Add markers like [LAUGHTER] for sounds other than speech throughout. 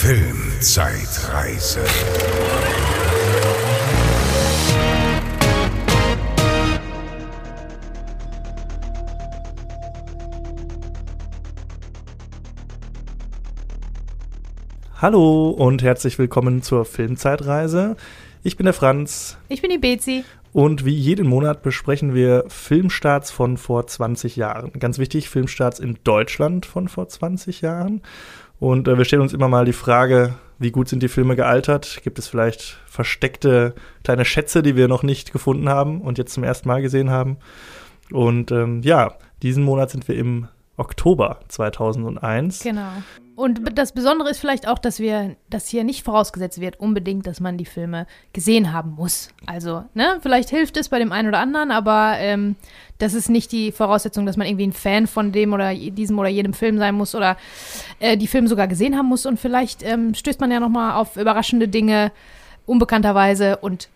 Filmzeitreise. Hallo und herzlich willkommen zur Filmzeitreise. Ich bin der Franz. Ich bin die Bezi. Und wie jeden Monat besprechen wir Filmstarts von vor 20 Jahren. Ganz wichtig, Filmstarts in Deutschland von vor 20 Jahren. Und äh, wir stellen uns immer mal die Frage, wie gut sind die Filme gealtert? Gibt es vielleicht versteckte kleine Schätze, die wir noch nicht gefunden haben und jetzt zum ersten Mal gesehen haben? Und ähm, ja, diesen Monat sind wir im Oktober 2001. Genau. Und das Besondere ist vielleicht auch, dass wir, dass hier nicht vorausgesetzt wird, unbedingt, dass man die Filme gesehen haben muss. Also, ne, vielleicht hilft es bei dem einen oder anderen, aber ähm, das ist nicht die Voraussetzung, dass man irgendwie ein Fan von dem oder diesem oder jedem Film sein muss oder äh, die Filme sogar gesehen haben muss. Und vielleicht ähm, stößt man ja nochmal auf überraschende Dinge, unbekannterweise und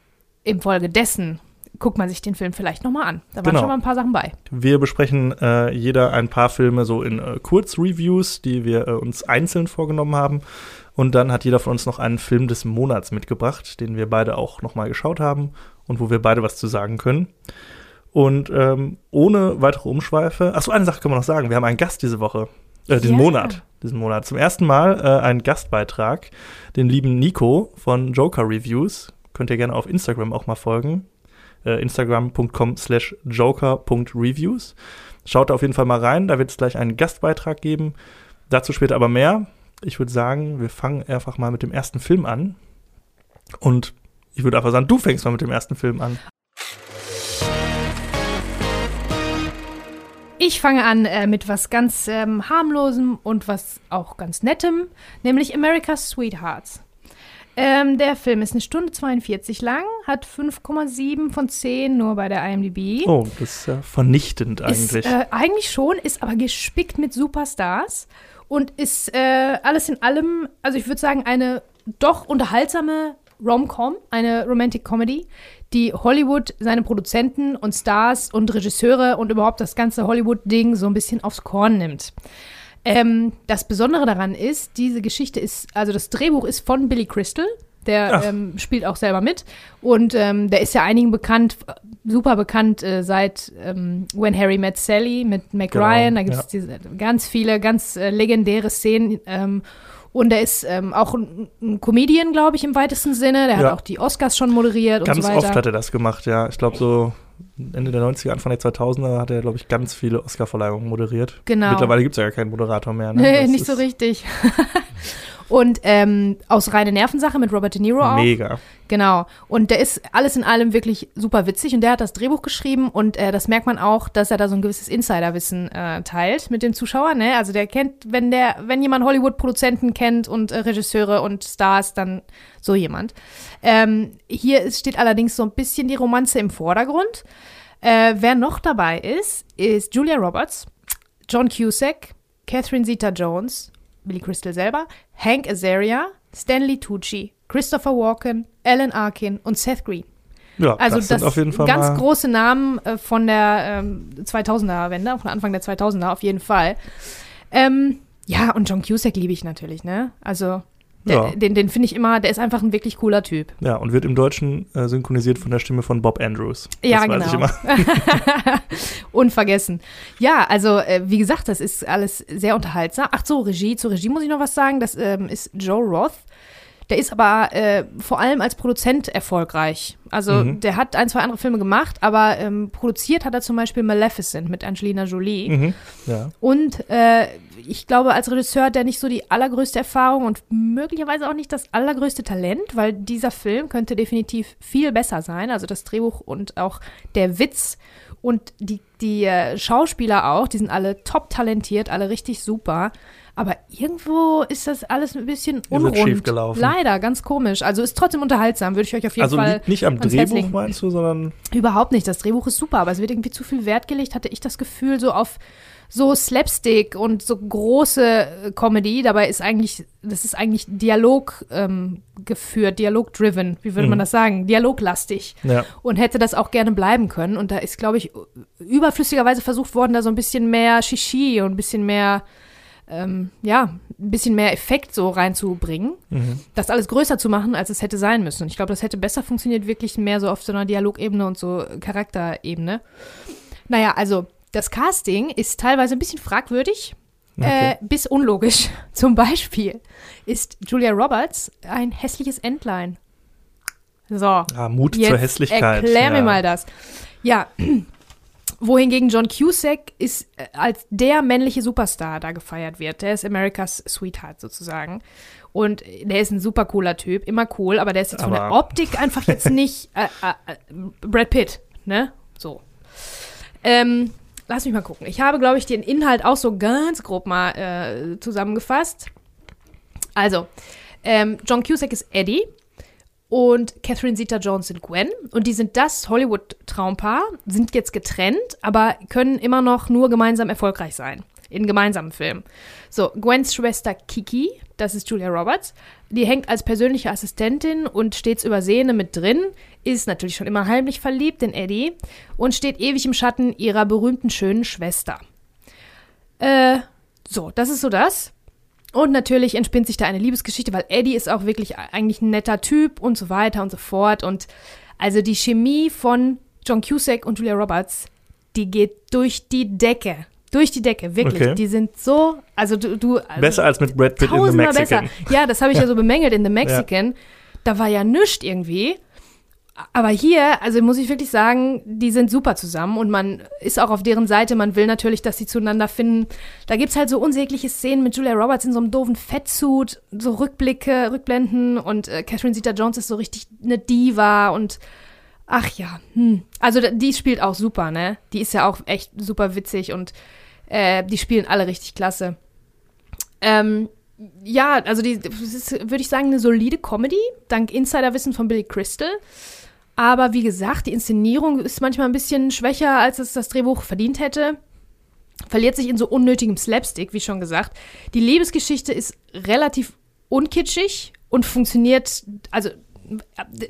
infolgedessen guckt man sich den Film vielleicht nochmal an. Da waren genau. schon mal ein paar Sachen bei. Wir besprechen äh, jeder ein paar Filme so in äh, Kurzreviews, die wir äh, uns einzeln vorgenommen haben. Und dann hat jeder von uns noch einen Film des Monats mitgebracht, den wir beide auch nochmal geschaut haben und wo wir beide was zu sagen können. Und ähm, ohne weitere Umschweife, achso, eine Sache können wir noch sagen. Wir haben einen Gast diese Woche, äh, diesen yeah. Monat, diesen Monat. Zum ersten Mal äh, einen Gastbeitrag, den lieben Nico von Joker Reviews. Könnt ihr gerne auf Instagram auch mal folgen äh, instagram.com slash joker.reviews. Schaut da auf jeden Fall mal rein, da wird es gleich einen Gastbeitrag geben. Dazu später aber mehr. Ich würde sagen, wir fangen einfach mal mit dem ersten Film an. Und ich würde einfach sagen, du fängst mal mit dem ersten Film an. Ich fange an äh, mit was ganz ähm, harmlosem und was auch ganz nettem, nämlich America's Sweethearts. Ähm, der Film ist eine Stunde 42 lang, hat 5,7 von 10 nur bei der IMDb. Oh, das ist ja vernichtend eigentlich. Ist, äh, eigentlich schon, ist aber gespickt mit Superstars und ist äh, alles in allem, also ich würde sagen, eine doch unterhaltsame Rom-Com, eine Romantic Comedy, die Hollywood seine Produzenten und Stars und Regisseure und überhaupt das ganze Hollywood-Ding so ein bisschen aufs Korn nimmt. Ähm, das Besondere daran ist, diese Geschichte ist, also das Drehbuch ist von Billy Crystal. Der ähm, spielt auch selber mit. Und ähm, der ist ja einigen bekannt, super bekannt äh, seit ähm, When Harry Met Sally mit Mac genau, Ryan. Da gibt es ja. ganz viele, ganz äh, legendäre Szenen. Ähm, und er ist ähm, auch ein, ein Comedian, glaube ich, im weitesten Sinne. Der ja. hat auch die Oscars schon moderiert ganz und so weiter. Ganz oft hat er das gemacht, ja. Ich glaube, so Ende der 90er, Anfang der 2000er hat er, glaube ich, ganz viele Oscar-Verleihungen moderiert. Genau. Mittlerweile gibt es ja gar keinen Moderator mehr. Ne? Nee, nicht so richtig. [LAUGHS] Und ähm, aus reine Nervensache mit Robert De Niro auch. Mega. Genau. Und der ist alles in allem wirklich super witzig und der hat das Drehbuch geschrieben und äh, das merkt man auch, dass er da so ein gewisses Insiderwissen äh, teilt mit den Zuschauern. Ne? Also der kennt, wenn der, wenn jemand Hollywood-Produzenten kennt und äh, Regisseure und Stars, dann so jemand. Ähm, hier steht allerdings so ein bisschen die Romanze im Vordergrund. Äh, wer noch dabei ist, ist Julia Roberts, John Cusack, Catherine Zeta-Jones, Billy Crystal selber, Hank Azaria, Stanley Tucci, Christopher Walken, Alan Arkin und Seth Green. Ja, also das, das auf jeden Fall ganz große Namen äh, von der ähm, 2000er-Wende, von Anfang der 2000er auf jeden Fall. Ähm, ja, und John Cusack liebe ich natürlich, ne? Also der, ja. Den, den finde ich immer, der ist einfach ein wirklich cooler Typ. Ja, und wird im Deutschen äh, synchronisiert von der Stimme von Bob Andrews. Das ja, genau. Ich immer. [LAUGHS] Unvergessen. Ja, also äh, wie gesagt, das ist alles sehr unterhaltsam. Ach so, Regie, zur Regie muss ich noch was sagen. Das ähm, ist Joe Roth. Der ist aber äh, vor allem als Produzent erfolgreich. Also mhm. der hat ein, zwei andere Filme gemacht, aber ähm, produziert hat er zum Beispiel Maleficent mit Angelina Jolie. Mhm. Ja. Und äh, ich glaube, als Regisseur hat er nicht so die allergrößte Erfahrung und möglicherweise auch nicht das allergrößte Talent, weil dieser Film könnte definitiv viel besser sein. Also das Drehbuch und auch der Witz und die, die äh, Schauspieler auch, die sind alle top talentiert, alle richtig super. Aber irgendwo ist das alles ein bisschen unrund. Ist schief gelaufen. Leider, ganz komisch. Also ist trotzdem unterhaltsam, würde ich euch auf jeden also Fall. Also liegt nicht am Drehbuch, meinst du, sondern. Überhaupt nicht. Das Drehbuch ist super, aber es wird irgendwie zu viel Wert gelegt, hatte ich das Gefühl, so auf so Slapstick und so große äh, Comedy. Dabei ist eigentlich, das ist eigentlich Dialog ähm, geführt, Dialog-driven, wie würde mhm. man das sagen? Dialoglastig. Ja. Und hätte das auch gerne bleiben können. Und da ist, glaube ich, überflüssigerweise versucht worden, da so ein bisschen mehr Shishi und ein bisschen mehr ähm, ja, ein bisschen mehr Effekt so reinzubringen, Mhm. das alles größer zu machen, als es hätte sein müssen. Und ich glaube, das hätte besser funktioniert, wirklich mehr so auf so einer Dialogebene und so Charakterebene. Naja, also das Casting ist teilweise ein bisschen fragwürdig, Okay. äh, bis unlogisch. [LAUGHS] Zum Beispiel ist Julia Roberts ein hässliches Entlein. So. Ah, Mut Jetzt zur Hässlichkeit. Erklär ja. mir mal das. Ja, wohingegen John Cusack ist äh, als der männliche Superstar da gefeiert wird. Der ist America's Sweetheart sozusagen. Und der ist ein super cooler Typ, immer cool, aber der ist jetzt von der Aber- Optik einfach jetzt nicht [LAUGHS] äh, äh, äh, Brad Pitt, ne? So. Ähm, lass mich mal gucken. Ich habe, glaube ich, den Inhalt auch so ganz grob mal äh, zusammengefasst. Also, ähm, John Cusack ist Eddie und Catherine Zeta-Jones sind Gwen. Und die sind das Hollywood-Traumpaar, sind jetzt getrennt, aber können immer noch nur gemeinsam erfolgreich sein. In gemeinsamen Filmen. So, Gwens Schwester Kiki, das ist Julia Roberts, die hängt als persönliche Assistentin und stets Übersehene mit drin, ist natürlich schon immer heimlich verliebt in Eddie und steht ewig im Schatten ihrer berühmten schönen Schwester. Äh, so, das ist so das. Und natürlich entspinnt sich da eine Liebesgeschichte, weil Eddie ist auch wirklich eigentlich ein netter Typ und so weiter und so fort. Und also die Chemie von John Cusack und Julia Roberts, die geht durch die Decke. Durch die Decke, wirklich. Okay. Die sind so, also du, du also Besser als mit Brad Pitt in The tausendmal Mexican. besser. Ja, das habe ich ja so bemängelt in The [LAUGHS] Mexican. Da war ja nichts irgendwie. Aber hier, also muss ich wirklich sagen, die sind super zusammen und man ist auch auf deren Seite. Man will natürlich, dass sie zueinander finden. Da gibt's halt so unsägliche Szenen mit Julia Roberts in so einem doofen Fettsuit, so Rückblicke, Rückblenden und äh, Catherine Zeta-Jones ist so richtig eine Diva und ach ja, hm. Also die spielt auch super, ne? Die ist ja auch echt super witzig und äh, die spielen alle richtig klasse. Ähm, ja, also die, das ist, würde ich sagen, eine solide Comedy, dank Insiderwissen von Billy Crystal. Aber wie gesagt, die Inszenierung ist manchmal ein bisschen schwächer, als es das Drehbuch verdient hätte. Verliert sich in so unnötigem Slapstick, wie schon gesagt. Die Liebesgeschichte ist relativ unkitschig und funktioniert, also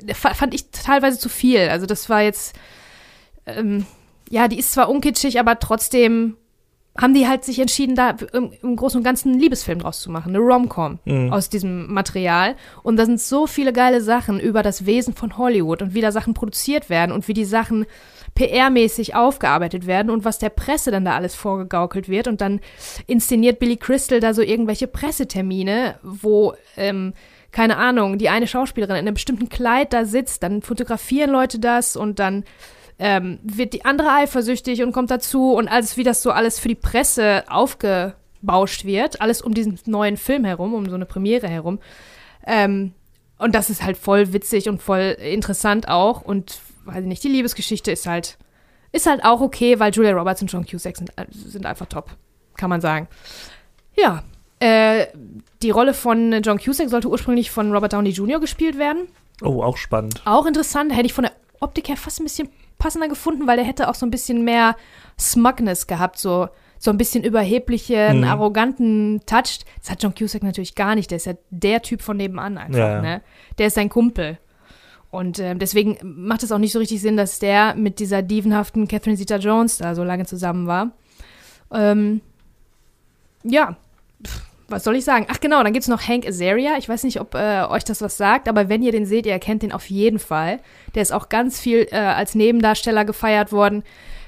äh, fand ich teilweise zu viel. Also das war jetzt, ähm, ja, die ist zwar unkitschig, aber trotzdem haben die halt sich entschieden, da im, im Großen und Ganzen einen Liebesfilm draus zu machen, eine Rom-Com Mhm. aus diesem Material. Und da sind so viele geile Sachen über das Wesen von Hollywood und wie da Sachen produziert werden und wie die Sachen PR-mäßig aufgearbeitet werden und was der Presse dann da alles vorgegaukelt wird. Und dann inszeniert Billy Crystal da so irgendwelche Pressetermine, wo, ähm, keine Ahnung, die eine Schauspielerin in einem bestimmten Kleid da sitzt, dann fotografieren Leute das und dann ähm, wird die andere eifersüchtig und kommt dazu und alles, wie das so alles für die Presse aufgebauscht wird, alles um diesen neuen Film herum, um so eine Premiere herum. Ähm, und das ist halt voll witzig und voll interessant auch und weiß ich nicht, die Liebesgeschichte ist halt ist halt auch okay, weil Julia Roberts und John Cusack sind, sind einfach top, kann man sagen. Ja, äh, die Rolle von John Cusack sollte ursprünglich von Robert Downey Jr. gespielt werden. Oh, auch spannend. Auch interessant, hätte ich von der Optik her fast ein bisschen passender gefunden, weil der hätte auch so ein bisschen mehr Smugness gehabt, so, so ein bisschen überheblichen, Mhm. arroganten Touch. Das hat John Cusack natürlich gar nicht. Der ist ja der Typ von nebenan einfach, Ja, ja. ne? Der ist sein Kumpel. Und ähm, deswegen macht es auch nicht so richtig Sinn, dass der mit dieser dievenhaften Catherine Zeta-Jones da so lange zusammen war. Ähm, ja, Pff, was soll ich sagen? Ach genau, dann gibt es noch Hank Azaria. Ich weiß nicht, ob äh, euch das was sagt, aber wenn ihr den seht, ihr erkennt den auf jeden Fall. Der ist auch ganz viel äh, als Nebendarsteller gefeiert worden.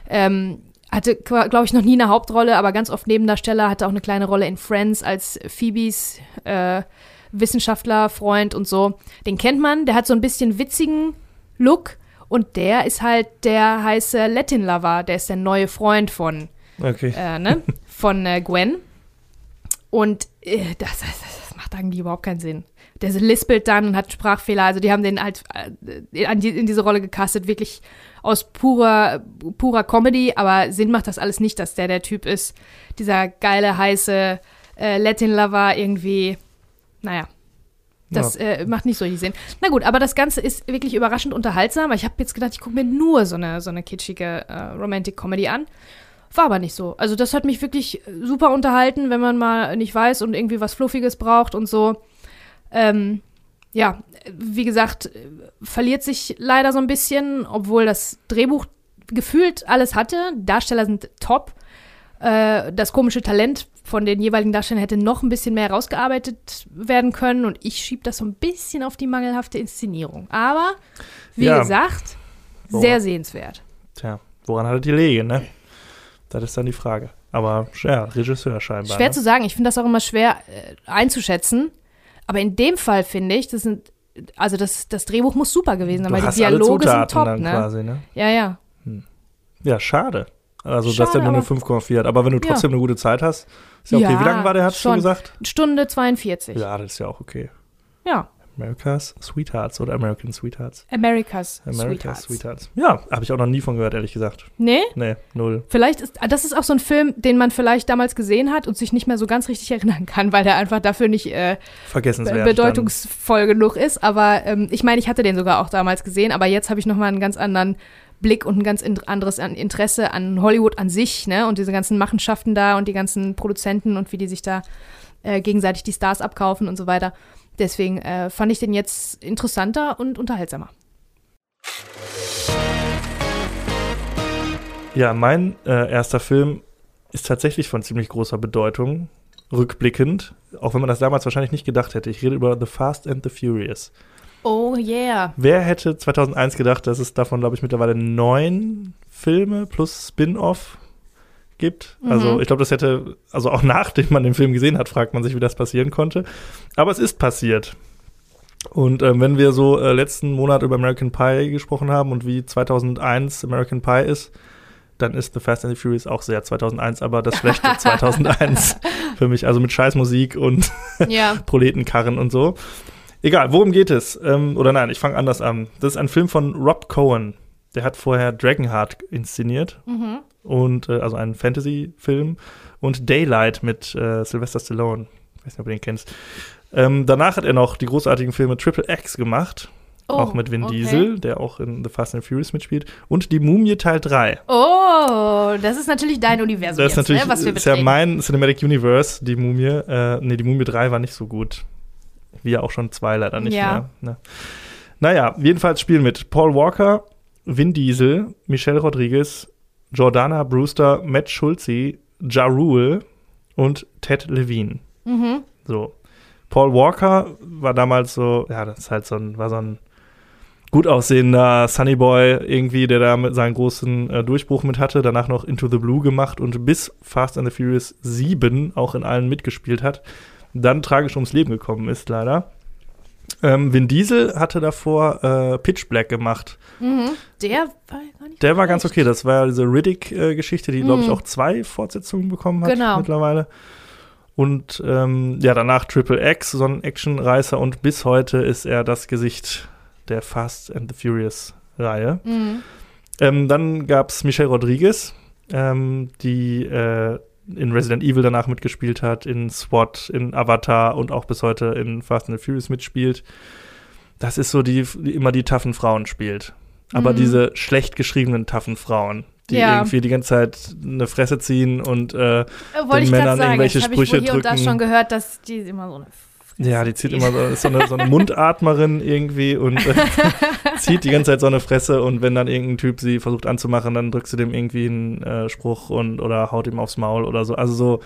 Ähm, hatte, glaube ich, noch nie eine Hauptrolle, aber ganz oft Nebendarsteller, hatte auch eine kleine Rolle in Friends als Phoebes äh, Wissenschaftler, Freund und so. Den kennt man, der hat so ein bisschen witzigen Look und der ist halt der heiße Latin Lover, der ist der neue Freund von Okay. äh, ne? [LAUGHS] von äh, Gwen. Und äh, das, das, das macht irgendwie überhaupt keinen Sinn. Der lispelt dann und hat Sprachfehler. Also die haben den halt äh, in diese Rolle gecastet, wirklich aus purer, purer Comedy. Aber Sinn macht das alles nicht, dass der der Typ ist. Dieser geile, heiße äh, Latin-Lover irgendwie. Naja, das äh, macht nicht so viel Sinn. Na gut, aber das Ganze ist wirklich überraschend unterhaltsam. Ich habe jetzt gedacht, ich gucke mir nur so eine, so eine kitschige äh, Romantic Comedy an. War aber nicht so. Also das hat mich wirklich äh, super unterhalten, wenn man mal nicht weiß und irgendwie was Fluffiges braucht und so. Ähm, ja, wie gesagt, äh, verliert sich leider so ein bisschen, obwohl das Drehbuch gefühlt alles hatte. Darsteller sind top. äh, das komische Talent von den jeweiligen Darstellern hätte noch ein bisschen mehr rausgearbeitet werden können und ich schiebe das so ein bisschen auf die mangelhafte Inszenierung. Aber, wie Ja. gesagt, Boah. sehr sehenswert. Tja, woran hat er die Lege, ne? Das ist dann die Frage. Aber ja, Regisseur scheinbar. Schwer ne? zu sagen, ich finde das auch immer schwer äh, einzuschätzen. Aber in dem Fall finde ich, das sind, also das, das Drehbuch muss super gewesen sein, Du weil die Dialoge sind top, dann ne? quasi, ne? Ja, ja. Ja, schade. Also, dass Schade, der nur eine aber- 5,4 hat. Aber wenn du Ja. trotzdem eine gute Zeit hast, ist ja okay. Ja, Wie lange war der, hast du schon. gesagt? Stunde 42. Ja, das ist ja auch okay. Ja. America's Sweethearts oder American Sweethearts? America's, America's Sweethearts. Sweethearts. Ja, habe ich auch noch nie von gehört, ehrlich gesagt. Nee? Nee, null. Vielleicht ist, ah, das ist auch so ein Film, den man vielleicht damals gesehen hat und sich nicht mehr so ganz richtig erinnern kann, weil der einfach dafür nicht äh, bedeutungsvoll genug ist. Aber ähm, ich meine, ich hatte den sogar auch damals gesehen, aber jetzt habe ich nochmal einen ganz anderen Blick und ein ganz anderes an Interesse an Hollywood an sich, ne? Und diese ganzen Machenschaften da und die ganzen Produzenten und wie die sich da äh, gegenseitig die Stars abkaufen und so weiter. Deswegen äh, fand ich den jetzt interessanter und unterhaltsamer. Ja, mein äh, erster Film ist tatsächlich von ziemlich großer Bedeutung, rückblickend. Auch wenn man das damals wahrscheinlich nicht gedacht hätte. Ich rede über The Fast and the Furious. Oh yeah. Wer hätte 2001 gedacht, dass es davon, glaube ich, mittlerweile neun Filme plus Spin-off gibt? Also Mhm. ich glaube, das hätte, also auch [LAUGHS] nachdem man den Film gesehen hat, fragt man sich, wie das passieren konnte. Aber es ist passiert. Und ähm, wenn wir so äh, letzten Monat über American Pie gesprochen haben und wie 2001 American Pie ist, dann ist The Fast and the Furious auch sehr 2001, aber das schlechte [LAUGHS] 2001 für mich. Also mit Scheißmusik und Ja. [LAUGHS] Proletenkarren und so. Egal, worum geht es? Ähm, oder nein, ich fange anders an. Das ist ein Film von Rob Cohen. Der hat vorher Dragonheart inszeniert Mhm. Und äh, also einen Fantasy-Film und Daylight mit äh, Sylvester Stallone. Ich weiß nicht, ob du den kennst. Ähm, danach hat er noch die großartigen Filme Triple X gemacht, Oh, auch mit Vin okay. Diesel, der auch in The Fast and Furious mitspielt, und Die Mumie Teil 3. Oh, das ist natürlich dein Universum Das ist jetzt, natürlich ne, was wir ist ja mein Cinematic Universe, die Mumie. Äh, nee, die Mumie 3 war nicht so gut. Wie ja auch schon 2 leider nicht Ja. mehr. Ne? Naja, jedenfalls spielen mit Paul Walker, Vin Diesel, Michelle Rodriguez, Jordana Brewster, Matt Schulze, Ja Rule und Ted Levine. Mhm. So. Paul Walker war damals so, ja, das ist halt so ein, war so ein gut aussehender Sunny Boy irgendwie, der da mit seinen großen äh, Durchbruch mit hatte, danach noch Into the Blue gemacht und bis Fast and the Furious 7 auch in allen mitgespielt hat, dann tragisch ums Leben gekommen ist, leider. Ähm, Vin Diesel hatte davor äh, Pitch Black gemacht. Mhm. Der war gar nicht Der war ganz okay. Das war ja diese Riddick-Geschichte, die, glaube ich, Mhm. auch zwei Fortsetzungen bekommen hat Genau. mittlerweile. Und ähm, ja, danach Triple X, so ein Actionreißer. Und bis heute ist er das Gesicht der Fast and the Furious-Reihe. Mhm. Ähm, dann gab es Michelle Rodriguez, ähm, die äh, in Resident Evil danach mitgespielt hat, in SWAT, in Avatar und auch bis heute in Fast and the Furious mitspielt. Das ist so die, die immer die taffen Frauen spielt. Aber Mhm. diese schlecht geschriebenen taffen Frauen, die Ja. irgendwie die ganze Zeit eine Fresse ziehen und äh, Äh, Wollte ich Männern sagen, irgendwelche das habe ich Sprüche wohl hier und da drücken. schon gehört, dass die immer so eine ja, die zieht immer so, so eine, so eine Mundatmerin irgendwie und äh, [LAUGHS] zieht die ganze Zeit so eine Fresse und wenn dann irgendein Typ sie versucht anzumachen, dann drückt sie dem irgendwie einen äh, Spruch und oder haut ihm aufs Maul oder so. Also so,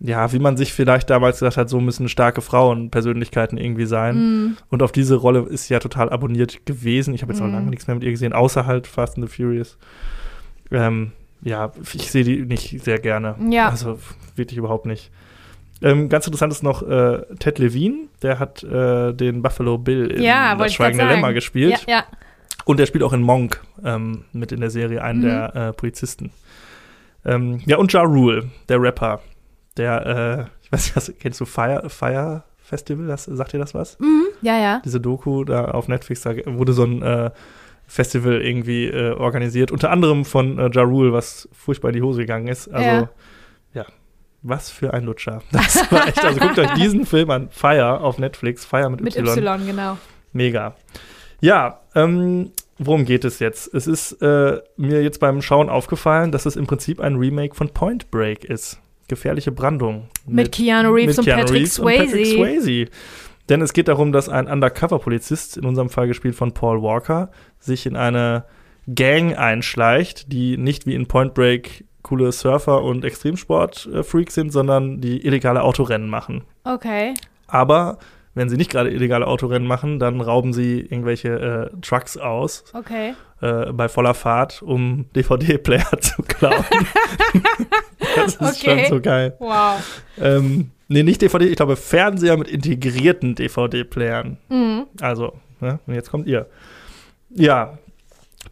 ja, wie man sich vielleicht damals gesagt hat, so müssen starke Frauenpersönlichkeiten irgendwie sein. Mhm. Und auf diese Rolle ist sie ja total abonniert gewesen. Ich habe jetzt auch Mhm. lange nichts mehr mit ihr gesehen, außer halt Fast and the Furious. Ähm, ja, ich sehe die nicht sehr gerne. Ja. Also wirklich überhaupt nicht. Ähm, ganz interessant ist noch äh, Ted Levine, der hat äh, den Buffalo Bill in Ja, Das Schweigende. Lämmer gespielt. Ja, ja. Und der spielt auch in Monk ähm, mit in der Serie, einen Mhm. der äh, Polizisten. Ähm, ja, und Ja Rule, der Rapper. Der, äh, ich weiß nicht, was, kennst du Fire, Fire Festival? Das, sagt dir das was? Mhm. Ja, ja. diese Doku da auf Netflix, da wurde so ein äh, Festival irgendwie äh, organisiert, unter anderem von äh, Ja Rule, was furchtbar in die Hose gegangen ist. Also. Ja. Was für ein Lutscher. [LAUGHS] Das war echt, also guckt euch diesen Film an, Fire auf Netflix, Fire mit, Mit Y. Y, genau. Mega. Ja, ähm, worum geht es jetzt? Es ist äh, mir jetzt beim Schauen aufgefallen, dass es im Prinzip ein Remake von Point Break ist. Gefährliche Brandung. Mit, Keanu Reeves mit und Keanu Patrick Reeves und Swayze. Patrick Swayze. Denn es geht darum, dass ein Undercover-Polizist, in unserem Fall gespielt von Paul Walker, sich in eine Gang einschleicht, die nicht wie in Point Break coole Surfer und Extremsport-Freaks sind, sondern die illegale Autorennen machen. Okay. Aber wenn sie nicht gerade illegale Autorennen machen, dann rauben sie irgendwelche äh, Trucks aus Okay. äh, bei voller Fahrt, um DVD-Player [LAUGHS] zu klauen. das ist Okay. schon so geil. Wow. Ähm, nee, nicht DVD, ich glaube Fernseher mit integrierten DVD-Playern. Mhm. Also, ne? und jetzt kommt ihr. Ja,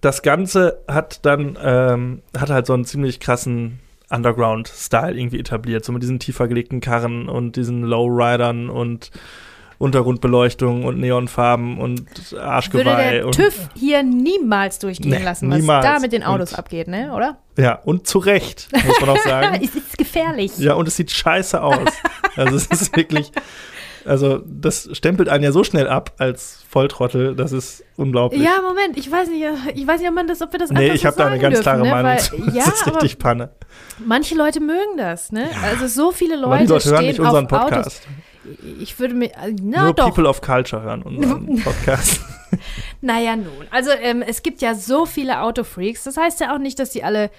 das Ganze hat dann, ähm, hat halt so einen ziemlich krassen Underground-Style irgendwie etabliert, so mit diesen tiefer gelegten Karren und diesen Lowridern und Untergrundbeleuchtung und Neonfarben und Würde Arschgeweih. der und, TÜV hier niemals durchgehen Nee, lassen, was niemals. da mit den Autos Und- abgeht, ne? Oder? Ja, und zu Recht, muss man auch [LAUGHS] sagen. es ist gefährlich. Ja, und es sieht scheiße aus. Also es ist wirklich, also das stempelt einen ja so schnell ab als Volltrottel, das ist unglaublich. Ja, Moment, ich weiß nicht, ich weiß nicht, ob, man das, ob wir das nee, ich so habe da eine ganz dürfen, klare ne? Meinung Weil, zu. ja, Das ist aber richtig Panne. manche Leute mögen das, ne? Also so viele Leute, Aber die Leute hören stehen nicht unseren auf Autos. Podcast. Ich würde mir, äh, na Nur doch, People of Culture hören unseren [LAUGHS] Podcast. naja nun. Also ähm, es gibt ja so viele Autofreaks, das heißt ja auch nicht, dass die alle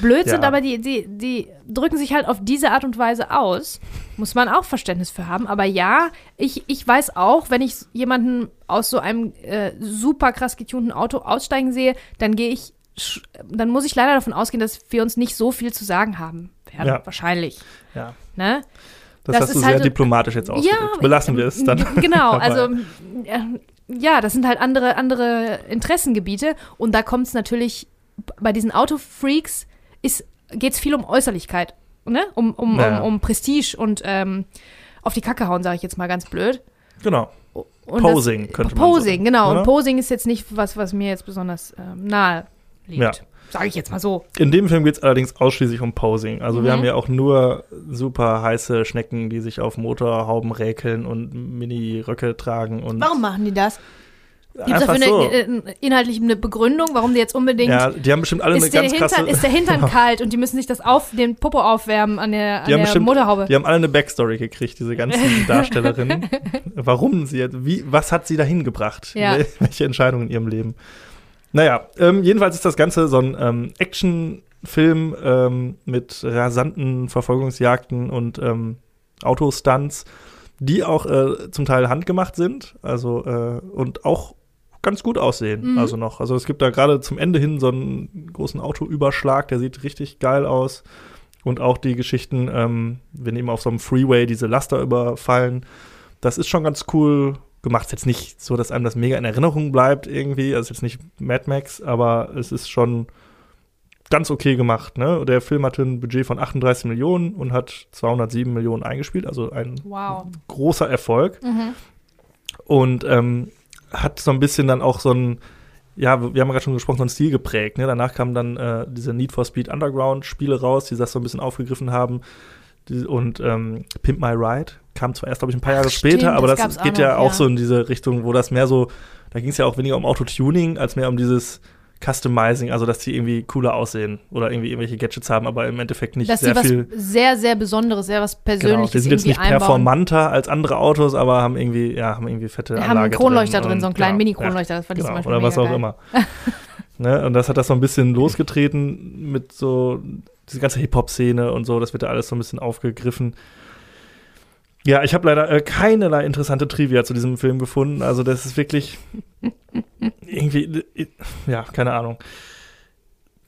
blöd sind, Ja. aber die, die, die drücken sich halt auf diese Art und Weise aus. Muss man auch Verständnis für haben. Aber ja, ich, ich weiß auch, wenn ich jemanden aus so einem äh, super krass getunten Auto aussteigen sehe, dann gehe ich, dann muss ich leider davon ausgehen, dass wir uns nicht so viel zu sagen haben werden. Ja. Wahrscheinlich. Ja, Ne? das, Das hast du ist sehr halt- diplomatisch jetzt ausgedrückt. Belassen wir es dann. [LAUGHS] Genau, [LAUGHS] also ja, das sind halt andere, andere Interessengebiete und da kommt es natürlich bei diesen Autofreaks geht es viel um Äußerlichkeit, ne? Um, um, Ja. um, um Prestige und ähm, auf die Kacke hauen, sage ich jetzt mal ganz blöd. Genau. Und Posing das, könnte man Posing, sagen, genau. oder? Und Posing ist jetzt nicht was, was mir jetzt besonders ähm, nahe liegt. Ja. Sage ich jetzt mal so. In dem Film geht es allerdings ausschließlich um Posing. Also Mhm. wir haben ja auch nur super heiße Schnecken, die sich auf Motorhauben räkeln und Mini-Röcke tragen. Und Warum machen die das? Gibt es dafür so. eine, äh, inhaltlich eine Begründung, warum die jetzt unbedingt ja, die haben bestimmt alle eine ganz Hintern, krasse. ist der Hintern [LAUGHS] kalt und die müssen sich das auf, den Popo aufwärmen an der, an Die haben der bestimmt- Motorhaube. Die haben alle eine Backstory gekriegt, diese ganzen [LAUGHS] Darstellerinnen. Warum sie jetzt, wie, was hat sie dahin gebracht? Ja. Wel- Welche Entscheidungen in ihrem Leben? Naja, ähm, jedenfalls ist das Ganze so ein ähm, Actionfilm ähm, mit rasanten Verfolgungsjagden und ähm, Autostunts, die auch äh, zum Teil handgemacht sind, also äh, und auch ganz gut aussehen, Mhm. also noch. Also es gibt da gerade zum Ende hin so einen großen Autoüberschlag, der sieht richtig geil aus. Und auch die Geschichten, ähm, wenn eben auf so einem Freeway diese Laster überfallen, das ist schon ganz cool gemacht. Ist jetzt nicht so, dass einem das mega in Erinnerung bleibt irgendwie. Also jetzt nicht Mad Max, aber es ist schon ganz okay gemacht. Ne? Der Film hatte ein Budget von 38 Millionen und hat 207 Millionen eingespielt, also ein Wow. großer Erfolg Mhm. und ähm, hat so ein bisschen dann auch so ein, ja, wir haben gerade schon gesprochen, so einen Stil geprägt. Ne? Danach kamen dann äh, diese Need for Speed Underground Spiele raus, die das so ein bisschen aufgegriffen haben. Die, und ähm, Pimp My Ride kam zwar erst, glaube ich, ein paar Jahre Ach, stimmt, später, aber das das, gab's auch geht ja noch, auch ja. so in diese Richtung, wo das mehr so, da ging es ja auch weniger um Autotuning, als mehr um dieses Customizing, also dass die irgendwie cooler aussehen oder irgendwie irgendwelche Gadgets haben, aber im Endeffekt nicht Dass sehr sie was viel. sehr, sehr Besonderes, sehr was Genau, Persönliches die sind jetzt nicht einbauen. performanter als andere Autos, aber haben irgendwie, ja, haben irgendwie fette Wir haben einen Anlage Kronleuchter drin, und- so einen kleinen genau, Mini-Kronleuchter, das fand ich genau, zum Beispiel oder was auch geil. immer. [LAUGHS] ne? Und das hat das so ein bisschen losgetreten mit so diese ganze Hip-Hop-Szene und so, das wird da alles so ein bisschen aufgegriffen. Ja, ich habe leider äh, keinerlei interessante Trivia zu diesem Film gefunden. Also das ist wirklich [LAUGHS] irgendwie, äh, ja, keine Ahnung.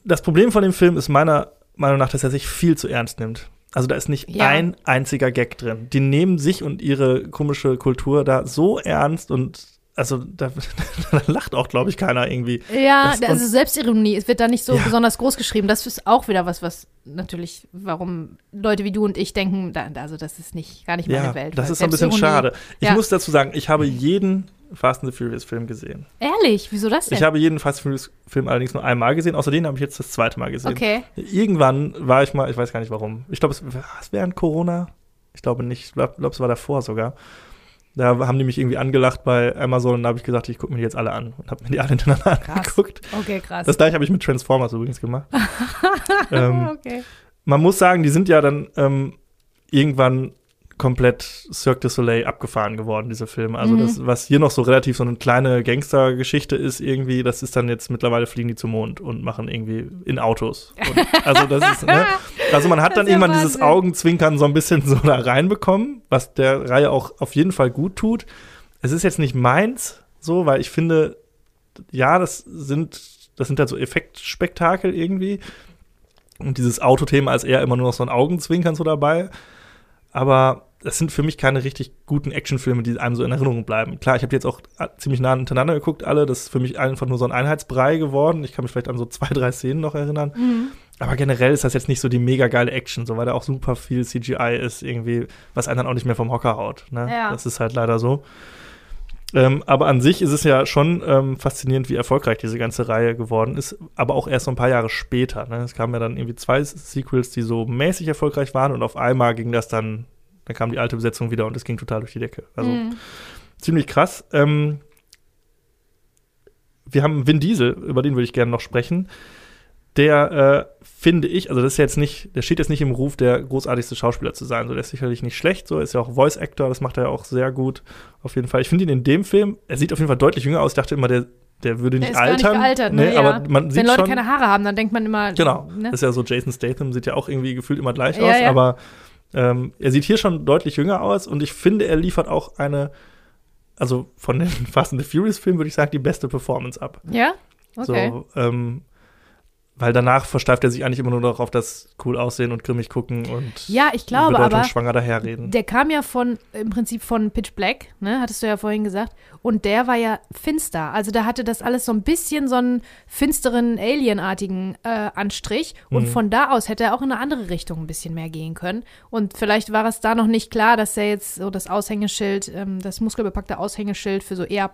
Das Problem von dem Film ist meiner Meinung nach, dass er sich viel zu ernst nimmt. Also da ist nicht Ja. ein einziger Gag drin. Die nehmen sich und ihre komische Kultur da so ernst und also da, [LAUGHS] da lacht auch, glaube ich, keiner irgendwie. Ja, Das- also Selbstironie, es wird da nicht so Ja. besonders groß geschrieben. Das ist auch wieder was, was natürlich, warum Leute wie du und ich denken, da, also das ist nicht, gar nicht meine Ja, Welt. das ist ein bisschen schade. Ich Ja. muss dazu sagen, ich habe jeden Fast and the Furious Film gesehen. Ehrlich, wieso das denn? Ich habe jeden Fast and Furious Film allerdings nur einmal gesehen, außer den habe ich jetzt das zweite Mal gesehen. okay. Irgendwann war ich mal, ich weiß gar nicht warum. Ich glaube, es war es während Corona. Ich glaube nicht. Ich glaube, es war davor sogar. Da haben die mich irgendwie angelacht bei Amazon und da habe ich gesagt, ich gucke mir die jetzt alle an und habe mir die alle [LAUGHS] hintereinander Krass. angeguckt. Okay, krass. Das gleiche habe ich mit Transformers übrigens gemacht. [LAUGHS] ähm, okay. man muss sagen, die sind ja dann ähm, irgendwann komplett Cirque du Soleil abgefahren geworden, diese Filme. Also das, was hier noch so relativ so eine kleine Gangstergeschichte ist irgendwie, das ist dann jetzt mittlerweile fliegen die zum Mond und machen irgendwie in Autos. Und, [LAUGHS] also das ist, ne? Also man hat dann irgendwann dieses Wahnsinn. Augenzwinkern so ein bisschen so da reinbekommen, was der Reihe auch auf jeden Fall gut tut. Es ist jetzt nicht meins, so, weil ich finde, ja, das sind, das sind halt so Effektspektakel irgendwie. Und dieses Autothema ist eher immer nur noch so ein Augenzwinkern so dabei. Aber das sind für mich keine richtig guten Actionfilme, die einem so in Erinnerung bleiben. Klar, ich habe die jetzt auch äh, ziemlich nah hintereinander geguckt, alle. Das ist für mich einfach nur so ein Einheitsbrei geworden. Ich kann mich vielleicht an so zwei, drei Szenen noch erinnern. Mhm. Aber generell ist das jetzt nicht so die mega geile Action, so weil da auch super viel CGI ist, irgendwie, was einen dann auch nicht mehr vom Hocker haut. Ne? Ja. Das ist halt leider so. Ähm, aber an sich ist es ja schon ähm, faszinierend, wie erfolgreich diese ganze Reihe geworden ist, aber auch erst so ein paar Jahre später. Ne? Es kamen ja dann irgendwie zwei Sequels, die so mäßig erfolgreich waren und auf einmal ging das dann, dann kam die alte Besetzung wieder und es ging total durch die Decke. Also Mhm. ziemlich krass. Ähm, wir haben Vin Diesel, über den würde ich gerne noch sprechen. Der äh, finde ich, also das ist jetzt nicht, der steht jetzt nicht im Ruf, der großartigste Schauspieler zu sein. So, der ist sicherlich nicht schlecht, so ist ja auch Voice Actor, das macht er ja auch sehr gut. Auf jeden Fall. Ich finde ihn in dem Film, er sieht auf jeden Fall deutlich jünger aus. Ich dachte immer, der, der würde Der nicht ist gar nicht altern. gealtert, ne? Nee, ja. aber man sieht Wenn Leute schon, keine Haare haben, dann denkt man immer. Genau. Ne? Das ist ja so, Jason Statham sieht ja auch irgendwie gefühlt immer gleich Ja, aus, ja. aber ähm, er sieht hier schon deutlich jünger aus und ich finde, er liefert auch eine, also von den [LAUGHS] Fast and the Furious Filmen würde ich sagen, die beste Performance ab. Ja? Okay. So, ähm, weil danach versteift er sich eigentlich immer nur darauf, das cool aussehen und grimmig gucken und ja, ich glaube aber. bedeutungsschwanger daherreden. Der kam ja von, im Prinzip von Pitch Black, ne, hattest du ja vorhin gesagt. Und der war ja finster. Also da hatte das alles so ein bisschen so einen finsteren, alienartigen äh, Anstrich. Und Mhm. von da aus hätte er auch in eine andere Richtung ein bisschen mehr gehen können. Und vielleicht war es da noch nicht klar, dass er jetzt so das Aushängeschild, ähm, das muskelbepackte Aushängeschild für so eher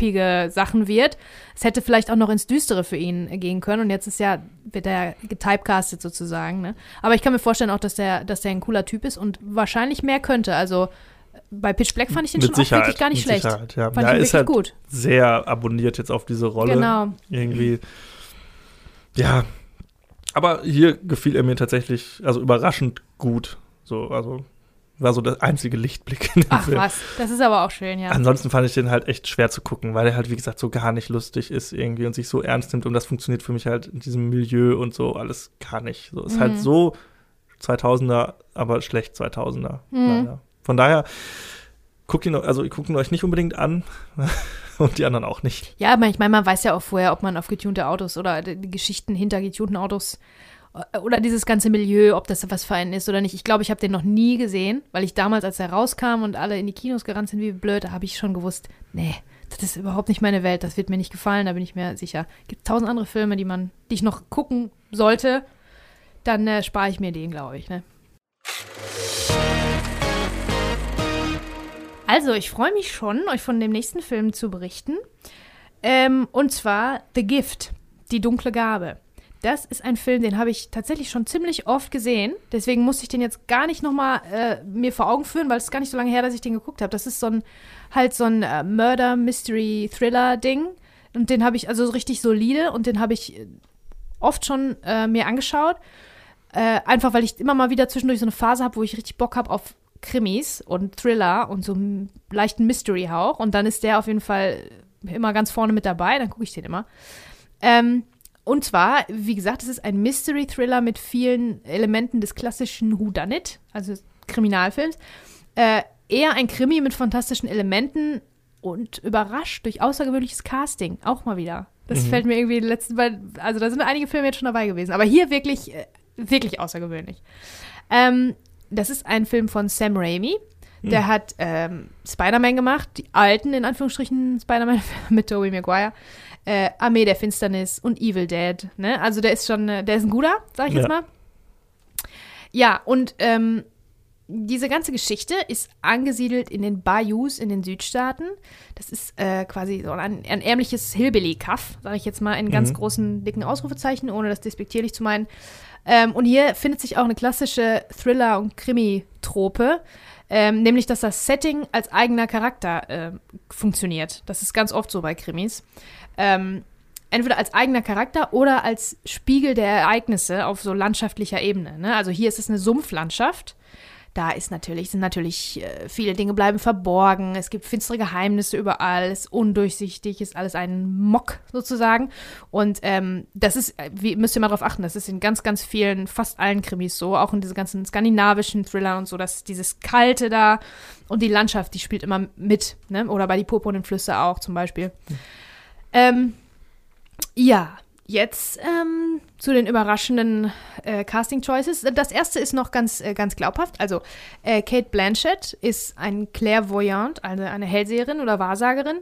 poppige Sachen wird. Es hätte vielleicht auch noch ins Düstere für ihn gehen können. Und jetzt ist ja, wird er getypecastet sozusagen. Ne? Aber ich kann mir vorstellen auch, dass der, dass der ein cooler Typ ist und wahrscheinlich mehr könnte. Also bei Pitch Black fand ich den Mit schon Sicherheit, auch wirklich gar nicht schlecht. Sicherheit, ja. Fand Ja, ihn ist halt gut. sehr abonniert jetzt auf diese Rolle. Genau. Irgendwie. Ja. Aber hier gefiel er mir tatsächlich, also überraschend gut. So, also war so der einzige Lichtblick in dem Ach Film. was, das ist aber auch schön, ja. Ansonsten fand ich den halt echt schwer zu gucken, weil er halt, wie gesagt, so gar nicht lustig ist irgendwie und sich so ernst nimmt. Und das funktioniert für mich halt in diesem Milieu und so alles gar nicht. So ist Mhm. halt so 2000er, aber schlecht 2000er. Mhm. Leider. Von daher guckt ihn, also guckt ihn euch nicht unbedingt an [LAUGHS] und die anderen auch nicht. Ja, aber ich meine, man weiß ja auch vorher, ob man auf getunte Autos oder die Geschichten hinter getunten Autos oder dieses ganze Milieu, ob das was für einen ist oder nicht. Ich glaube, ich habe den noch nie gesehen, weil ich damals, als er rauskam und alle in die Kinos gerannt sind wie blöd, habe ich schon gewusst, nee, das ist überhaupt nicht meine Welt, das wird mir nicht gefallen, da bin ich mir sicher. Gibt tausend andere Filme, die man, die ich noch gucken sollte, dann äh, spare ich mir den, glaube ich, ne? Also, ich freue mich schon, euch von dem nächsten Film zu berichten. Ähm, und zwar The Gift, die dunkle Gabe. Das ist ein Film, den habe ich tatsächlich schon ziemlich oft gesehen. Deswegen musste ich den jetzt gar nicht nochmal äh, mir vor Augen führen, weil es ist gar nicht so lange her, dass ich den geguckt habe. Das ist so ein halt so ein äh, Murder-Mystery-Thriller-Ding. Und den habe ich also so richtig solide und den habe ich äh, oft schon äh, mir angeschaut. Äh, einfach weil ich immer mal wieder zwischendurch so eine Phase habe, wo ich richtig Bock habe auf Krimis und Thriller und so einen leichten Mystery-Hauch. Und dann ist der auf jeden Fall immer ganz vorne mit dabei. Dann gucke ich den immer. Ähm, und zwar, wie gesagt, es ist ein Mystery-Thriller mit vielen Elementen des klassischen Whodunit, also Kriminalfilms. Äh, eher ein Krimi mit fantastischen Elementen und überrascht durch außergewöhnliches Casting. Auch mal wieder. Das Mhm. fällt mir irgendwie letzten beiden, also da sind einige Filme jetzt schon dabei gewesen. Aber hier wirklich, äh, wirklich außergewöhnlich. Ähm, das ist ein Film von Sam Raimi. Der Hm. hat ähm, Spider-Man gemacht, die alten, in Anführungsstrichen, Spider-Man [LAUGHS] mit Tobey Maguire. Äh, Armee der Finsternis und Evil Dead. Ne? Also der ist schon, äh, der ist ein guter, sag ich jetzt Ja. mal. Ja, und ähm, diese ganze Geschichte ist angesiedelt in den Bayous in den Südstaaten. Das ist äh, quasi so ein, ein ärmliches Hillbilly-Kaff, sage ich jetzt mal in ganz Mhm. großen, dicken Ausrufezeichen, ohne das despektierlich zu meinen. Ähm, und hier findet sich auch eine klassische Thriller- und Krimi-Trope, ähm, nämlich dass das Setting als eigener Charakter ähm, funktioniert. Das ist ganz oft so bei Krimis. Ähm, entweder als eigener Charakter oder als Spiegel der Ereignisse auf so landschaftlicher Ebene. Ne? Also hier ist es eine Sumpflandschaft. Da ist natürlich, sind natürlich äh, viele Dinge bleiben verborgen. Es gibt finstere Geheimnisse überall, es ist undurchsichtig, ist alles ein Mock sozusagen. Und ähm, das ist, äh, wie müsst ihr mal drauf achten, das ist in ganz, ganz vielen, fast allen Krimis so, auch in diesen ganzen skandinavischen Thrillern und so, dass dieses Kalte da und die Landschaft, die spielt immer mit, ne? Oder bei die purpurnen Flüsse auch zum Beispiel. Hm. Ähm, ja, Jetzt ähm, zu den überraschenden äh, Casting Choices. Das erste ist noch ganz, äh, ganz glaubhaft. Also äh, Kate Blanchett ist ein Clairvoyant, also eine Hellseherin oder Wahrsagerin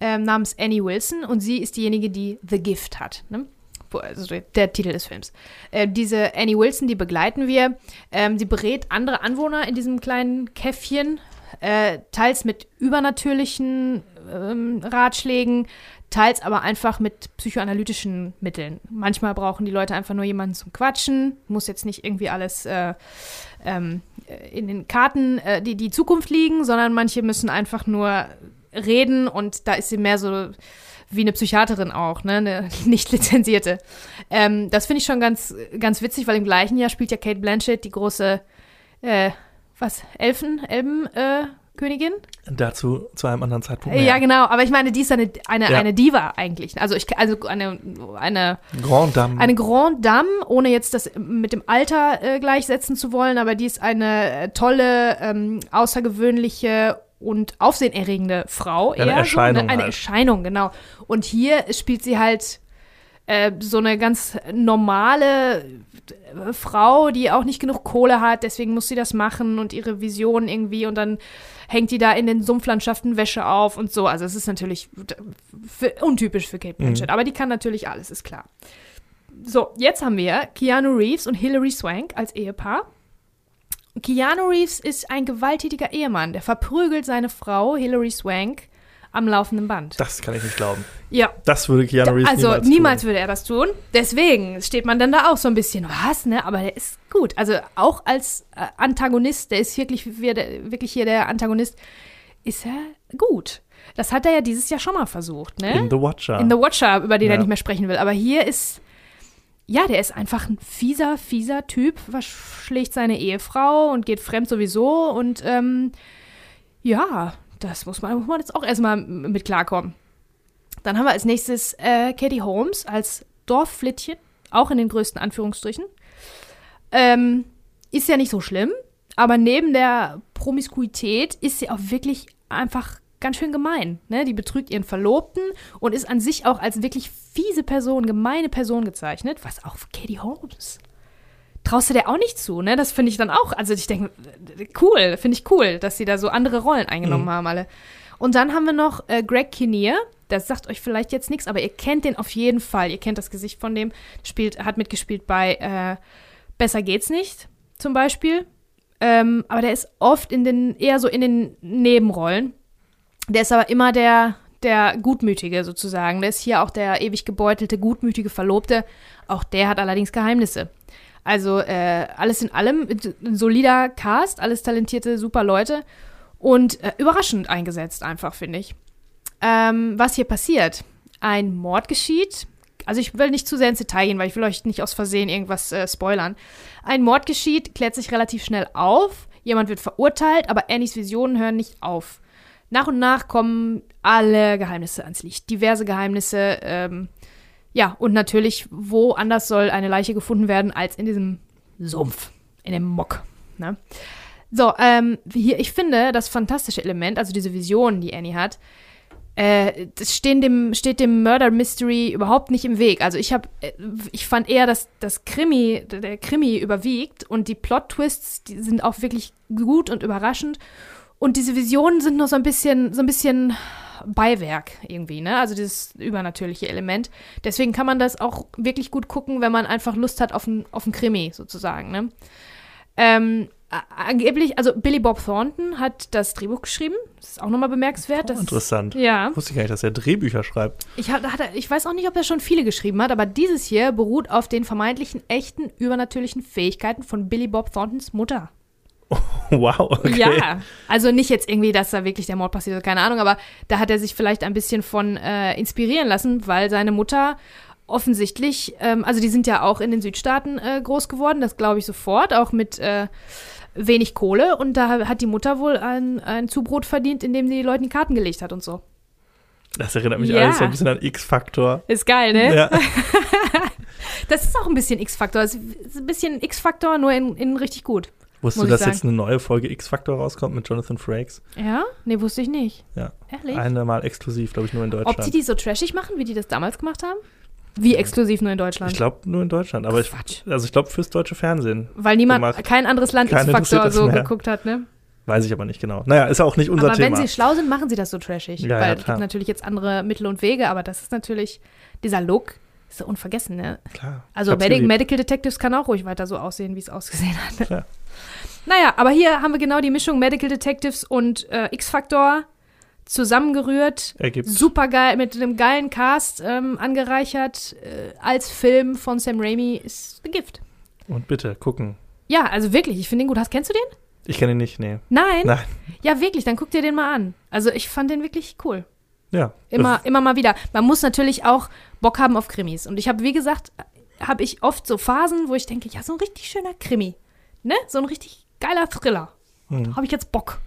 ähm, namens Annie Wilson und sie ist diejenige, die The Gift hat. Ne? Also der Titel des Films. Äh, diese Annie Wilson, die begleiten wir. Ähm, die berät andere Anwohner in diesem kleinen Käffchen, äh, teils mit übernatürlichen ähm, Ratschlägen, teils aber einfach mit psychoanalytischen Mitteln. Manchmal brauchen die Leute einfach nur jemanden zum Quatschen, muss jetzt nicht irgendwie alles äh, ähm, in den Karten äh, die, die Zukunft liegen, sondern manche müssen einfach nur reden und da ist sie mehr so wie eine Psychiaterin auch, ne, eine [LAUGHS] nicht lizenzierte. Ähm, das finde ich schon ganz, ganz witzig, weil im gleichen Jahr spielt ja Kate Blanchett die große, äh, was, Elfen, Elben, äh, Königin? Dazu zu einem anderen Zeitpunkt. Mehr. Ja, genau, aber ich meine, die ist eine, eine, ja. eine Diva eigentlich. Also ich also eine eine Grand Dame. Eine Grand Dame, ohne jetzt das mit dem Alter äh, gleichsetzen zu wollen, aber die ist eine äh, tolle, ähm, außergewöhnliche und aufsehenerregende Frau. Eine Erscheinung. So, ne? Eine halt. Erscheinung, genau. Und hier spielt sie halt äh, so eine ganz normale äh, Frau, die auch nicht genug Kohle hat, deswegen muss sie das machen und ihre Vision irgendwie und dann hängt die da in den Sumpflandschaften Wäsche auf und so. Also es ist natürlich für, untypisch für Kate Blanchett, mhm. aber die kann natürlich alles, ist klar. So, jetzt haben wir Keanu Reeves und Hilary Swank als Ehepaar. Keanu Reeves ist ein gewalttätiger Ehemann, der verprügelt seine Frau Hilary Swank am laufenden Band. Das kann ich nicht glauben. Ja. Das würde Keanu Reeves also, niemals, niemals würde er das tun. Deswegen steht man dann da auch so ein bisschen, was, ne? Aber der ist gut. Also auch als äh, Antagonist, der ist wirklich, wirklich hier der Antagonist, ist er gut. Das hat er ja dieses Jahr schon mal versucht, ne? In The Watcher. In The Watcher, über den ja. er nicht mehr sprechen will. Aber hier ist, ja, der ist einfach ein fieser, fieser Typ, verschlägt seine Ehefrau und geht fremd sowieso und, ähm, ja, das muss man, muss man jetzt auch erstmal mit klarkommen. Dann haben wir als nächstes äh, Katie Holmes als Dorfflittchen, auch in den größten Anführungsstrichen. Ähm, ist ja nicht so schlimm, aber neben der Promiskuität ist sie auch wirklich einfach ganz schön gemein. Ne? Die betrügt ihren Verlobten und ist an sich auch als wirklich fiese Person, gemeine Person gezeichnet, was auch Katie Holmes traust du dir auch nicht zu, ne? Das finde ich dann auch. Also ich denke, cool, finde ich cool, dass sie da so andere Rollen eingenommen mhm. haben alle. Und dann haben wir noch äh, Greg Kinnear. Das sagt euch vielleicht jetzt nichts, aber ihr kennt den auf jeden Fall. Ihr kennt das Gesicht von dem. Spielt, hat mitgespielt bei äh, Besser geht's nicht, zum Beispiel. Ähm, aber der ist oft in den, eher so in den Nebenrollen. Der ist aber immer der, der Gutmütige sozusagen. Der ist hier auch der ewig gebeutelte, gutmütige Verlobte. Auch der hat allerdings Geheimnisse. Also äh, alles in allem ein solider Cast, alles talentierte, super Leute und äh, überraschend eingesetzt einfach, finde ich. Ähm, was hier passiert? Ein Mord geschieht. Also ich will nicht zu sehr ins Detail gehen, weil ich will euch nicht aus Versehen irgendwas äh, spoilern. Ein Mord geschieht, klärt sich relativ schnell auf. Jemand wird verurteilt, aber Annies Visionen hören nicht auf. Nach und nach kommen alle Geheimnisse ans Licht. Diverse Geheimnisse, ähm, ja, und natürlich, wo anders soll eine Leiche gefunden werden als in diesem Sumpf, in dem Mock. Ne? So, ähm, hier, ich finde das fantastische Element, also diese Vision, die Annie hat, äh, das stehen dem, steht dem Murder Mystery überhaupt nicht im Weg. Also ich habe, äh, ich fand eher, dass das Krimi, der Krimi überwiegt und die Plot-Twists, die sind auch wirklich gut und überraschend. Und diese Visionen sind nur so ein bisschen, so ein bisschen Beiwerk irgendwie, ne? Also dieses übernatürliche Element. Deswegen kann man das auch wirklich gut gucken, wenn man einfach Lust hat auf ein, auf ein Krimi sozusagen, ne? Ähm, angeblich, also Billy Bob Thornton hat das Drehbuch geschrieben. Das ist auch nochmal bemerkenswert. Oh, interessant. Ja. Wusste ich gar nicht, dass er Drehbücher schreibt. Ich, hat, hat, ich weiß auch nicht, ob er schon viele geschrieben hat, aber dieses hier beruht auf den vermeintlichen echten übernatürlichen Fähigkeiten von Billy Bob Thorntons Mutter. [LAUGHS] wow, okay. Ja, also nicht jetzt irgendwie, dass da wirklich der Mord passiert, keine Ahnung, aber da hat er sich vielleicht ein bisschen von äh, inspirieren lassen, weil seine Mutter offensichtlich, ähm, also die sind ja auch in den Südstaaten äh, groß geworden, das glaube ich sofort, auch mit äh, wenig Kohle. Und da hat die Mutter wohl ein, ein Zubrot verdient, indem die Leuten Karten gelegt hat und so. Das erinnert mich Ja. alles so ein bisschen an X-Faktor. Ist geil, ne? Ja. [LAUGHS] Das ist auch ein bisschen X-Faktor. Ist ein bisschen X-Faktor, nur in, in richtig gut. Wusstest du, ich dass jetzt eine neue Folge X-Faktor rauskommt mit Jonathan Frakes? Ja? Nee, wusste ich nicht. Ja. Ehrlich? Eine Mal exklusiv, glaube ich, nur in Deutschland. Ob die die so trashig machen, wie die das damals gemacht haben? Wie exklusiv nur in Deutschland? ich glaube nur in Deutschland, aber ich, Quatsch. also ich glaube fürs deutsche Fernsehen. Weil niemand, gemacht. kein anderes Land das so mehr. geguckt hat, ne? Weiß ich aber nicht genau. Naja, ist auch nicht unser aber Thema. wenn sie schlau sind, machen sie das so trashig. Ja, weil ja, es gibt natürlich jetzt andere Mittel und Wege, aber das ist natürlich, dieser Look ist so unvergessen, ne? Klar. Also Medi. Medical Detectives kann auch ruhig weiter so aussehen, wie es ausgesehen hat. Klar. Naja, aber hier haben wir genau die Mischung Medical Detectives und äh, X-Factor zusammengerührt. Ergibt. Super geil, mit einem geilen Cast ähm, angereichert äh, als Film von Sam Raimi ist ein Gift. Und bitte, gucken. Ja, also wirklich, ich finde den gut. Hast, kennst du den? Ich kenne ihn nicht, nee. Nein? Nein. Ja, wirklich, dann guck dir den mal an. Also ich fand den wirklich cool. Ja. Immer, immer mal wieder. Man muss natürlich auch Bock haben auf Krimis. Und ich habe, wie gesagt, habe ich oft so Phasen, wo ich denke, ja, so ein richtig schöner Krimi. Ne? So ein richtig geiler Thriller. Mhm. Habe ich jetzt Bock.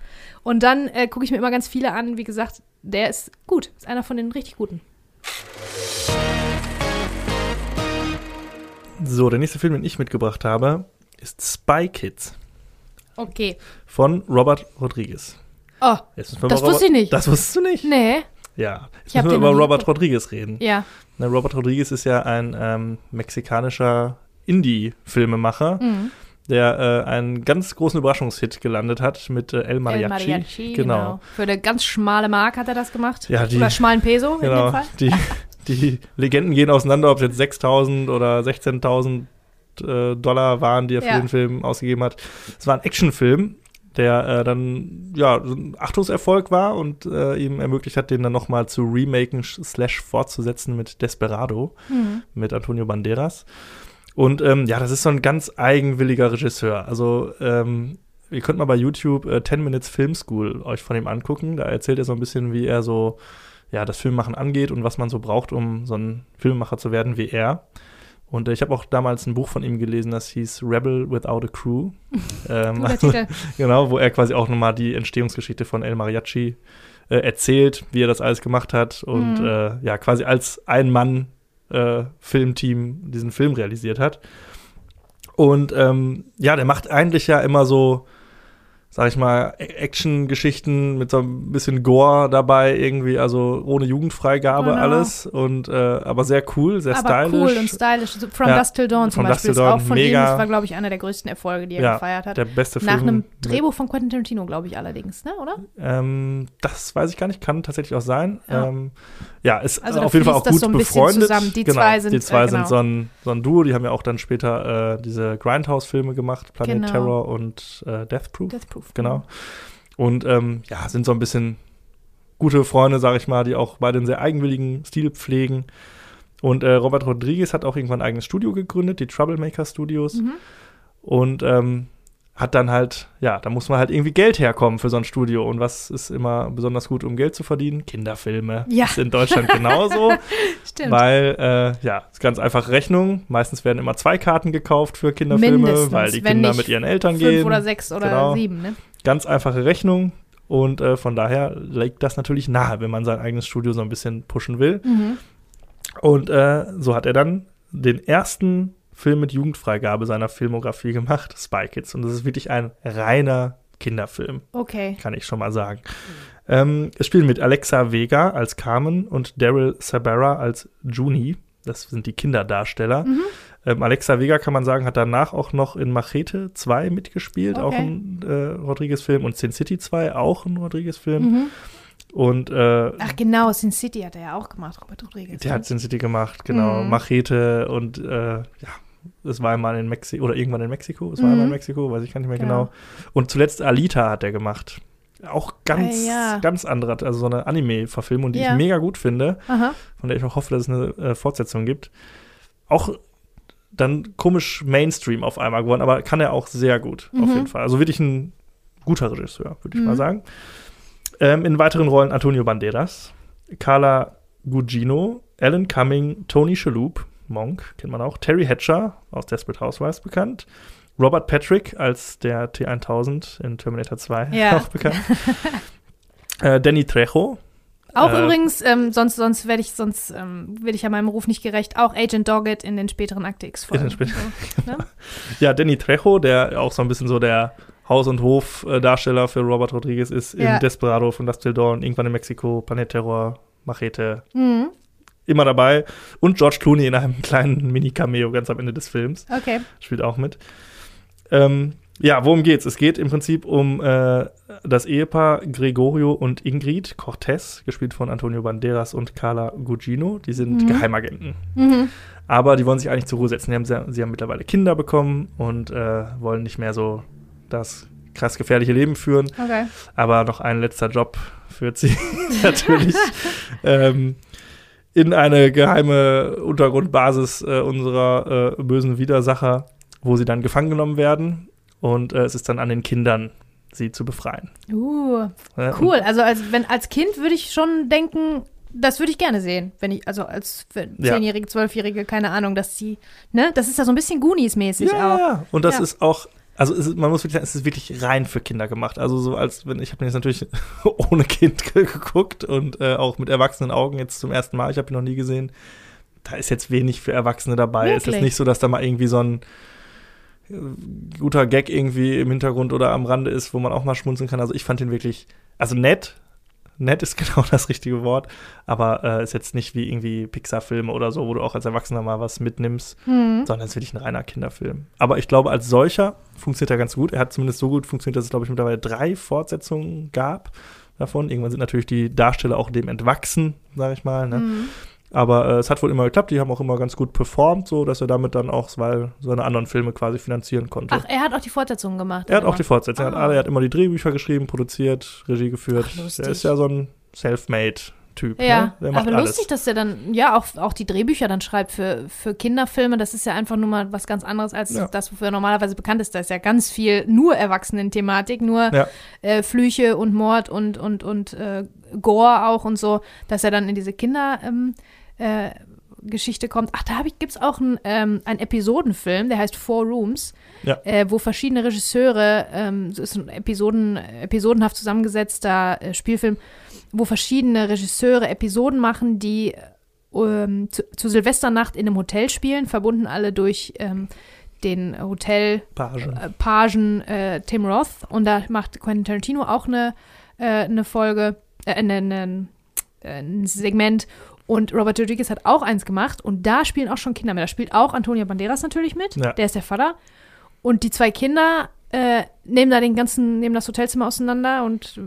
Und dann äh, gucke ich mir immer ganz viele an. Wie gesagt, der ist gut. Ist einer von den richtig guten. So, der nächste Film, den ich mitgebracht habe, ist Spy Kids Okay. von Robert Rodriguez. Oh, Das Robert- wusste ich nicht. Das wusstest du nicht? nee. Ja. Jetzt müssen wir über Robert. Rodriguez reden. Ja. Na, Robert Rodriguez ist ja ein ähm, mexikanischer Indie-Filmemacher, Mhm. der äh, einen ganz großen Überraschungshit gelandet hat mit äh, El Mariachi. El Mariachi, genau. genau. Für eine ganz schmale Mark hat er das gemacht. Ja, die- Oder schmalen Peso in dem Genau. Fall. Die, die Legenden gehen auseinander, ob es jetzt 6.000 oder 16.000 äh, Dollar waren, die er für Ja. den Film ausgegeben hat. Es war ein Actionfilm, der äh, dann ja ein Achtungserfolg war und äh, ihm ermöglicht hat, den dann nochmal zu remaken slash fortzusetzen mit Desperado Mhm. mit Antonio Banderas. Und ähm, ja, das ist so ein ganz eigenwilliger Regisseur. Also ähm, ihr könnt mal bei YouTube äh, 10 Minutes Film School euch von ihm angucken. Da erzählt er so ein bisschen, wie er so ja, das Filmmachen angeht und was man so braucht, um so ein Filmemacher zu werden wie er. Und ich habe auch damals ein Buch von ihm gelesen, das hieß Rebel Without a Crew. [LAUGHS] ähm, also, [LAUGHS] genau, wo er quasi auch nochmal die Entstehungsgeschichte von El Mariachi äh, erzählt, wie er das alles gemacht hat und Mhm. äh, ja, quasi als ein Mann äh, diesen Film realisiert hat. Und ähm, ja, der macht eigentlich ja immer so, sag ich mal, Action-Geschichten mit so ein bisschen Gore dabei, irgendwie, also ohne Jugendfreigabe Genau. alles. Und äh, aber sehr cool, sehr Aber stylisch. cool und stylisch. From Ja, Dusk Till Dawn zum Beispiel ist auch von mega. ihm. Das war, glaube ich, einer der größten Erfolge, die er Ja, gefeiert hat. Der beste Film. Nach einem Drehbuch von Quentin Tarantino, glaube ich allerdings, ne? Oder? Ähm, das weiß ich gar nicht, kann tatsächlich auch sein. Ja. Ähm, ja, ist Also auf jeden Fall auch gut so befreundet. zusammen. Die genau, zwei sind, die zwei äh, sind genau. so ein, so ein Duo. Die haben ja auch dann später äh, diese Grindhouse-Filme gemacht, Planet Genau. Terror und äh, Death Proof. Death Proof. Genau. Und ähm, ja, sind so ein bisschen gute Freunde, sag ich mal, die auch beide einen sehr eigenwilligen Stil pflegen. Und äh, Robert Rodriguez hat auch irgendwann ein eigenes Studio gegründet, die Troublemaker Studios. Mhm. Und ähm, hat dann halt, ja, da muss man halt irgendwie Geld herkommen für so ein Studio. Und was ist immer besonders gut, um Geld zu verdienen? Kinderfilme. Ja. Ist in Deutschland genauso. [LAUGHS] Stimmt. weil, äh, ja, ist ganz einfach Rechnung. Meistens werden immer zwei Karten gekauft für Kinderfilme, Mindestens, weil die Kinder mit ihren Eltern Fünf gehen. oder sechs oder Genau. sieben, ne? Ganz einfache Rechnung. Und äh, von daher liegt das natürlich nahe, wenn man sein eigenes Studio so ein bisschen pushen will. Mhm. Und äh, so hat er dann den ersten Film mit Jugendfreigabe seiner Filmografie gemacht, [LAUGHS] Spy Kids. Und das ist wirklich ein reiner Kinderfilm, Okay. kann ich schon mal sagen. Ähm, es spielen mit Alexa Vega als Carmen und Daryl Sabara als Juni. Das sind die Kinderdarsteller. Mhm. Ähm, Alexa Vega, kann man sagen, hat danach auch noch in Machete 2 mitgespielt, auch Okay. ein äh, Rodriguez-Film. Und Sin City 2, auch ein Rodriguez-Film. Mhm. Und äh, Ach genau, Sin City hat er ja auch gemacht, Robert Rodriguez. Der ne? hat Sin City gemacht, genau. Mhm. Machete und äh, ja, es war einmal in Mexiko oder irgendwann in Mexiko. Es war Mhm. einmal in Mexiko, weiß ich gar nicht mehr Genau. genau. Und zuletzt Alita hat er gemacht. Auch ganz, Ah, ja. ganz andere, also so eine Anime-Verfilmung, die Ja. ich mega gut finde, Aha. von der ich auch hoffe, dass es eine äh, Fortsetzung gibt. Auch dann komisch Mainstream auf einmal geworden, aber kann er auch sehr gut, auf Mhm. jeden Fall. Also wirklich ein guter Regisseur, würde ich Mhm. mal sagen. Ähm, in weiteren Rollen Antonio Banderas, Carla Gugino, Alan Cumming, Tony Shalhoub, Monk, kennt man auch. Terry Hatcher aus Desperate Housewives bekannt. Robert Patrick als der T1000 in Terminator 2 Ja. [LAUGHS] auch bekannt. [LAUGHS] äh, Danny Trejo. Auch Äh, übrigens, ähm, sonst, sonst werde ich, sonst ähm, werde ich ja meinem Ruf nicht gerecht, auch Agent Doggett in den späteren Akte X-Folgen. So, ne? [LAUGHS] Ja, Danny Trejo, der auch so ein bisschen so der Haus- und Hof-Darsteller für Robert Rodriguez ist Ja. in Desperado von Dust Till Dawn, irgendwann in Mexiko, Planet Terror, Machete, Mhm. immer dabei. Und George Clooney in einem [LAUGHS] kleinen Mini-Cameo ganz am Ende des Films. Okay. spielt auch mit. Ähm, ja, worum geht's? Es geht im Prinzip um äh, das Ehepaar Gregorio und Ingrid Cortez, gespielt von Antonio Banderas und Carla Gugino. Die sind Mhm. Geheimagenten. Mhm. Aber die wollen sich eigentlich zur Ruhe setzen. Die haben, sie haben mittlerweile Kinder bekommen und äh, wollen nicht mehr so das krass gefährliche Leben führen. Okay. Aber noch ein letzter Job führt sie [LAUGHS] natürlich [LAUGHS] ähm, in eine geheime Untergrundbasis äh, unserer äh, bösen Widersacher, wo sie dann gefangen genommen werden. Und äh, es ist dann an den Kindern, sie zu befreien. Uh, cool. Also als, wenn, als Kind würde ich schon denken, das würde ich gerne sehen. Wenn ich, also als. Zehnjährige, Zwölfjährige, keine Ahnung, dass sie, ne? Das ist ja so ein bisschen Goonies-mäßig ja, auch. ja, und das Ja. ist auch, also es ist, man muss wirklich sagen, es ist wirklich rein für Kinder gemacht. Also so als wenn, ich habe den jetzt natürlich [LAUGHS] ohne Kind ge- [LAUGHS] geguckt und äh, auch mit erwachsenen Augen jetzt zum ersten Mal, ich habe ihn noch nie gesehen. Da ist jetzt wenig für Erwachsene dabei. Es ist Wirklich? jetzt nicht so, dass da mal irgendwie so ein äh, guter Gag irgendwie im Hintergrund oder am Rande ist, wo man auch mal schmunzeln kann. Also ich fand den wirklich, also nett. Nett ist [LAUGHS] genau das richtige Wort, aber äh, ist jetzt nicht wie irgendwie Pixar-Filme oder so, wo du auch als Erwachsener mal was mitnimmst Hm. sondern es ist wirklich ein reiner Kinderfilm. Aber ich glaube, als solcher funktioniert er ganz gut. Er hat zumindest so gut funktioniert, dass es, glaube ich, mittlerweile drei Fortsetzungen gab davon. Irgendwann sind natürlich die Darsteller auch dem entwachsen, sage ich mal. Ne? Mhm. Aber äh, es hat wohl immer geklappt. Die haben auch immer ganz gut performt, so dass er damit dann auch weil seine anderen Filme quasi finanzieren konnte. Ach, er hat auch die Fortsetzungen gemacht. er hat auch immer. die Fortsetzung. Er, hat Ah. alle, er hat immer die Drehbücher geschrieben, produziert, Regie geführt. Ach, er ist ja so ein Self-Made-Typ. Ja, ne? Aber alles. lustig, dass er dann, ja, auch, auch die Drehbücher dann schreibt für, für Kinderfilme. Das ist ja einfach nur mal was ganz anderes als Ja. das, wofür er normalerweise bekannt ist. Da ist ja ganz viel nur Erwachsenen-Thematik, nur Ja. äh, Flüche und Mord und, und, und äh, Gore auch und so, dass er dann in diese Kinder. Ähm, äh, Geschichte kommt. Ach, da gibt es auch einen ähm, einen Episodenfilm, der heißt Four Rooms, Ja. äh, wo verschiedene Regisseure, ähm, es ist ein Episoden, episodenhaft zusammengesetzter äh, Spielfilm, wo verschiedene Regisseure Episoden machen, die ähm, zu, zu Silvesternacht in einem Hotel spielen, verbunden alle durch ähm, den Hotel Page. äh, Pagen äh, Tim Roth und da macht Quentin Tarantino auch eine, äh, eine Folge, äh, eine, eine, ein Segment und Robert Rodriguez hat auch eins gemacht und da spielen auch schon Kinder mit. Da spielt auch Antonio Banderas natürlich mit, Ja. der ist der Vater und die zwei Kinder äh, nehmen da den ganzen, nehmen das Hotelzimmer auseinander und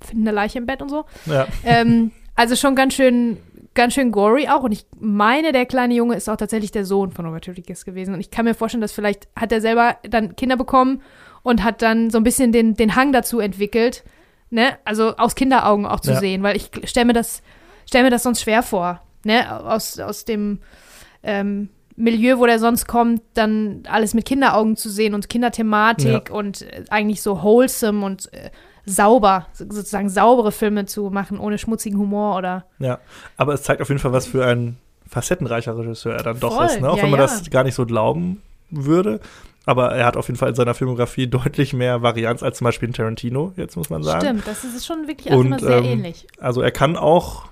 finden eine Leiche im Bett und so. Ja. ähm, also schon ganz schön, ganz schön gory auch. Und ich meine, der kleine Junge ist auch tatsächlich der Sohn von Robert Rodriguez gewesen. Und ich kann mir vorstellen, dass vielleicht hat er selber dann Kinder bekommen und hat dann so ein bisschen den, den Hang dazu entwickelt, ne? Also aus Kinderaugen auch zu Ja. sehen, weil ich stelle mir das, stell mir das sonst schwer vor, ne? Aus, aus dem ähm, Milieu, wo der sonst kommt, dann alles mit Kinderaugen zu sehen und Kinderthematik und äh, eigentlich so wholesome und äh, sauber, so- sozusagen saubere Filme zu machen, ohne schmutzigen Humor oder. Ja, aber es zeigt auf jeden Fall, was für ein facettenreicher Regisseur er dann doch Voll, ist, ne? auch ja, wenn man ja. das gar nicht so glauben würde. Aber er hat auf jeden Fall in seiner Filmografie [LAUGHS] deutlich mehr Varianz als zum Beispiel in Tarantino, jetzt muss man sagen. Stimmt, das ist schon wirklich alles Und, immer sehr ähm, ähnlich. Also er kann auch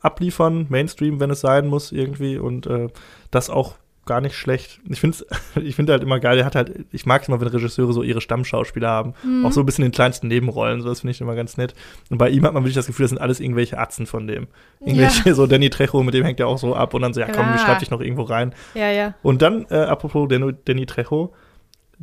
abliefern, Mainstream, wenn es sein muss, irgendwie. Und äh, das auch gar nicht schlecht. Ich finde [LAUGHS] ich finde halt immer geil, er hat halt, ich mag es immer, wenn Regisseure so ihre Stammschauspieler haben. Mhm. Auch so ein bisschen in den kleinsten Nebenrollen, so das finde ich immer ganz nett. Und bei ihm hat man wirklich das Gefühl, das sind alles irgendwelche Atzen von dem. Irgendwelche, [LAUGHS] so Danny Trejo, mit dem hängt er auch so ab und dann so, ja komm, Klar. ich schreib dich noch irgendwo rein. Ja, ja. Und dann, äh, apropos Danny, Danny Trejo,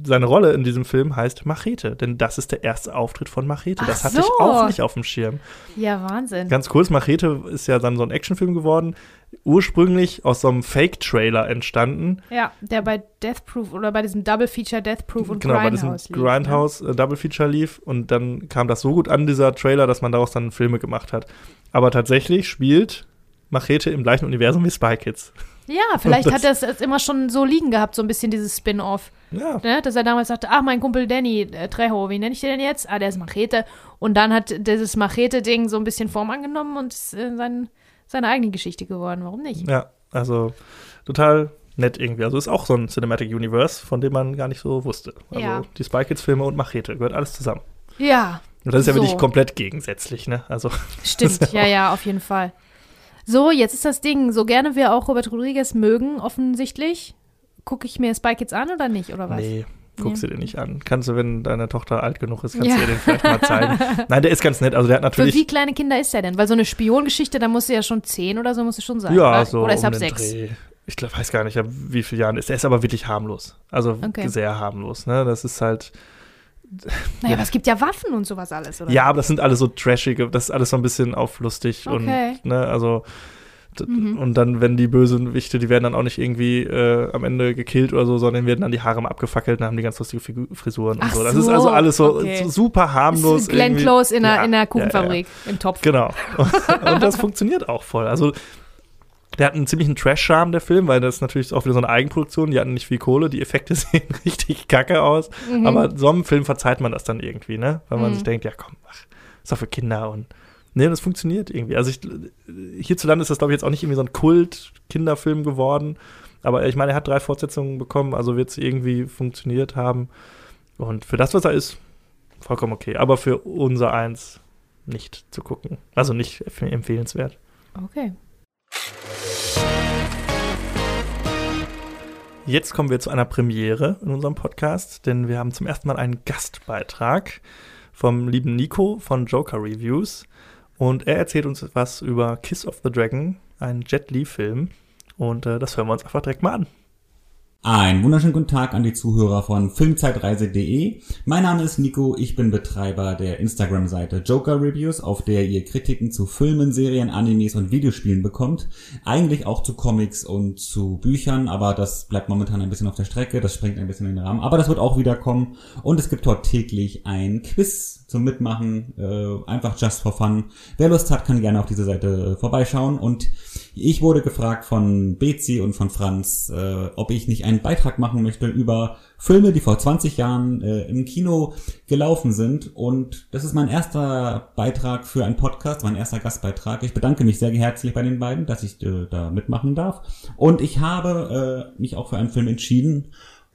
seine Rolle in diesem Film heißt Machete, denn das ist der erste Auftritt von Machete. Ach das hatte ich so. auch nicht auf dem Schirm. Ja, Wahnsinn. Ganz kurz, Machete ist ja dann so ein Actionfilm geworden, ursprünglich aus so einem Fake-Trailer entstanden. Ja, der bei Death Proof oder bei diesem Double Feature Death Proof und genau, bei diesem Grindhouse lief, ne? Grindhouse äh, Double Feature lief und dann kam das so gut an, dieser Trailer, dass man daraus dann Filme gemacht hat. Aber tatsächlich spielt Machete im gleichen Universum wie Spy Kids. Ja, [LAUGHS] vielleicht hat er es immer schon so liegen gehabt, so ein bisschen dieses Spin-off. Ja, Ne? Dass er damals sagte, ach, mein Kumpel Danny äh, Trejo, wie nenne ich den denn jetzt? Ah, der ist Machete. Und dann hat dieses Machete-Ding so ein bisschen Form angenommen und ist äh, sein, seine eigene Geschichte geworden. Warum nicht? ja. Also total nett irgendwie. Also ist auch so ein Cinematic Universe, von dem man gar nicht so wusste. Also Ja. die Spy Kids Filme und Machete gehört alles zusammen. Ja, Und das ist ja So. wirklich komplett gegensätzlich, ne? Also stimmt. [LAUGHS] Ja, ja, auf jeden Fall. So, jetzt ist das Ding, so gerne wir auch Robert Rodriguez mögen, offensichtlich, gucke ich mir Spy Kids an oder nicht, oder was? nee, guckst du dir nicht an. Kannst du, wenn deine Tochter alt genug ist, kannst Ja. du ihr den vielleicht mal zeigen. [LAUGHS] Nein, der ist ganz nett. Also der hat Für natürlich wie kleine Kinder ist der denn? Weil so eine Spiongeschichte, da muss sie ja schon zehn oder so, muss es schon sein. Ja, oder? so Oder ist um ab sechs. Dreh. Ich glaub, weiß gar nicht, ab wie viele Jahren ist. Er ist aber wirklich harmlos. Also Okay. sehr harmlos. Ne? Das ist halt. [LAUGHS] Naja, aber es gibt ja Waffen und sowas alles, oder? Ja, aber das sind alles so trashige. Das ist alles so ein bisschen auflustig Okay. und ne, also. Mhm. Und dann, wenn die Bösewichte, die werden dann auch nicht irgendwie äh, am Ende gekillt oder so, sondern werden dann die Haare mal abgefackelt und haben die ganz lustige Figu Frisuren Ach und so. Das so, ist also alles so, okay. so super Das harmlos. ist Glenn irgendwie. Close in einer, Ja, in einer ja, Kuchenfabrik im Topf. Genau. [LAUGHS] Und das funktioniert auch voll. Also, der hat einen ziemlichen Trash-Charme, der Film, weil das ist natürlich auch wieder so eine Eigenproduktion. Die hatten nicht viel Kohle, die Effekte [LAUGHS] sehen richtig kacke aus. Mhm. Aber so einem Film verzeiht man das dann irgendwie, ne? Weil man Mhm. sich denkt, ja komm, ach, ist doch für Kinder und. Nee, das funktioniert irgendwie. Also ich, hierzulande ist das, glaube ich, jetzt auch nicht irgendwie so ein Kult-Kinderfilm geworden. Aber ich meine, er hat drei Fortsetzungen bekommen, also wird es irgendwie funktioniert haben. Und für das, was er ist, vollkommen okay. Aber für unser Eins nicht zu gucken. Also nicht empf- empfehlenswert. Okay. Jetzt kommen wir zu einer Premiere in unserem Podcast, denn wir haben zum ersten Mal einen Gastbeitrag vom lieben Nico von Joker Reviews. Und er erzählt uns was über Kiss of the Dragon, einen Jet Li-Film. Und äh, das hören wir uns einfach direkt mal an. Einen wunderschönen guten Tag an die Zuhörer von filmzeitreise.de. Mein Name ist Nico, ich bin Betreiber der Instagram-Seite Joker Reviews, auf der ihr Kritiken zu Filmen, Serien, Animes und Videospielen bekommt. Eigentlich auch zu Comics und zu Büchern, aber das bleibt momentan ein bisschen auf der Strecke, das springt ein bisschen in den Rahmen. Aber das wird auch wieder kommen und es gibt dort täglich ein Quiz zum Mitmachen, äh, einfach just for fun. Wer Lust hat, kann gerne auf diese Seite äh, vorbeischauen und ich wurde gefragt von Bezi und von Franz, äh, ob ich nicht einen Beitrag machen möchte über Filme, die vor 20 Jahren äh, im Kino gelaufen sind. Und das ist mein erster Beitrag für einen Podcast, mein erster Gastbeitrag. Ich bedanke mich sehr herzlich bei den beiden, dass ich äh, da mitmachen darf. Und ich habe äh, mich auch für einen Film entschieden.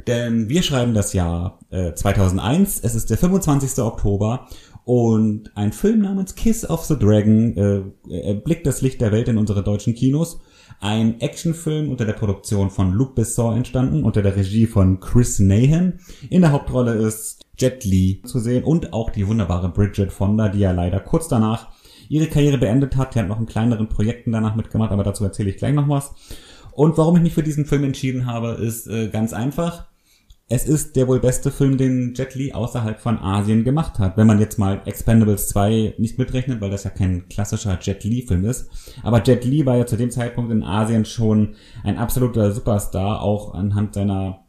Denn wir schreiben das Jahr äh, 2001. Es ist der 25. Oktober und ein Film namens Kiss of the Dragon äh, erblickt das Licht der Welt in unsere deutschen Kinos. Ein Actionfilm unter der Produktion von Luc Besson entstanden, unter der Regie von Chris Nahan. In der Hauptrolle ist Jet Li zu sehen und auch die wunderbare Bridget Fonda, die ja leider kurz danach ihre Karriere beendet hat. Die hat noch in kleineren Projekten danach mitgemacht, aber dazu erzähle ich gleich noch was. Und warum ich mich für diesen Film entschieden habe, ist äh, ganz einfach. Es ist der wohl beste Film, den Jet Li außerhalb von Asien gemacht hat. Wenn man jetzt mal Expendables 2 nicht mitrechnet, weil das ja kein klassischer Jet Li-Film ist. Aber Jet Li war ja zu dem Zeitpunkt in Asien schon ein absoluter Superstar, auch anhand seiner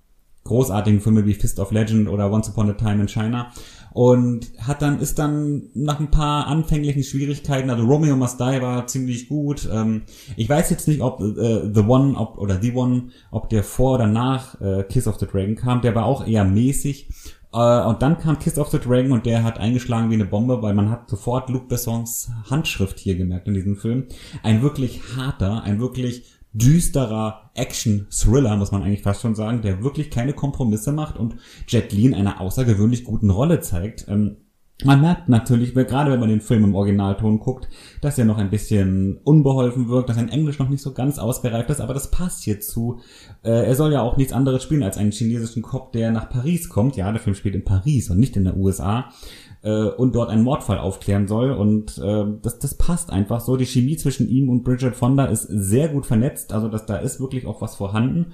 großartigen Filme wie Fist of Legend oder Once Upon a Time in China. Und hat dann, ist dann nach ein paar anfänglichen Schwierigkeiten, also Romeo Must Die war ziemlich gut. Ähm, ich weiß jetzt nicht, ob äh, The One ob, oder The One, ob der vor oder nach äh, Kiss of the Dragon kam. Der war auch eher mäßig. Äh, und dann kam Kiss of the Dragon und der hat eingeschlagen wie eine Bombe, weil man hat sofort Luc Bessons Handschrift hier gemerkt in diesem Film. Ein wirklich harter, ein wirklich düsterer Action-Thriller, muss man eigentlich fast schon sagen, der wirklich keine Kompromisse macht und Jet Li in einer außergewöhnlich guten Rolle zeigt. Ähm, man merkt natürlich, gerade wenn man den Film im Originalton guckt, dass er noch ein bisschen unbeholfen wirkt, dass sein Englisch noch nicht so ganz ausgereift ist, aber das passt hierzu. Äh, er soll ja auch nichts anderes spielen als einen chinesischen Cop, der nach Paris kommt. Ja, der Film spielt in Paris und nicht in der USA äh, und dort einen Mordfall aufklären soll. Und äh, das, das passt einfach so. Die Chemie zwischen ihm und Bridget Fonda ist sehr gut vernetzt. Also dass da ist wirklich auch was vorhanden.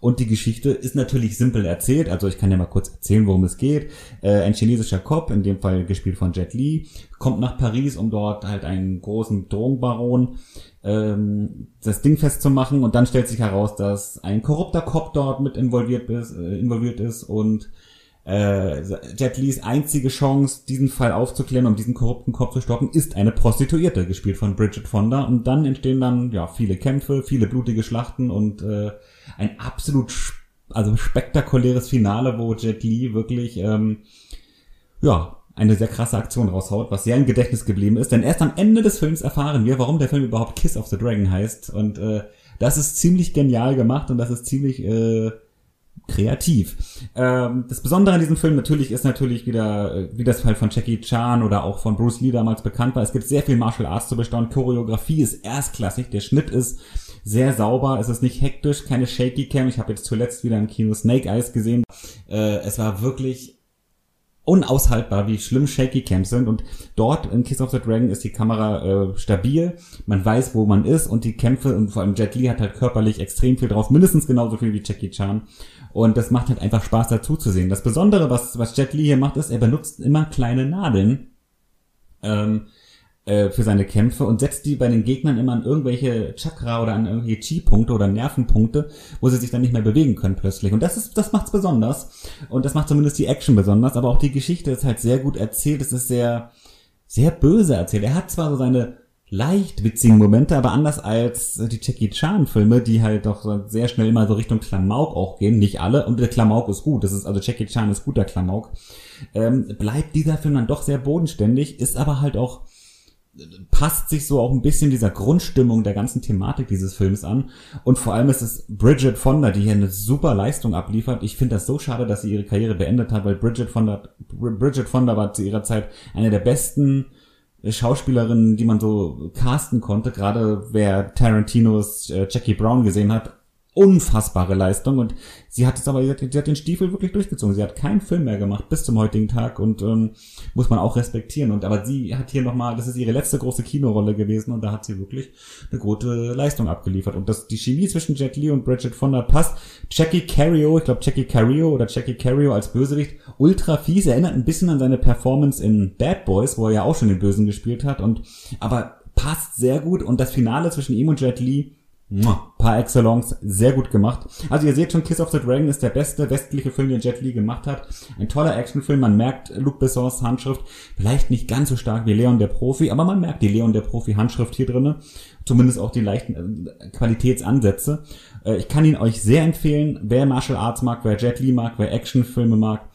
Und die Geschichte ist natürlich simpel erzählt. Also ich kann ja mal kurz erzählen, worum es geht. Äh, ein chinesischer Cop, in dem Fall gespielt von Jet Li, kommt nach Paris, um dort halt einen großen Drogenbaron ähm, das Ding festzumachen. Und dann stellt sich heraus, dass ein korrupter Cop dort mit involviert ist, äh, involviert ist und äh, Jet Lis einzige Chance, diesen Fall aufzuklären, um diesen korrupten Kopf zu stoppen, ist eine Prostituierte, gespielt von Bridget Fonda. Und dann entstehen dann ja viele Kämpfe, viele blutige Schlachten und äh, ein absolut also spektakuläres Finale, wo Jet Li wirklich ähm, ja eine sehr krasse Aktion raushaut, was sehr im Gedächtnis geblieben ist. Denn erst am Ende des Films erfahren wir, warum der Film überhaupt Kiss of the Dragon heißt. Und äh, Das ist ziemlich genial gemacht und das ist ziemlich äh, kreativ. Ähm, das Besondere an diesem Film natürlich ist natürlich wieder, äh, wie das halt von Jackie Chan oder auch von Bruce Lee damals bekannt war. Es gibt sehr viel Martial Arts zu bestaunen. Choreografie ist erstklassig. Der Schnitt ist sehr sauber. Es ist nicht hektisch, keine Shaky Cam. Ich habe jetzt zuletzt wieder im Kino Snake Eyes gesehen. Äh, es war wirklich unaushaltbar, wie schlimm Shaky Cams sind. Und dort in Kiss of the Dragon ist die Kamera äh, stabil. Man weiß, wo man ist und die Kämpfe und vor allem Jet Li hat halt körperlich extrem viel drauf, mindestens genauso viel wie Jackie Chan. Und das macht halt einfach Spaß dazu zu sehen. Das Besondere, was, was Jet Li hier macht, ist, er benutzt immer kleine Nadeln. Ähm, äh, für seine Kämpfe und setzt die bei den Gegnern immer an irgendwelche Chakra oder an irgendwelche Chi-Punkte oder Nervenpunkte, wo sie sich dann nicht mehr bewegen können plötzlich. Und das ist, das macht's besonders. Und das macht zumindest die Action besonders, aber auch die Geschichte ist halt sehr gut erzählt. Es ist sehr, sehr böse erzählt. Er hat zwar so seine leicht witzigen Momente, aber anders als die Jackie Chan Filme, die halt doch sehr schnell immer so Richtung Klamauk auch gehen, nicht alle, und der Klamauk ist gut, das ist, also Jackie Chan ist guter Klamauk, ähm, bleibt dieser Film dann doch sehr bodenständig, ist aber halt auch passt sich so auch ein bisschen dieser Grundstimmung der ganzen Thematik dieses Films an. Und vor allem ist es Bridget Fonda, die hier eine super Leistung abliefert. Ich finde das so schade, dass sie ihre Karriere beendet hat, weil Bridget Fonda, Bridget Fonda war zu ihrer Zeit eine der besten Schauspielerinnen, die man so casten konnte. Gerade wer Tarantinos äh, Jackie Brown gesehen hat, unfassbare Leistung und sie hat es aber, sie hat, sie hat, den Stiefel wirklich durchgezogen. Sie hat keinen Film mehr gemacht bis zum heutigen Tag und ähm, muss man auch respektieren. Und aber sie hat hier nochmal, das ist ihre letzte große Kinorolle gewesen und da hat sie wirklich eine gute Leistung abgeliefert. Und das, die Chemie zwischen Jet Li und Bridget Fonda passt. Jackie Carrio, ich glaube Jackie Carrio oder Jackie Carrio als Bösewicht, ultra fies, erinnert ein bisschen an seine Performance in Bad Boys, wo er ja auch schon den Bösen gespielt hat und aber passt sehr gut und das Finale zwischen ihm und Jet Li Par excellence, sehr gut gemacht. Also ihr seht schon, Kiss of the Dragon ist der beste westliche Film, den Jet Li gemacht hat. Ein toller Actionfilm, man merkt Luc Bessons Handschrift, vielleicht nicht ganz so stark wie Leon der Profi, aber man merkt die Leon der Profi Handschrift hier drinne. Zumindest auch die leichten äh, Qualitätsansätze. Äh, ich kann ihn euch sehr empfehlen, wer Martial Arts mag, wer Jet Li mag, wer Actionfilme mag.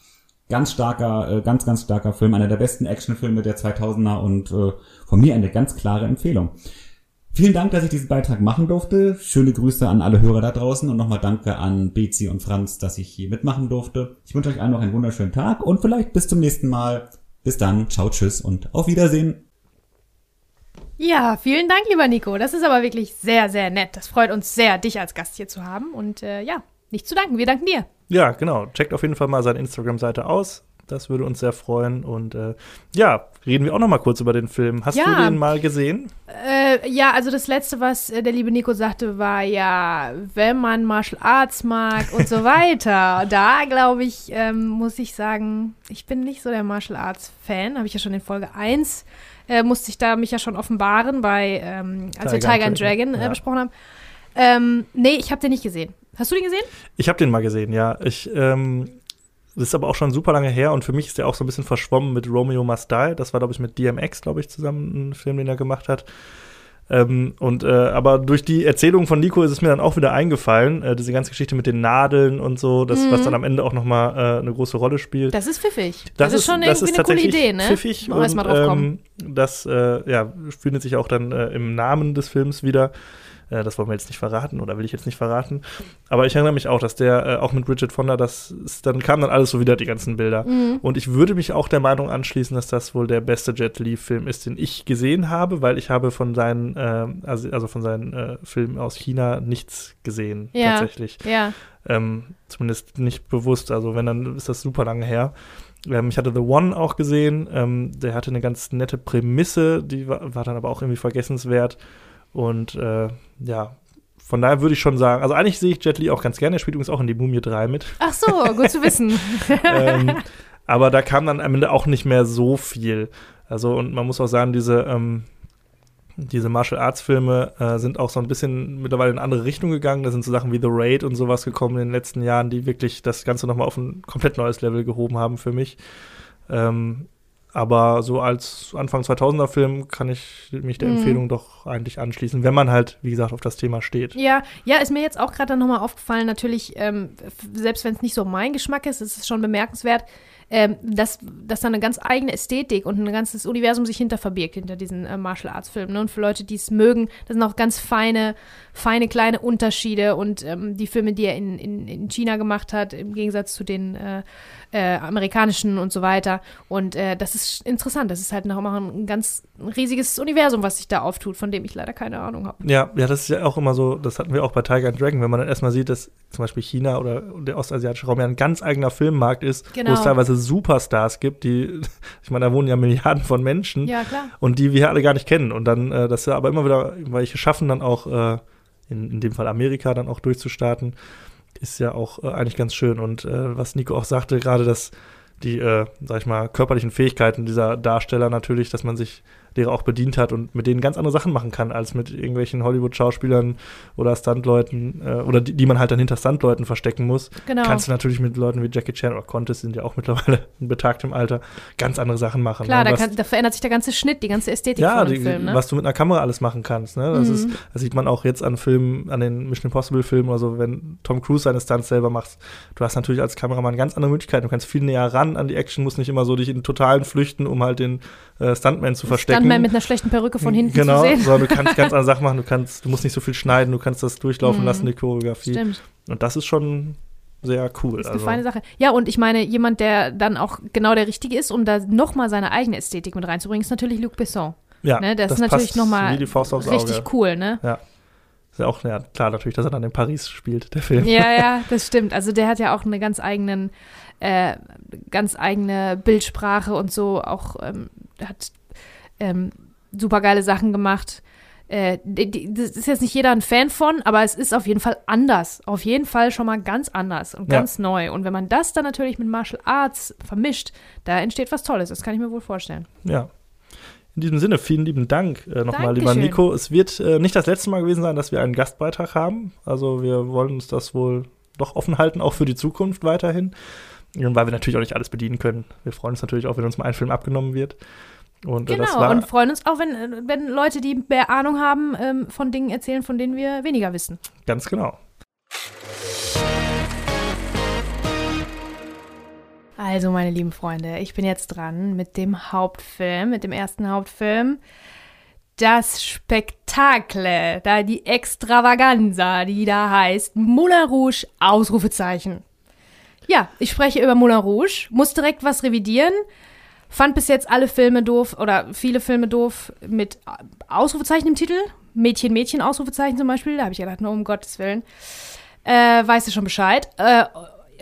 Ganz starker, äh, ganz, ganz starker Film, einer der besten Actionfilme der 2000er und von mir eine ganz klare Empfehlung. Vielen Dank, dass ich diesen Beitrag machen durfte. Schöne Grüße an alle Hörer da draußen und nochmal danke an Bezi und Franz, dass ich hier mitmachen durfte. Ich wünsche euch allen noch einen wunderschönen Tag und vielleicht bis zum nächsten Mal. Bis dann, ciao, tschüss und auf Wiedersehen. Ja, vielen Dank, lieber Nico. Das ist aber wirklich sehr, sehr nett. Das freut uns sehr, dich als Gast hier zu haben. Und äh, ja, nicht zu danken. Wir danken dir. Ja, genau. Checkt auf jeden Fall mal seine Instagram-Seite aus. Das würde uns sehr freuen. Und äh, ja, reden wir auch noch mal kurz über den Film. Hast ja. du den mal gesehen? Äh, ja, also das letzte, was äh, der liebe Nico sagte, war ja, wenn man Martial Arts mag und so [LAUGHS] weiter. Da glaube ich, ähm, muss ich sagen, ich bin nicht so der Martial Arts Fan. Habe ich ja schon in Folge 1 äh, musste ich da mich ja schon offenbaren bei, ähm, als Tiger wir Tiger and Dragon äh, ja. besprochen haben. Ähm, nee, ich habe den nicht gesehen. Hast du den gesehen? Ich habe den mal gesehen, ja. Ich ähm, das ist aber auch schon super lange her und für mich ist der auch so ein bisschen verschwommen mit Romeo Must Die. Das war, glaube ich, mit DMX, glaube ich, zusammen ein Film, den er gemacht hat. Ähm, und äh, aber durch die Erzählung von Nico ist es mir dann auch wieder eingefallen, äh, diese ganze Geschichte mit den Nadeln und so, das, mhm. was dann am Ende auch noch mal äh, eine große Rolle spielt. Das ist pfiffig. Das, das ist schon das irgendwie ist eine coole Idee, ne? Pfiffig und, mal drauf kommen. Ähm, das äh, ja, findet sich auch dann äh, im Namen des Films wieder. Äh, das wollen wir jetzt nicht verraten oder will ich jetzt nicht verraten. Aber ich erinnere mich auch, dass der äh, auch mit Bridget Fonda, das ist, dann kam dann alles so wieder, die ganzen Bilder. Mhm. Und ich würde mich auch der Meinung anschließen, dass das wohl der beste Jet Li-Film ist, den ich gesehen habe, weil ich habe von seinen, äh, also, also, von seinen äh, Filmen aus China nichts gesehen, ja. tatsächlich. Ja. Ähm, zumindest nicht bewusst. Also wenn, dann ist das super lange her. Ähm, ich hatte The One auch gesehen. Ähm, der hatte eine ganz nette Prämisse, die war, war dann aber auch irgendwie vergessenswert. Und äh, ja, von daher würde ich schon sagen, also eigentlich sehe ich Jet Li auch ganz gerne. Er spielt übrigens auch in die Mumie 3 mit. Ach so, gut zu wissen. [LAUGHS] ähm, aber da kam dann am Ende auch nicht mehr so viel. Also, und man muss auch sagen, diese, ähm, diese Martial Arts Filme äh, sind auch so ein bisschen mittlerweile in eine andere Richtung gegangen. Da sind so Sachen wie The Raid und sowas gekommen in den letzten Jahren, die wirklich das Ganze nochmal auf ein komplett neues Level gehoben haben für mich. Ähm, aber so als Anfang 2000er Film kann ich mich der mhm. Empfehlung doch eigentlich anschließen, wenn man halt, wie gesagt, auf das Thema steht. Ja, ja, ist mir jetzt auch gerade nochmal aufgefallen. Natürlich, ähm, selbst wenn es nicht so mein Geschmack ist, ist es schon bemerkenswert. ähm, dass, dass da eine ganz eigene Ästhetik und ein ganzes Universum sich hinter verbirgt, hinter diesen äh, Martial Arts Filmen. Ne? Und für Leute, die es mögen, das sind auch ganz feine, feine kleine Unterschiede und ähm, die Filme, die er in, in, in China gemacht hat, im Gegensatz zu den äh, äh, amerikanischen und so weiter. Und äh, das ist interessant. Das ist halt noch mal ein ganz riesiges Universum, was sich da auftut, von dem ich leider keine Ahnung habe. Ja, ja, das ist ja auch immer so, das hatten wir auch bei Tiger and Dragon, wenn man dann erstmal sieht, dass zum Beispiel China oder der ostasiatische Raum ja ein ganz eigener Filmmarkt ist, Genau. wo es teilweise Superstars gibt, die, [LAUGHS] ich meine, da wohnen ja Milliarden von Menschen Ja, klar. und die wir alle gar nicht kennen. Und dann, äh, dass wir aber immer wieder welche schaffen, dann auch äh, in, in dem Fall Amerika dann auch durchzustarten, ist ja auch äh, eigentlich ganz schön. Und äh, was Nico auch sagte, gerade dass die, äh, sag ich mal, körperlichen Fähigkeiten dieser Darsteller natürlich, dass man sich derer auch bedient hat und mit denen ganz andere Sachen machen kann, als mit irgendwelchen Hollywood-Schauspielern oder Stuntleuten äh, oder die, die man halt dann hinter Stuntleuten verstecken muss. Genau. Kannst du natürlich mit Leuten wie Jackie Chan oder Contes, sind ja auch [LAUGHS] mittlerweile in betagtem Alter, ganz andere Sachen machen. Klar, ne? da, kann, da verändert sich der ganze Schnitt, die ganze Ästhetik ja, von die, dem Film. Ne? was du mit einer Kamera alles machen kannst. Ne? Das, Mhm. ist, das sieht man auch jetzt an Filmen, an den Mission Impossible Filmen oder so, wenn Tom Cruise seine Stunts selber macht. Du hast natürlich als Kameramann ganz andere Möglichkeiten. Du kannst viel näher ran an die Action, musst nicht immer so dich in totalen flüchten, um halt den äh, Stuntman zu verstecken. Stuntman mit einer schlechten Perücke von hinten genau, zu sehen. sondern du kannst ganz [LAUGHS] andere Sachen machen. Du kannst, du musst nicht so viel schneiden, du kannst das durchlaufen Mhm. lassen, die Choreografie. Stimmt. Und das ist schon sehr cool. Das ist eine also. feine Sache. Ja, und ich meine, jemand, der dann auch genau der Richtige ist, um da nochmal seine eigene Ästhetik mit reinzubringen, ist natürlich Luc Besson. ja, Ne? Das, ist natürlich nochmal richtig Auge. cool, ne? Ist ja auch ja, klar natürlich, dass er dann in Paris spielt, der Film. Ja, [LAUGHS] ja, das stimmt. Also der hat ja auch eine ganz eigenen, äh, ganz eigene Bildsprache und so. Auch ähm, hat ähm, super geile Sachen gemacht. Äh, die, die, das ist jetzt nicht jeder ein Fan von, aber es ist auf jeden Fall anders. Auf jeden Fall schon mal ganz anders und Ja. ganz neu. Und wenn man das dann natürlich mit Martial Arts vermischt, da entsteht was Tolles. Das kann ich mir wohl vorstellen. Ja. In diesem Sinne, vielen lieben Dank äh, nochmal, lieber. Nico. Es wird äh, nicht das letzte Mal gewesen sein, dass wir einen Gastbeitrag haben. Also wir wollen uns das wohl doch offen halten, auch für die Zukunft weiterhin. Und Weil wir natürlich auch nicht alles bedienen können. Wir freuen uns natürlich auch, wenn uns mal ein Film abgenommen wird. Und Genau. war Und freuen uns auch, wenn, wenn Leute, die mehr Ahnung haben, ähm, von Dingen erzählen, von denen wir weniger wissen. ganz genau. Also, meine lieben Freunde, ich bin jetzt dran mit dem Hauptfilm, mit dem ersten Hauptfilm. Das Spektakel, da die Extravaganza, die da heißt Moulin Rouge, Ausrufezeichen. Ja, ich spreche über Moulin Rouge, muss direkt was revidieren. Fand bis jetzt alle Filme doof oder viele Filme doof mit Ausrufezeichen im Titel. Mädchen, Mädchen, Ausrufezeichen zum Beispiel. Da habe ich gedacht, nur um Gottes Willen. Äh, weißt du schon Bescheid. Äh,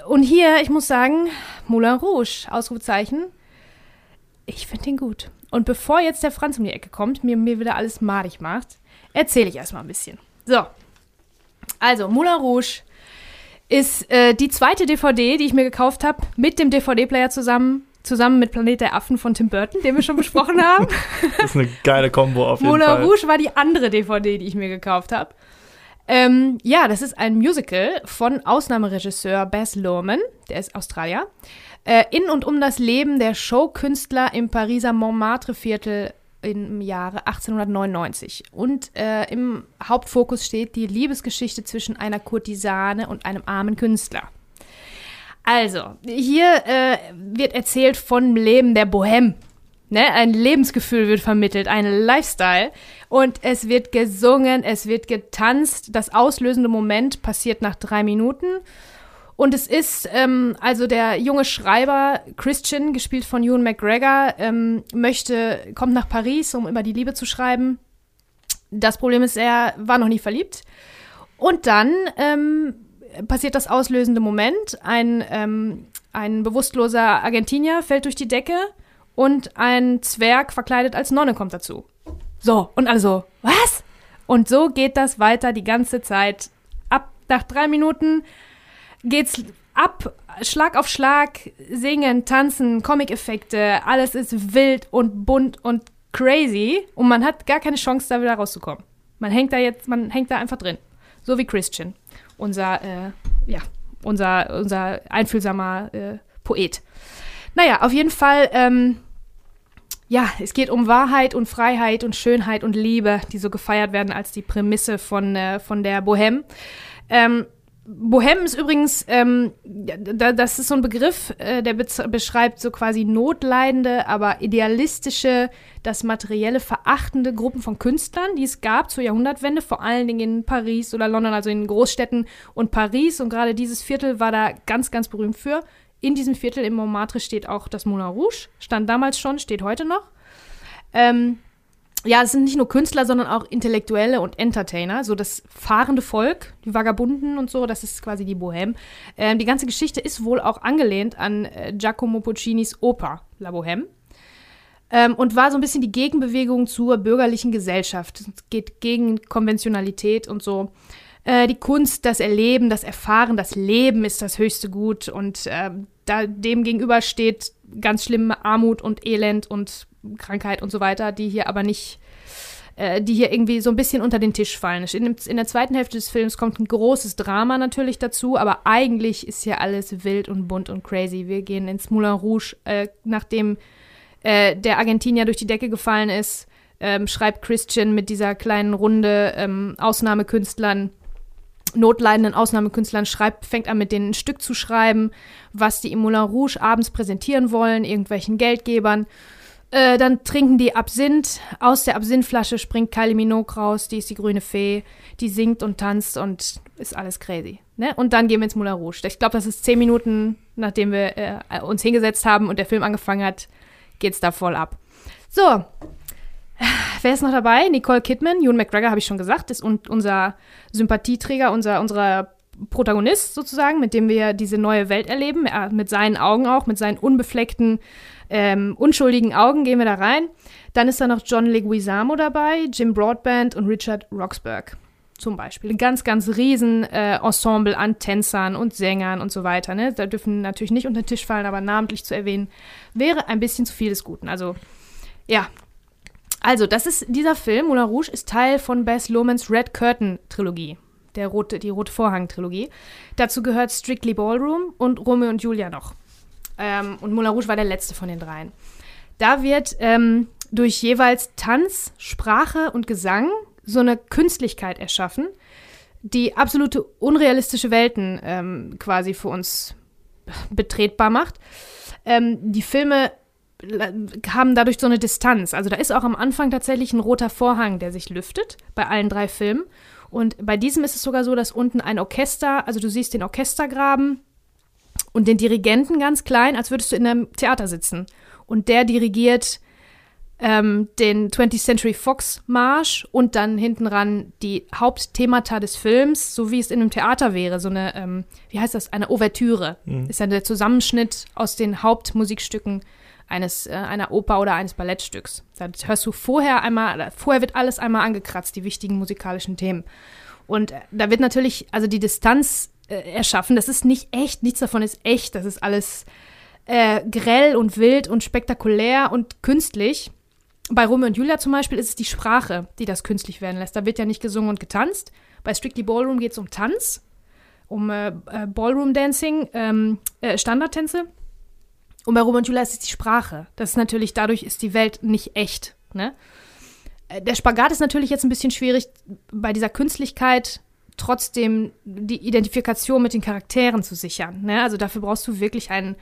und hier, ich muss sagen, Moulin Rouge, Ausrufezeichen. Ich finde den gut. Und bevor jetzt der Franz um die Ecke kommt, mir, mir wieder alles madig macht, erzähle ich erstmal ein bisschen. So. Also, Moulin Rouge ist äh, die zweite DVD, die ich mir gekauft habe, mit dem DVD-Player zusammen, zusammen mit Planet der Affen von Tim Burton, den wir schon besprochen [LAUGHS] haben. Das ist eine geile Kombo auf jeden Moulin Fall. Rouge war die andere DVD, die ich mir gekauft habe. Ähm, ja, das ist ein Musical von Ausnahmeregisseur Baz Luhrmann, der ist Australier, äh, in und um das Leben der Showkünstler im Pariser Montmartre-Viertel im Jahre 1899. Und äh, im Hauptfokus steht die Liebesgeschichte zwischen einer Kurtisane und einem armen Künstler. Also, hier äh, wird erzählt vom Leben der Bohème. Ne? Ein Lebensgefühl wird vermittelt, ein Lifestyle. Und es wird gesungen, es wird getanzt. Das auslösende Moment passiert nach drei Minuten. Und es ist, ähm, also der junge Schreiber Christian, gespielt von Ewan McGregor, ähm, möchte, kommt nach Paris, um über die Liebe zu schreiben. Das Problem ist, er war noch nie verliebt. Und dann ähm, passiert das auslösende Moment. Ein, ähm, ein bewusstloser Argentinier fällt durch die Decke und ein Zwerg verkleidet als Nonne kommt dazu. So, und also, was? Und so geht das weiter die ganze Zeit. Ab nach drei Minuten geht's ab, Schlag auf Schlag, singen, tanzen, Comic-Effekte, alles ist wild und bunt und crazy und man hat gar keine Chance, da wieder rauszukommen. Man hängt da jetzt, man hängt da einfach drin. So wie Christian, unser, äh, ja, unser, unser einfühlsamer äh, Poet. Naja, auf jeden Fall, ähm, ja, es geht um Wahrheit und Freiheit und Schönheit und Liebe, die so gefeiert werden als die Prämisse von, äh, von der Bohème. Ähm, Bohem ist übrigens, ähm, da, das ist so ein Begriff, äh, der beschreibt so quasi notleidende, aber idealistische, das materielle verachtende Gruppen von Künstlern, die es gab zur Jahrhundertwende, vor allen Dingen in Paris oder London, also in Großstädten und Paris. Und gerade dieses Viertel war da ganz, ganz berühmt für. In diesem Viertel im Montmartre steht auch das Moulin Rouge, stand damals schon, steht heute noch. Ähm, ja, es sind nicht nur Künstler, sondern auch Intellektuelle und Entertainer. So das fahrende Volk, die Vagabunden und so, das ist quasi die Bohème. Ähm, die ganze Geschichte ist wohl auch angelehnt an äh, Giacomo Puccinis Oper La Bohème. Ähm, und war so ein bisschen die Gegenbewegung zur bürgerlichen Gesellschaft. Es geht gegen Konventionalität und so. Äh, die Kunst, das Erleben, das Erfahren, das Leben ist das höchste Gut. Und äh, da, dem gegenüber steht ganz schlimme Armut und Elend und Krankheit und so weiter, die hier aber nicht, äh, die hier irgendwie so ein bisschen unter den Tisch fallen. In, in, der zweiten Hälfte des Films kommt ein großes Drama natürlich dazu, aber eigentlich ist hier alles wild und bunt und crazy. Wir gehen ins Moulin Rouge, äh, nachdem äh, der Argentinier durch die Decke gefallen ist, ähm, schreibt Christian mit dieser kleinen Runde ähm, Ausnahmekünstlern notleidenden Ausnahmekünstlern schreibt, fängt an mit denen ein Stück zu schreiben, was die im Moulin Rouge abends präsentieren wollen, irgendwelchen Geldgebern. Äh, dann trinken die Absinth. Aus der Absinthflasche springt Kylie Minogue raus. Die ist die grüne Fee. Die singt und tanzt und ist alles crazy. Ne? Und dann gehen wir ins Moulin Rouge. Ich glaube, das ist zehn Minuten, nachdem wir äh, uns hingesetzt haben und der Film angefangen hat, geht's da voll ab. So. Wer ist noch dabei? Nicole Kidman, Ewan McGregor, habe ich schon gesagt, ist un unser Sympathieträger, unser, unser Protagonist sozusagen, mit dem wir diese neue Welt erleben, er, mit seinen Augen auch, mit seinen unbefleckten ähm, unschuldigen Augen gehen wir da rein. Dann ist da noch John Leguizamo dabei, Jim Broadband und Richard Roxburgh zum Beispiel. Ein ganz, ganz riesen äh, Ensemble an Tänzern und Sängern und so weiter. Ne? Da dürfen natürlich nicht unter den Tisch fallen, aber namentlich zu erwähnen, wäre ein bisschen zu viel des Guten. Also, ja. Also, das ist dieser Film, Moulin Rouge, ist Teil von Bess Lohmans Red Curtain Trilogie. Der rote, die Rote Vorhang-Trilogie. Dazu gehört Strictly Ballroom und Romeo und Julia noch. Ähm, und Moulin Rouge war der letzte von den dreien. Da wird ähm, durch jeweils Tanz, Sprache und Gesang so eine Künstlichkeit erschaffen, die absolute unrealistische Welten ähm, quasi für uns betretbar macht. Ähm, die Filme haben dadurch so eine Distanz. Also da ist auch am Anfang tatsächlich ein roter Vorhang, der sich lüftet, bei allen drei Filmen. Und bei diesem ist es sogar so, dass unten ein Orchester, also du siehst den Orchestergraben, und den Dirigenten ganz klein, als würdest du in einem Theater sitzen. Und der dirigiert ähm, den 20th Century Fox Marsch und dann hinten ran die Hauptthemata des Films, so wie es in einem Theater wäre. So eine, ähm, wie heißt das, eine Ouvertüre. Mhm. Ist ja der Zusammenschnitt aus den Hauptmusikstücken eines, äh, einer Oper oder eines Ballettstücks. Da hörst du vorher einmal, vorher wird alles einmal angekratzt, die wichtigen musikalischen Themen. Und äh, da wird natürlich, also die Distanz äh, erschaffen. Das ist nicht echt, nichts davon ist echt. Das ist alles äh, grell und wild und spektakulär und künstlich. Bei Romeo und Julia zum Beispiel ist es die Sprache, die das künstlich werden lässt. Da wird ja nicht gesungen und getanzt. Bei Strictly Ballroom geht es um Tanz, um äh, äh, Ballroom-Dancing, ähm, äh, Standardtänze. Und bei Romeo und Julia ist es die Sprache. Das ist natürlich, dadurch ist die Welt nicht echt. Ne? Äh, der Spagat ist natürlich jetzt ein bisschen schwierig bei dieser Künstlichkeit trotzdem die Identifikation mit den Charakteren zu sichern. Ne? Also dafür brauchst du wirklich einen,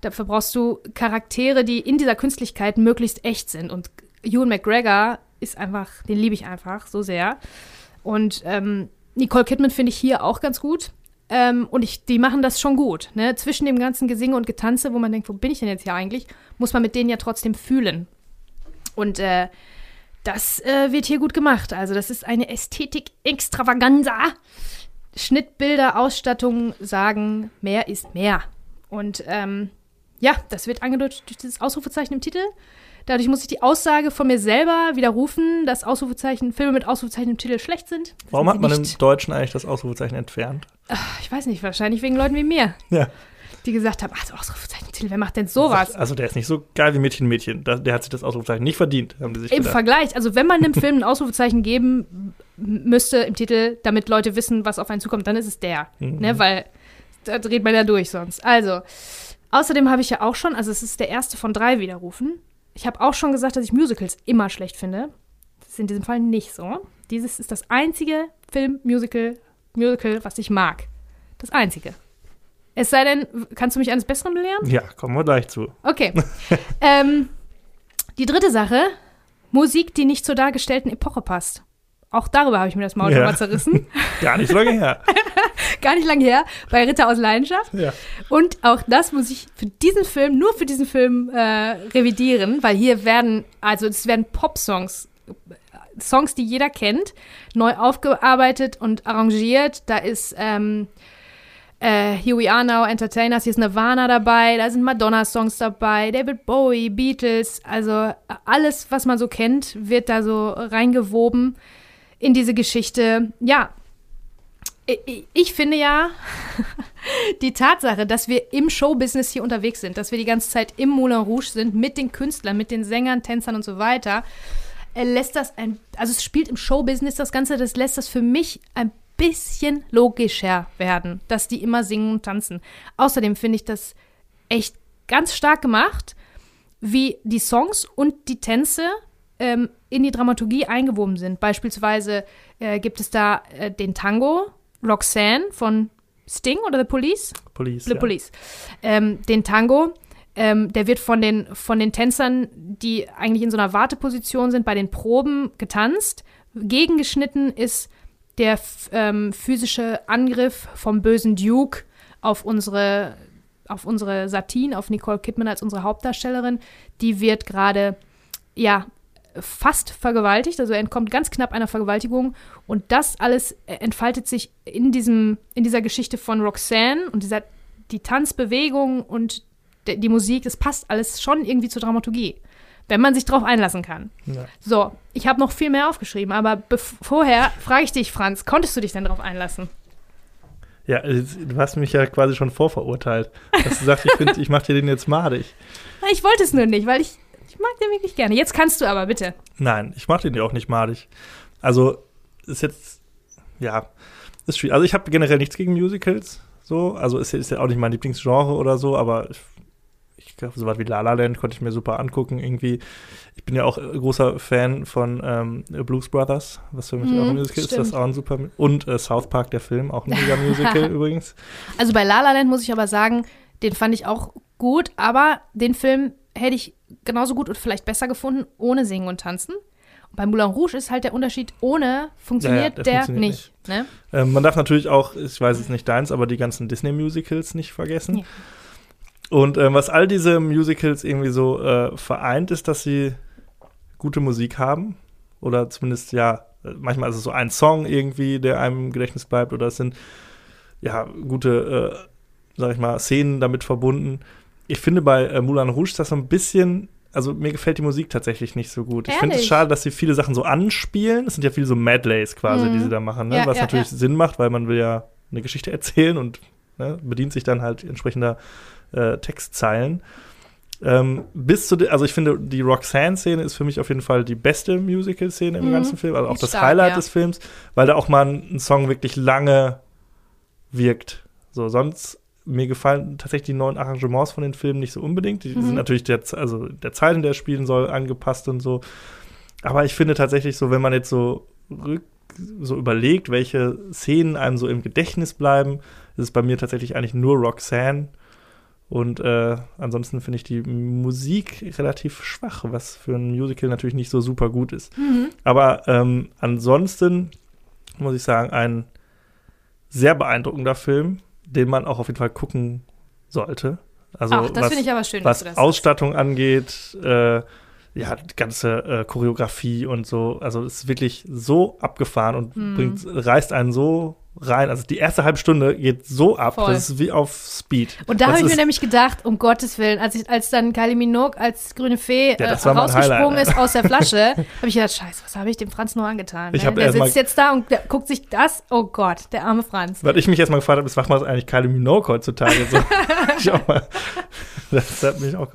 dafür brauchst du Charaktere, die in dieser Künstlichkeit möglichst echt sind. Und Ewan McGregor ist einfach, den liebe ich einfach so sehr. Und ähm, Nicole Kidman finde ich hier auch ganz gut. Ähm, und ich, die machen das schon gut. Ne? Zwischen dem ganzen Gesinge und Getanze, wo man denkt, wo bin ich denn jetzt hier eigentlich, muss man mit denen ja trotzdem fühlen. Und äh, das äh, wird hier gut gemacht. Also das ist eine Ästhetik-Extravaganza. Schnittbilder, Ausstattung sagen, mehr ist mehr. Und ähm, ja, das wird angedeutet durch dieses Ausrufezeichen im Titel. Dadurch muss ich die Aussage von mir selber widerrufen, dass Ausrufezeichen, Filme mit Ausrufezeichen im Titel schlecht sind. Das Warum hat man im Deutschen eigentlich das Ausrufezeichen entfernt? Ach, ich weiß nicht, wahrscheinlich wegen Leuten wie mir. Ja die gesagt haben, ach, das Ausrufezeichen Till, wer macht denn sowas? Also der ist nicht so geil wie Mädchen Mädchen. Der hat sich das Ausrufezeichen nicht verdient, haben die sich Im gedacht. Vergleich, also wenn man einem Film ein Ausrufezeichen geben müsste im Titel, damit Leute wissen, was auf einen zukommt, dann ist es der. Mhm. Ne? Weil da dreht man ja durch sonst. Also, außerdem habe ich ja auch schon, also es ist der erste von drei Widerrufen. Ich habe auch schon gesagt, dass ich Musicals immer schlecht finde. Das ist in diesem Fall nicht so. Dieses ist das einzige Film-Musical, Musical, was ich mag. Das Einzige. Es sei denn, kannst du mich eines Besseren belehren? Ja, kommen wir gleich zu. Okay. [LAUGHS] ähm, die dritte Sache, Musik, die nicht zur dargestellten Epoche passt. Auch darüber habe ich mir das Maul Ja. mal zerrissen. [LAUGHS] Gar nicht lange her. [LAUGHS] Gar nicht lange her, bei Ritter aus Leidenschaft. Ja. Und auch das muss ich für diesen Film, nur für diesen Film äh, revidieren, weil hier werden, also es werden Pop-Songs, Songs, die jeder kennt, neu aufgearbeitet und arrangiert. Da ist ähm, äh, Here We Are Now, Entertainers, hier ist Nirvana dabei, da sind Madonna-Songs dabei, David Bowie, Beatles, also äh, alles, was man so kennt, wird da so reingewoben in diese Geschichte. Ja, ich, finde ja, [LAUGHS] die Tatsache, dass wir im Showbusiness hier unterwegs sind, dass wir die ganze Zeit im Moulin Rouge sind, mit den Künstlern, mit den Sängern, Tänzern und so weiter, äh, lässt das ein, also es spielt im Showbusiness das Ganze, das lässt das für mich ein bisschen logischer werden, dass die immer singen und tanzen. Außerdem finde ich das echt ganz stark gemacht, wie die Songs und die Tänze ähm, in die Dramaturgie eingewoben sind. Beispielsweise äh, gibt es da äh, den Tango, Roxanne von Sting oder The Police? Police. The ja. Police. Ähm, den Tango, ähm, der wird von den, von den Tänzern, die eigentlich in so einer Warteposition sind, bei den Proben getanzt. Gegengeschnitten ist der ähm, physische Angriff vom bösen Duke auf unsere, auf unsere Satine, auf Nicole Kidman als unsere Hauptdarstellerin. Die wird gerade, ja, fast vergewaltigt, also er entkommt ganz knapp einer Vergewaltigung und das alles äh, entfaltet sich in diesem in dieser Geschichte von Roxanne und dieser die Tanzbewegung und de, die Musik, das passt alles schon irgendwie zur Dramaturgie, wenn man sich darauf einlassen kann. Ja. So, ich habe noch viel mehr aufgeschrieben, aber vorher frage ich dich, Franz, konntest du dich denn darauf einlassen? Ja, es- du hast mich ja quasi schon vorverurteilt. Dass du sagst, ich, find, ich mach dir den jetzt madig. [LAUGHS] Ich wollte es nur nicht, weil ich ich mag den wirklich gerne. Jetzt kannst du aber bitte. Nein, ich mach den ja auch nicht madig. Also, ist jetzt, ja, ist schwierig. Also, ich habe generell nichts gegen Musicals. So, also ist, ist ja auch nicht mein Lieblingsgenre oder so, aber ich, ich glaube, so was wie La La Land konnte ich mir super angucken. Irgendwie, ich bin ja auch großer Fan von ähm, Blues Brothers, was für mich Mhm, auch ein Musical ist. Das ist stimmt. auch ein super. Und äh, South Park, der Film, auch ein mega [LAUGHS] Musical übrigens. Also bei La La Land muss ich aber sagen, den fand ich auch gut, aber den Film hätte ich genauso gut und vielleicht besser gefunden, ohne Singen und Tanzen. Und bei Moulin Rouge ist halt der Unterschied, ohne funktioniert der der, funktioniert nicht. Ne? Ähm, man darf natürlich auch, ich weiß es nicht deins, aber die ganzen Disney-Musicals nicht vergessen. Ja. Und ähm, was all diese Musicals irgendwie so äh, vereint, ist, dass sie gute Musik haben. Oder zumindest, ja, manchmal ist es so ein Song irgendwie, der einem im Gedächtnis bleibt. Oder es sind, ja, gute, äh, sag ich mal, Szenen damit verbunden. Ich finde bei äh, Moulin Rouge das so ein bisschen, also mir gefällt die Musik tatsächlich nicht so gut. Ich finde es Ehrlich? schade, dass sie viele Sachen so anspielen. Es sind ja viele so Medleys quasi, Mhm. die sie da machen, ne? Ja, was ja, natürlich ja. Sinn macht, weil man will ja eine Geschichte [LAUGHS] erzählen und ne, bedient sich dann halt entsprechender äh, Textzeilen. Ähm, bis zu, also ich finde, die Roxanne-Szene ist für mich auf jeden Fall die beste Musical-Szene im Mhm. ganzen Film, also auch das stark, Highlight des Films, weil da auch mal ein, ein Song wirklich lange wirkt. So, sonst mir gefallen tatsächlich die neuen Arrangements von den Filmen nicht so unbedingt. Die Mhm. sind natürlich der, also der Zeit, in der es spielen soll, angepasst und so. Aber ich finde tatsächlich so, wenn man jetzt so rück, so überlegt, welche Szenen einem so im Gedächtnis bleiben, ist es bei mir tatsächlich eigentlich nur Roxanne. Und äh, ansonsten finde ich die Musik relativ schwach, was für ein Musical natürlich nicht so super gut ist. Mhm. Aber ähm, ansonsten muss ich sagen, ein sehr beeindruckender Film, den man auch auf jeden Fall gucken sollte. Also Ach, das was, finde ich aber schön, was Ausstattung angeht, äh, ja, die ganze äh, Choreografie und so. Also es ist wirklich so abgefahren und Mhm. bringt, reißt einen so rein. Also die erste halbe Stunde geht so ab, Voll. das ist wie auf Speed. Und da habe ich mir nämlich gedacht, um Gottes Willen, als, ich, als dann Kylie Minogue als grüne Fee äh, war mein rausgesprungen ist aus der Flasche, [LAUGHS] habe ich gedacht, scheiße, was habe ich dem Franz nur angetan? Ich ne? Der sitzt jetzt da und guckt sich das, oh Gott, der arme Franz. Was ich mich erstmal gefragt habe, ist, was macht eigentlich Kylie Minogue heutzutage? So, [LAUGHS] ich auch mal, das hat mich auch.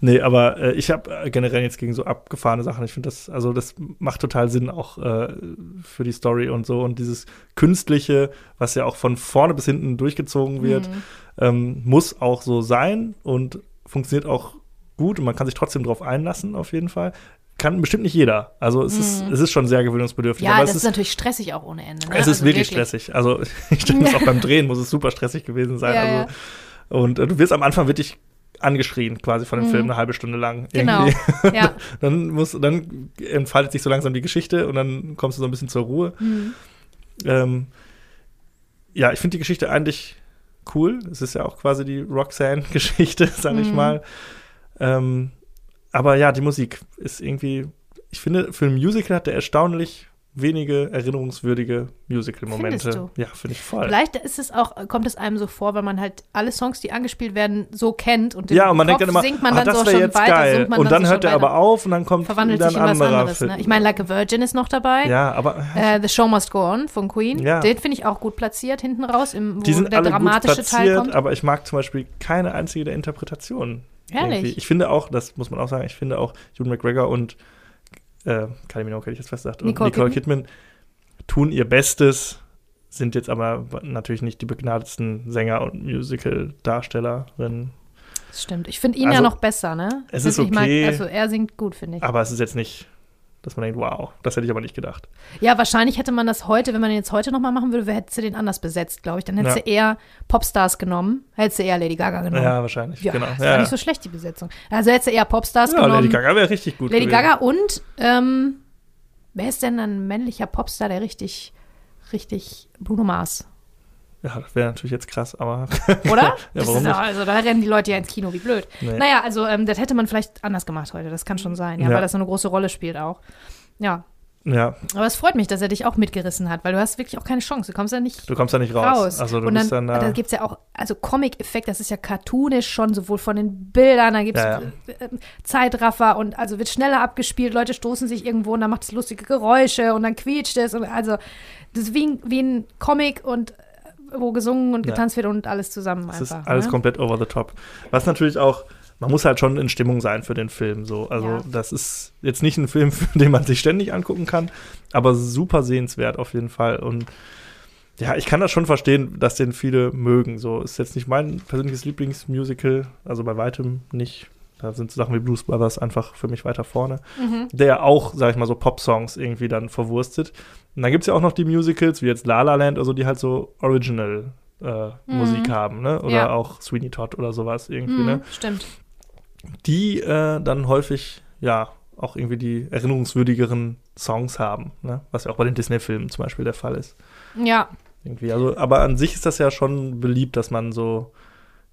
Nee, aber äh, ich habe äh, generell jetzt gegen so abgefahrene Sachen. Ich finde das, also das macht total Sinn auch äh, für die Story und so. Und dieses Künstliche, was ja auch von vorne bis hinten durchgezogen wird, Mhm. ähm, muss auch so sein und funktioniert auch gut und man kann sich trotzdem drauf einlassen, auf jeden Fall. kann bestimmt nicht jeder. Also es, ist, es ist schon sehr gewöhnungsbedürftig. Mhm. Ja, aber das es ist, natürlich stressig auch ohne Ende. Ne? es ist Also wirklich, stressig. Also [LAUGHS] ich stelle mir das auch beim Drehen, muss es super stressig gewesen sein. Ja, also, Und äh, du wirst am Anfang wirklich angeschrien quasi von dem Film eine halbe Stunde lang. Mhm. Genau, irgendwie. [LAUGHS] ja. dann muss, dann entfaltet sich so langsam die Geschichte und dann kommst du so ein bisschen zur Ruhe. Mhm. Ähm, ja, ich finde die Geschichte eigentlich cool. Es ist ja auch quasi die Roxanne-Geschichte, [LAUGHS] sag ich Mhm. mal. Ähm, aber ja, die Musik ist irgendwie, ich finde, für ein Musical hat der erstaunlich wenige erinnerungswürdige Musical-Momente. Ja, finde ich voll. Vielleicht ist es auch, kommt es einem so vor, weil man halt alle Songs, die angespielt werden, so kennt und Ja, und man Kopf denkt dann immer, singt man ah, dann so schon jetzt weiter, geil. Und dann so hört er aber weiter. auf und dann kommt verwandelt wieder sich ein in was anderer anderes. Film. Ne? Ich meine, Like a Virgin ist noch dabei. Ja, aber Äh, The Show Must Go On von Queen. Ja. Den finde ich auch gut platziert hinten raus, im, wo die sind der alle gut dramatische Teil platziert, kommt. aber ich mag zum Beispiel keine einzige der Interpretationen. Ehrlich? irgendwie. Ich finde auch, das muss man auch sagen, ich finde auch Ewan McGregor und äh, Kylie Minogue hätte ich jetzt fast gesagt, und Nicole Nicole Kidman tun ihr Bestes, sind jetzt aber natürlich nicht die begnadetsten Sänger und Musical-Darstellerinnen. Das stimmt. Ich finde ihn Also, ja noch besser, ne? es ist ich okay. also er singt gut, finde ich. Aber es ist jetzt nicht, dass man denkt, wow, das hätte ich aber nicht gedacht. Ja, wahrscheinlich hätte man das heute, wenn man den jetzt heute nochmal machen würde, hätte sie den anders besetzt, glaube ich. Dann hätte Ja. sie eher Popstars genommen, hätte sie eher Lady Gaga genommen. Ja, wahrscheinlich, Ja, genau. das war ja. nicht so schlecht, die Besetzung. Also hätte sie eher Popstars ja, genommen. Lady Gaga wäre richtig gut Lady gewesen. Gaga und, ähm, wer ist denn ein männlicher Popstar, der richtig, richtig Bruno Mars, Ja, das wäre natürlich jetzt krass, aber [LAUGHS] oder? ja, warum nicht? Also da rennen die Leute ja ins Kino, wie blöd. Nee. Naja, also ähm, das hätte man vielleicht anders gemacht heute, das kann schon sein, ja, Ja. weil das so eine große Rolle spielt auch. Ja, Ja, aber es freut mich, dass er dich auch mitgerissen hat, weil du hast wirklich auch keine Chance, du kommst ja nicht du kommst da nicht raus. raus. Also du und bist dann, dann da. da gibt es ja auch, also Comic-Effekt, das ist ja cartoonisch schon, sowohl von den Bildern, da gibt es Ja, äh, Zeitraffer und also wird schneller abgespielt, Leute stoßen sich irgendwo und dann macht es lustige Geräusche und dann quietscht es und also das ist wie ein, wie ein Comic und wo gesungen und Ja. getanzt wird und alles zusammen Es einfach. ist alles ne? komplett over the top. Was natürlich auch, man muss halt schon in Stimmung sein für den Film. So. Also Ja. das ist jetzt nicht ein Film, [LAUGHS] den man sich ständig angucken kann, aber super sehenswert auf jeden Fall. Und ja, ich kann das schon verstehen, dass den viele mögen. So ist jetzt nicht mein persönliches Lieblingsmusical, also bei weitem nicht. Da sind so Sachen wie Blues Brothers einfach für mich weiter vorne. Mhm. Der auch, sag ich mal, so Pop-Songs irgendwie dann verwurstet. Und dann gibt es ja auch noch die Musicals, wie jetzt La La Land, also die halt so Original äh, Musik haben, ne? Oder Mhm. Ja. auch Sweeney Todd oder sowas irgendwie, Mhm, ne? Stimmt. Die äh, dann häufig, ja, auch irgendwie die erinnerungswürdigeren Songs haben, ne? Was ja auch bei den Disney-Filmen zum Beispiel der Fall ist. Ja, Irgendwie. Also, aber an sich ist das ja schon beliebt, dass man so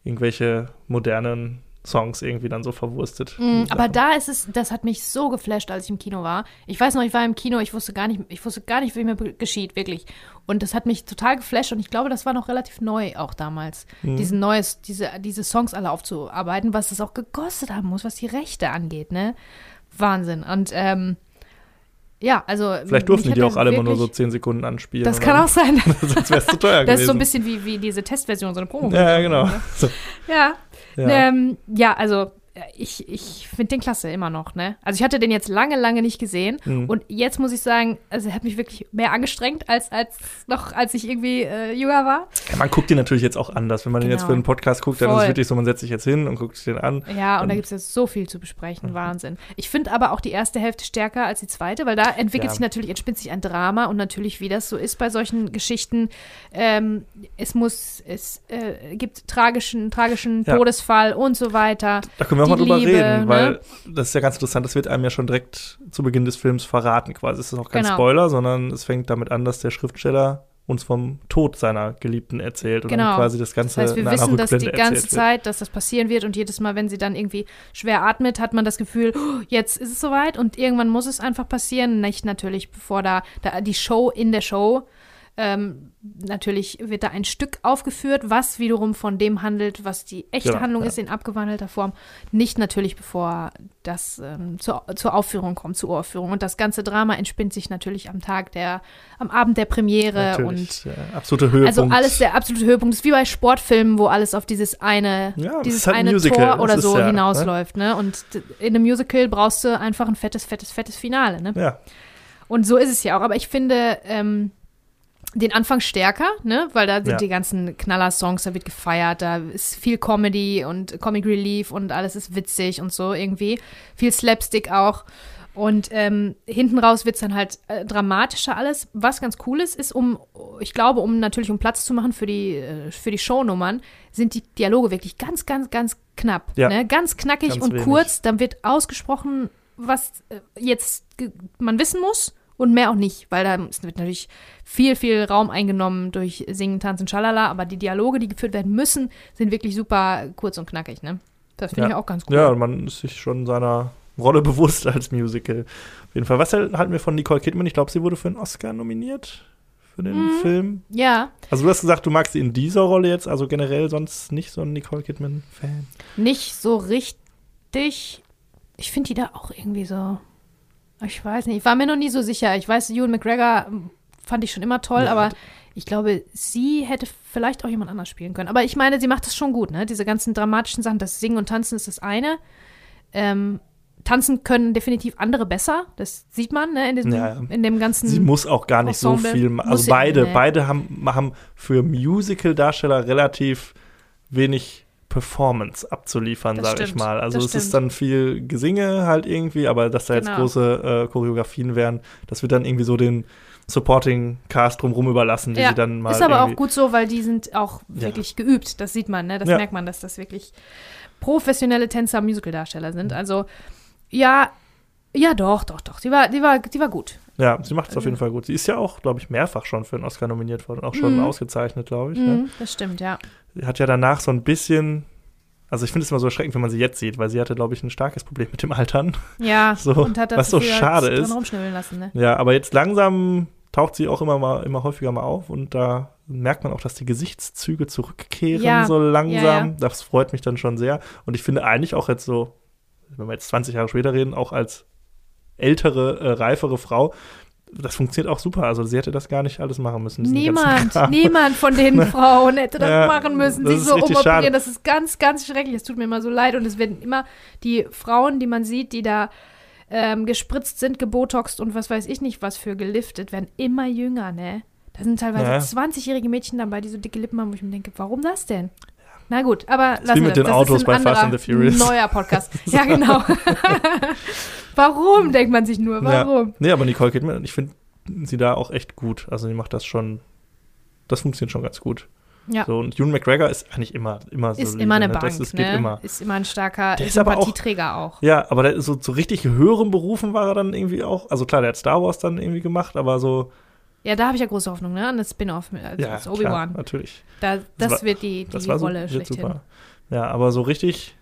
irgendwelche modernen Songs irgendwie dann so verwurstet. Mm, Die aber da ist es, das hat mich so geflasht, als ich im Kino war. Ich weiß noch, ich war im Kino, ich wusste gar nicht, ich wusste gar nicht, wie mir geschieht, wirklich. Und das hat mich total geflasht und ich glaube, das war noch relativ neu auch damals, Mhm. diesen neues, diese, diese Songs alle aufzuarbeiten, was das auch gekostet haben muss, was die Rechte angeht, ne? Wahnsinn. Und ähm, ja, also Vielleicht durften die auch alle immer nur so wirklich- zehn Sekunden anspielen. Das kann auch sein. [LAUGHS] Sonst wäre es zu teuer Das gewesen. ist so ein bisschen wie, wie diese Testversion, so eine Promo. Ja, genau. [LAUGHS] So, Ja. Ja. Ähm, ja, also ich, ich finde den klasse immer noch, ne? Also ich hatte den jetzt lange, lange nicht gesehen Mhm. und jetzt muss ich sagen, also er hat mich wirklich mehr angestrengt als, als noch, als ich irgendwie äh, jünger war. Ja, man guckt den natürlich jetzt auch anders. Wenn man den jetzt Genau. für einen Podcast guckt, dann ist es wirklich so, man setzt sich jetzt hin und guckt sich den an. Ja, und da Ähm. gibt es jetzt so viel zu besprechen, Wahnsinn. Ich finde aber auch die erste Hälfte stärker als die zweite, weil da entwickelt Ja. sich natürlich, entspinnt sich ein Drama und natürlich, wie das so ist bei solchen Geschichten, ähm, es muss, es äh, gibt tragischen, tragischen Ja. Todesfall und so weiter. Da können wir auch Die mal drüber Liebe, reden, ne? weil das ist ja ganz interessant, das wird einem ja schon direkt zu Beginn des Films verraten quasi. Es ist auch kein Genau. Spoiler, sondern es fängt damit an, dass der Schriftsteller uns vom Tod seiner Geliebten erzählt und dann Genau. quasi das Das Ganze heißt, wir in wissen, dass die ganze erzählt wird. Zeit, dass das passieren wird und jedes Mal, wenn sie dann irgendwie schwer atmet, hat man das Gefühl, oh, jetzt ist es soweit und irgendwann muss es einfach passieren. Nicht natürlich, bevor da, da die Show in der Show, ähm, natürlich wird da ein Stück aufgeführt, was wiederum von dem handelt, was die echte Genau, Handlung ja. ist in abgewandelter Form. Nicht natürlich, bevor das ähm, zur, zur Aufführung kommt, zur Uraufführung. Und das ganze Drama entspinnt sich natürlich am Tag der, am Abend der Premiere und Natürlich, ja, absolute Höhepunkt. also alles der absolute Höhepunkt. Das ist wie bei Sportfilmen, wo alles auf dieses eine, Ja, dieses ist halt ein eine Musical, Tor oder ist so ja, ne? hinausläuft, ne? Und in einem Musical brauchst du einfach ein fettes, fettes, fettes Finale, ne? Ja, Und so ist es ja auch. Aber ich finde ähm, den Anfang stärker, ne? Weil da sind Ja. die ganzen Knaller-Songs, da wird gefeiert, da ist viel Comedy und Comic Relief und alles ist witzig und so irgendwie. Viel Slapstick auch. Und ähm, hinten raus wird es dann halt äh, dramatischer alles. Was ganz cool ist, ist, um, ich glaube, um natürlich um Platz zu machen für die, äh, für die Shownummern, sind die Dialoge wirklich ganz, ganz, ganz knapp. Ja. Ne? Ganz knackig Ganz und wenig. kurz. Dann wird ausgesprochen, was äh, jetzt man wissen muss und mehr auch nicht, weil da wird natürlich viel, viel Raum eingenommen durch Singen, Tanzen, Schalala, aber die Dialoge, die geführt werden müssen, sind wirklich super kurz und knackig, ne? Das finde Ja. ich auch ganz cool. Ja, man ist sich schon seiner Rolle [LAUGHS] bewusst als Musical. Auf jeden Fall. Was halten wir von Nicole Kidman? Ich glaube, sie wurde für einen Oscar nominiert für den Mhm. Film. Ja, Also du hast gesagt, du magst sie in dieser Rolle jetzt, also generell sonst nicht so ein Nicole Kidman-Fan. nicht so richtig. Ich finde die da auch irgendwie so. Ich weiß nicht, ich war mir noch nie so sicher. Ich weiß, Ewan McGregor ähm, fand ich schon immer toll, Ja, aber ich glaube, sie hätte vielleicht auch jemand anders spielen können. Aber ich meine, sie macht das schon gut, ne? Diese ganzen dramatischen Sachen, das Singen und Tanzen ist das eine. Ähm, tanzen können definitiv andere besser, das sieht man, ne? In, diesem, Ja, ja. in dem ganzen. Sie muss auch gar nicht so Ensemble viel ma- muss Also beide, nee. beide haben, haben für Musical-Darsteller relativ wenig Performance abzuliefern, Das sag ich mal. Also es ist stimmt. dann viel Gesinge halt irgendwie, aber dass da jetzt Genau. große äh, Choreografien wären, das wird dann irgendwie so den Supporting Cast drumherum überlassen, die Ja, sie dann mal ist aber auch gut so, weil die sind auch Ja. wirklich geübt. Das sieht man, ne? Das Ja. merkt man, dass das wirklich professionelle Tänzer, Musicaldarsteller Mhm. sind. Also, ja, ja, doch, doch, doch. Die war, die war, die war gut. Ja, sie macht es auf jeden Fall gut. Sie ist ja auch, glaube ich, mehrfach schon für einen Oscar nominiert worden, auch schon Mhm. ausgezeichnet, glaube ich. Ne? Mhm, das stimmt, ja. Sie hat ja danach so ein bisschen, also ich finde es immer so erschreckend, wenn man sie jetzt sieht, weil sie hatte, glaube ich, ein starkes Problem mit dem Altern. Ja, [LAUGHS] So, und hat das was so schade ist. lassen, ne? Ja, aber jetzt langsam taucht sie auch immer mal, immer häufiger mal auf und da merkt man auch, dass die Gesichtszüge zurückkehren Ja, so langsam. ja, ja. Das freut mich dann schon sehr. Und ich finde eigentlich auch jetzt so, wenn wir jetzt 20 Jahre später reden, auch als ältere, äh, reifere Frau, das funktioniert auch super. Also sie hätte das gar nicht alles machen müssen. Niemand, niemand von den [LAUGHS] Frauen hätte das Ja, machen müssen, das sich so umoperieren. schade. Das ist ganz, ganz schrecklich. Es tut mir immer so leid. Und es werden immer die Frauen, die man sieht, die da ähm, gespritzt sind, gebotoxt und was weiß ich nicht was für geliftet, werden immer jünger, ne? Da sind teilweise Ja. 20-jährige Mädchen dabei, die so dicke Lippen haben, wo ich mir denke, warum das denn? Na gut, aber wie lassen wir mit das. den das Autos ist ein bei Fast and the Furious. Neuer Podcast. [LAUGHS] ja, genau. [LAUGHS] warum, denkt man sich nur, warum? Ja. Nee, aber Nicole Kidman, ich finde sie da auch echt gut. Also sie macht das schon, das funktioniert schon ganz gut. Ja. So, und Ewan McGregor ist eigentlich immer, immer so. Ist immer eine ne? Bank, Das, das ne? geht immer. Ist immer ein starker Der ist aber auch- auch. Ja, aber der, so zu richtig höheren Berufen war er dann irgendwie auch. Also klar, der hat Star Wars dann irgendwie gemacht, aber so. Ja, da habe ich ja große Hoffnung, ne? An das Spin-off mit als, Ja, Obi-Wan. natürlich. Da, das war- wird die, die Das war so, Rolle wird schlechthin. super. Ja, aber so richtig,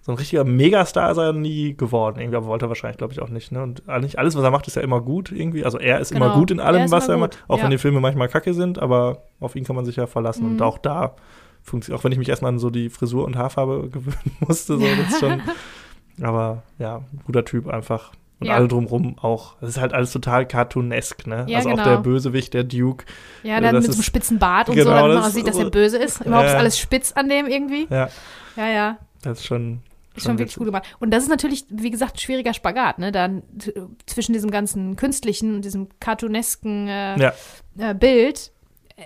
so ein richtiger Megastar ist er nie geworden. Irgendwie, aber wollte er wahrscheinlich, glaube ich, auch nicht. Ne? Und eigentlich alles, was er macht, ist ja immer gut irgendwie. Also er ist immer Genau. gut in allem, Er was immer er macht. Auch ja. wenn die Filme manchmal kacke sind, aber auf ihn kann man sich ja verlassen. Und Mhm. auch da funktioniert, auch wenn ich mich erstmal an so die Frisur und Haarfarbe [LAUGHS] gewöhnen musste, so das schon. [LAUGHS] Aber ja, guter Typ einfach. Und Ja. alle drumrum auch. Das ist halt alles total cartoonesk, ne? Ja, also auch genau. der Bösewicht, der Duke. Ja, Ja, dann mit so einem ist- spitzen Bart und genau, so, damit man auch sieht, ist dass er böse ist. Überhaupt ist Ja. alles spitz an dem irgendwie. Ja, Ja, ja. das ist schon. Ist schon wirklich gut gemacht. Und das ist natürlich, wie gesagt, ein schwieriger Spagat, ne? Dann zwischen diesem ganzen künstlichen und diesem cartoonesken äh, äh, Bild äh,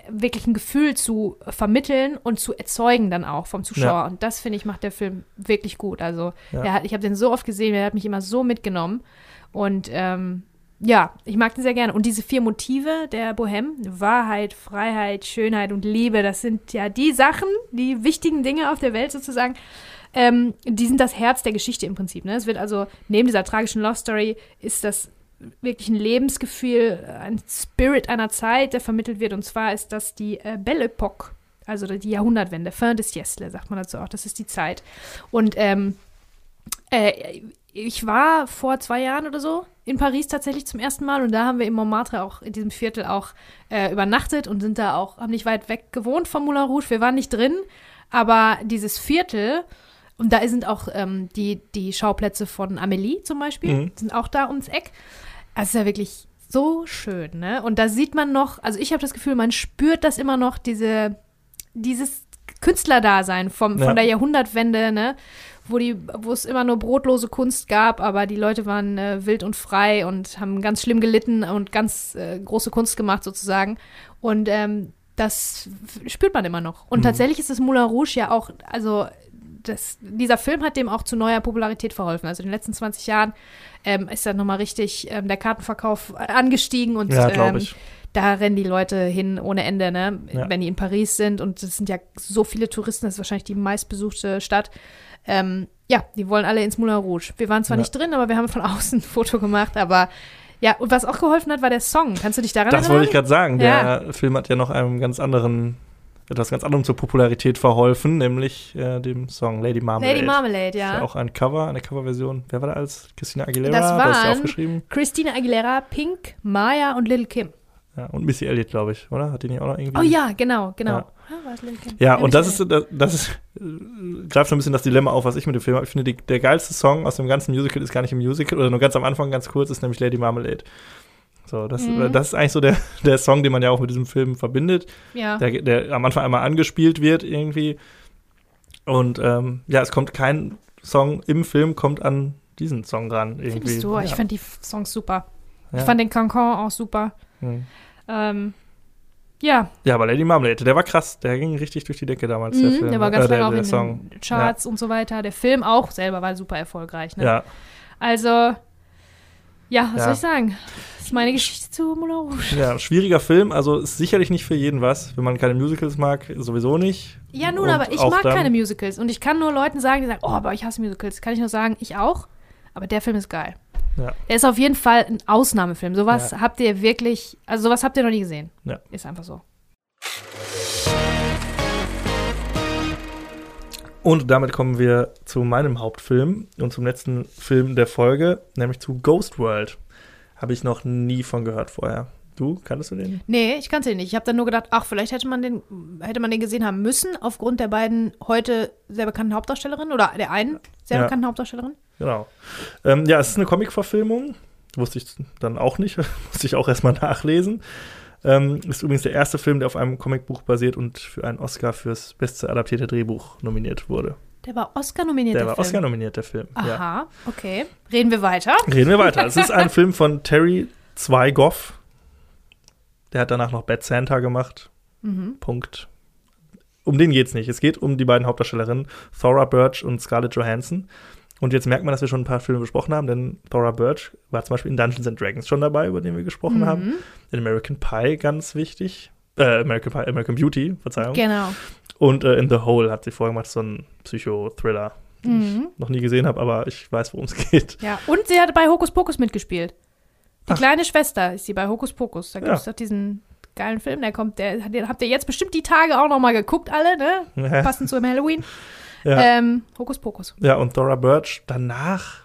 wirklich ein Gefühl zu vermitteln und zu erzeugen dann auch vom Zuschauer. Ja. Und das, finde ich, macht der Film wirklich gut. Also, Ja. hat, ich habe den so oft gesehen, er hat mich immer so mitgenommen. Und ähm, ja, ich mag den sehr gerne. Und diese vier Motive der Bohème, Wahrheit, Freiheit, Schönheit und Liebe, das sind ja die Sachen, die wichtigen Dinge auf der Welt sozusagen. Ähm, die sind das Herz der Geschichte im Prinzip. Ne? Es wird also, neben dieser tragischen Love Story, ist das wirklich ein Lebensgefühl, ein Spirit einer Zeit, der vermittelt wird. Und zwar ist das die äh, Belle Epoque, also die Jahrhundertwende, fin des siècle, sagt man dazu auch. Das ist die Zeit. Und ähm, äh, ich war vor zwei Jahren oder so in Paris tatsächlich zum ersten Mal und da haben wir in Montmartre auch in diesem Viertel auch äh, übernachtet und sind da auch, haben nicht weit weg gewohnt vom Moulin Rouge. Wir waren nicht drin, aber dieses Viertel und da sind auch ähm, die, die Schauplätze von Amélie zum Beispiel, Mhm. sind auch da ums Eck. Also es ist ja wirklich so schön, ne? Und da sieht man noch, also ich habe das Gefühl, man spürt das immer noch, diese, dieses Künstlerdasein vom, Ja. von der Jahrhundertwende, ne? Wo, die, wo es immer nur brotlose Kunst gab, aber die Leute waren äh, wild und frei und haben ganz schlimm gelitten und ganz äh, große Kunst gemacht sozusagen. Und ähm, das spürt man immer noch. Und Mhm. tatsächlich ist das Moulin Rouge ja auch, also das, dieser Film hat dem auch zu neuer Popularität verholfen. Also in den letzten 20 Jahren ähm, ist da nochmal richtig ähm, der Kartenverkauf angestiegen und Ja, ähm, da rennen die Leute hin ohne Ende, ne? Ja. Wenn die in Paris sind und es sind ja so viele Touristen, das ist wahrscheinlich die meistbesuchte Stadt. Ähm, ja, die wollen alle ins Moulin Rouge. Wir waren zwar Ja. nicht drin, aber wir haben von [LAUGHS] außen ein Foto gemacht, aber ja, und was auch geholfen hat, war der Song. Kannst du dich daran Das erinnern? wollte ich gerade sagen. Der Film hat ja noch einem ganz anderen, etwas ganz anderem zur Popularität verholfen, nämlich äh, dem Song Lady Marmalade. Lady Marmalade, Ist ja ja. auch ein Cover, eine Coverversion. Wer war da als Christina Aguilera? Das ja waren- aufgeschrieben. Christina Aguilera, Pink, Maya und Lil Kim. Ja, und Missy Elliott, glaube ich, oder? Hat die nicht auch noch irgendwie? Oh ja, genau, genau. Ja. Ah? Ja, und das ist, das, das ist, äh, greift so ein bisschen das Dilemma auf, was ich mit dem Film habe. Ich finde, die, der geilste Song aus dem ganzen Musical ist gar nicht im Musical, oder nur ganz am Anfang, ganz kurz, ist nämlich Lady Marmalade. So, das, Mhm. das ist eigentlich so der, [LAUGHS] der Song, den man ja auch mit diesem Film verbindet, Ja. der, der am Anfang einmal angespielt wird irgendwie. Und ähm, ja, es kommt kein Song im Film, kommt an diesen Song ran. Irgendwie. Findest du? Ich ja. fand die F- Songs super. Ja. Ich fand den Cancan auch super. Hm. Ähm, ja, Ja, aber Lady Marmalade, der war krass. Der ging richtig durch die Decke damals, der mhm, Film. der war ganz äh, der, lange auch der in Song. den Charts und so weiter. Der Film auch selber war super erfolgreich. Ne? Ja, Also, ja, was Ja. soll ich sagen? Ist meine Geschichte zu Moulin Rouge. ja, schwieriger Film. Also ist sicherlich nicht für jeden was. Wenn man keine Musicals mag, sowieso nicht. Ja, nun, Und aber ich mag keine Musicals. Und ich kann nur Leuten sagen, die sagen, oh, aber ich hasse Musicals. Kann ich nur sagen, ich auch. Aber der Film ist geil. Ja. Der ist auf jeden Fall ein Ausnahmefilm. Sowas Ja. habt ihr wirklich, also sowas habt ihr noch nie gesehen. Ja. Ist einfach so. Und damit kommen wir zu meinem Hauptfilm und zum letzten Film der Folge, nämlich zu Ghost World. Habe ich noch nie von gehört vorher. Du, kanntest du den? Nee, ich kannte ihn nicht. Ich habe dann nur gedacht, ach, vielleicht hätte man den, hätte man den gesehen haben müssen, aufgrund der beiden heute sehr bekannten Hauptdarstellerinnen oder der einen sehr Ja. bekannten Hauptdarstellerin. Genau. Ähm, ja, es ist eine Comic-Verfilmung. Wusste ich dann auch nicht. [LAUGHS] Musste ich auch erstmal nachlesen. Ähm, ist übrigens der erste Film, der auf einem Comicbuch basiert und für einen Oscar fürs beste adaptierte Drehbuch nominiert wurde. Der war Oscar nominiert. Der der war Film. Oscar nominiert, der Film. Ja. Aha, okay. Reden wir weiter. Reden wir weiter. [LAUGHS] Es ist ein Film von Terry Zweigoff. Der hat danach noch Bad Santa gemacht. Mhm. Punkt. Um den geht's nicht. Es geht um die beiden Hauptdarstellerinnen, Thora Birch und Scarlett Johansson. Und jetzt merkt man, dass wir schon ein paar Filme besprochen haben, denn Thora Birch war zum Beispiel in Dungeons and Dragons schon dabei, über den wir gesprochen haben. Mhm. In American Pie ganz wichtig. Äh, American Pie, American Beauty, Verzeihung. Genau. Und äh, in The Hole hat sie vorher gemacht, so ein Psycho-Thriller, den Mhm. ich noch nie gesehen habe, aber ich weiß, worum es geht. Ja, und sie hat bei Hokus Pokus mitgespielt. Die Ach. kleine Schwester ist sie bei Hokus Pokus. Da gibt es Ja. doch diesen geilen Film, der kommt, der, den habt ihr jetzt bestimmt die Tage auch noch mal geguckt, alle, ne? Passend zu dem Halloween. ja. Ähm, Hokus Pokus. ja, und Thora Birch danach,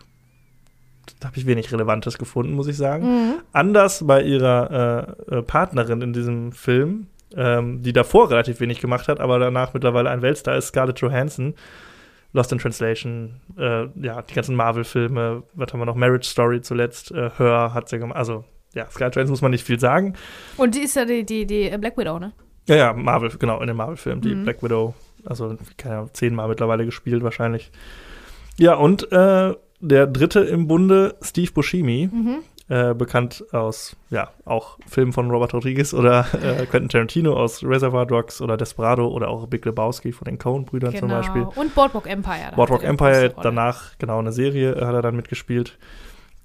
da habe ich wenig Relevantes gefunden, muss ich sagen. Mhm. Anders bei ihrer äh, äh, Partnerin in diesem Film, ähm, die davor relativ wenig gemacht hat, aber danach mittlerweile ein Weltstar ist, Scarlett Johansson. Lost in Translation, äh, ja, die ganzen Marvel-Filme, was haben wir noch? Marriage Story zuletzt, äh, Her hat sie gemacht. Also, ja, Scarlett Johansson muss man nicht viel sagen. Und die ist ja die, die, die Black Widow, ne? Ja, ja, Marvel, genau, in dem Marvel-Film, die Mhm. Black Widow, also, keine Ahnung, zehnmal mittlerweile gespielt wahrscheinlich. Ja, und äh, der dritte im Bunde, Steve Buscemi, Mhm. Äh, bekannt aus, ja, auch Filmen von Robert Rodriguez oder äh, [LAUGHS] Quentin Tarantino aus Reservoir Dogs oder Desperado oder auch Big Lebowski von den Coen-Brüdern zum Beispiel. Genau. Und Boardwalk Empire. Boardwalk Empire, danach genau eine Serie äh, hat er dann mitgespielt.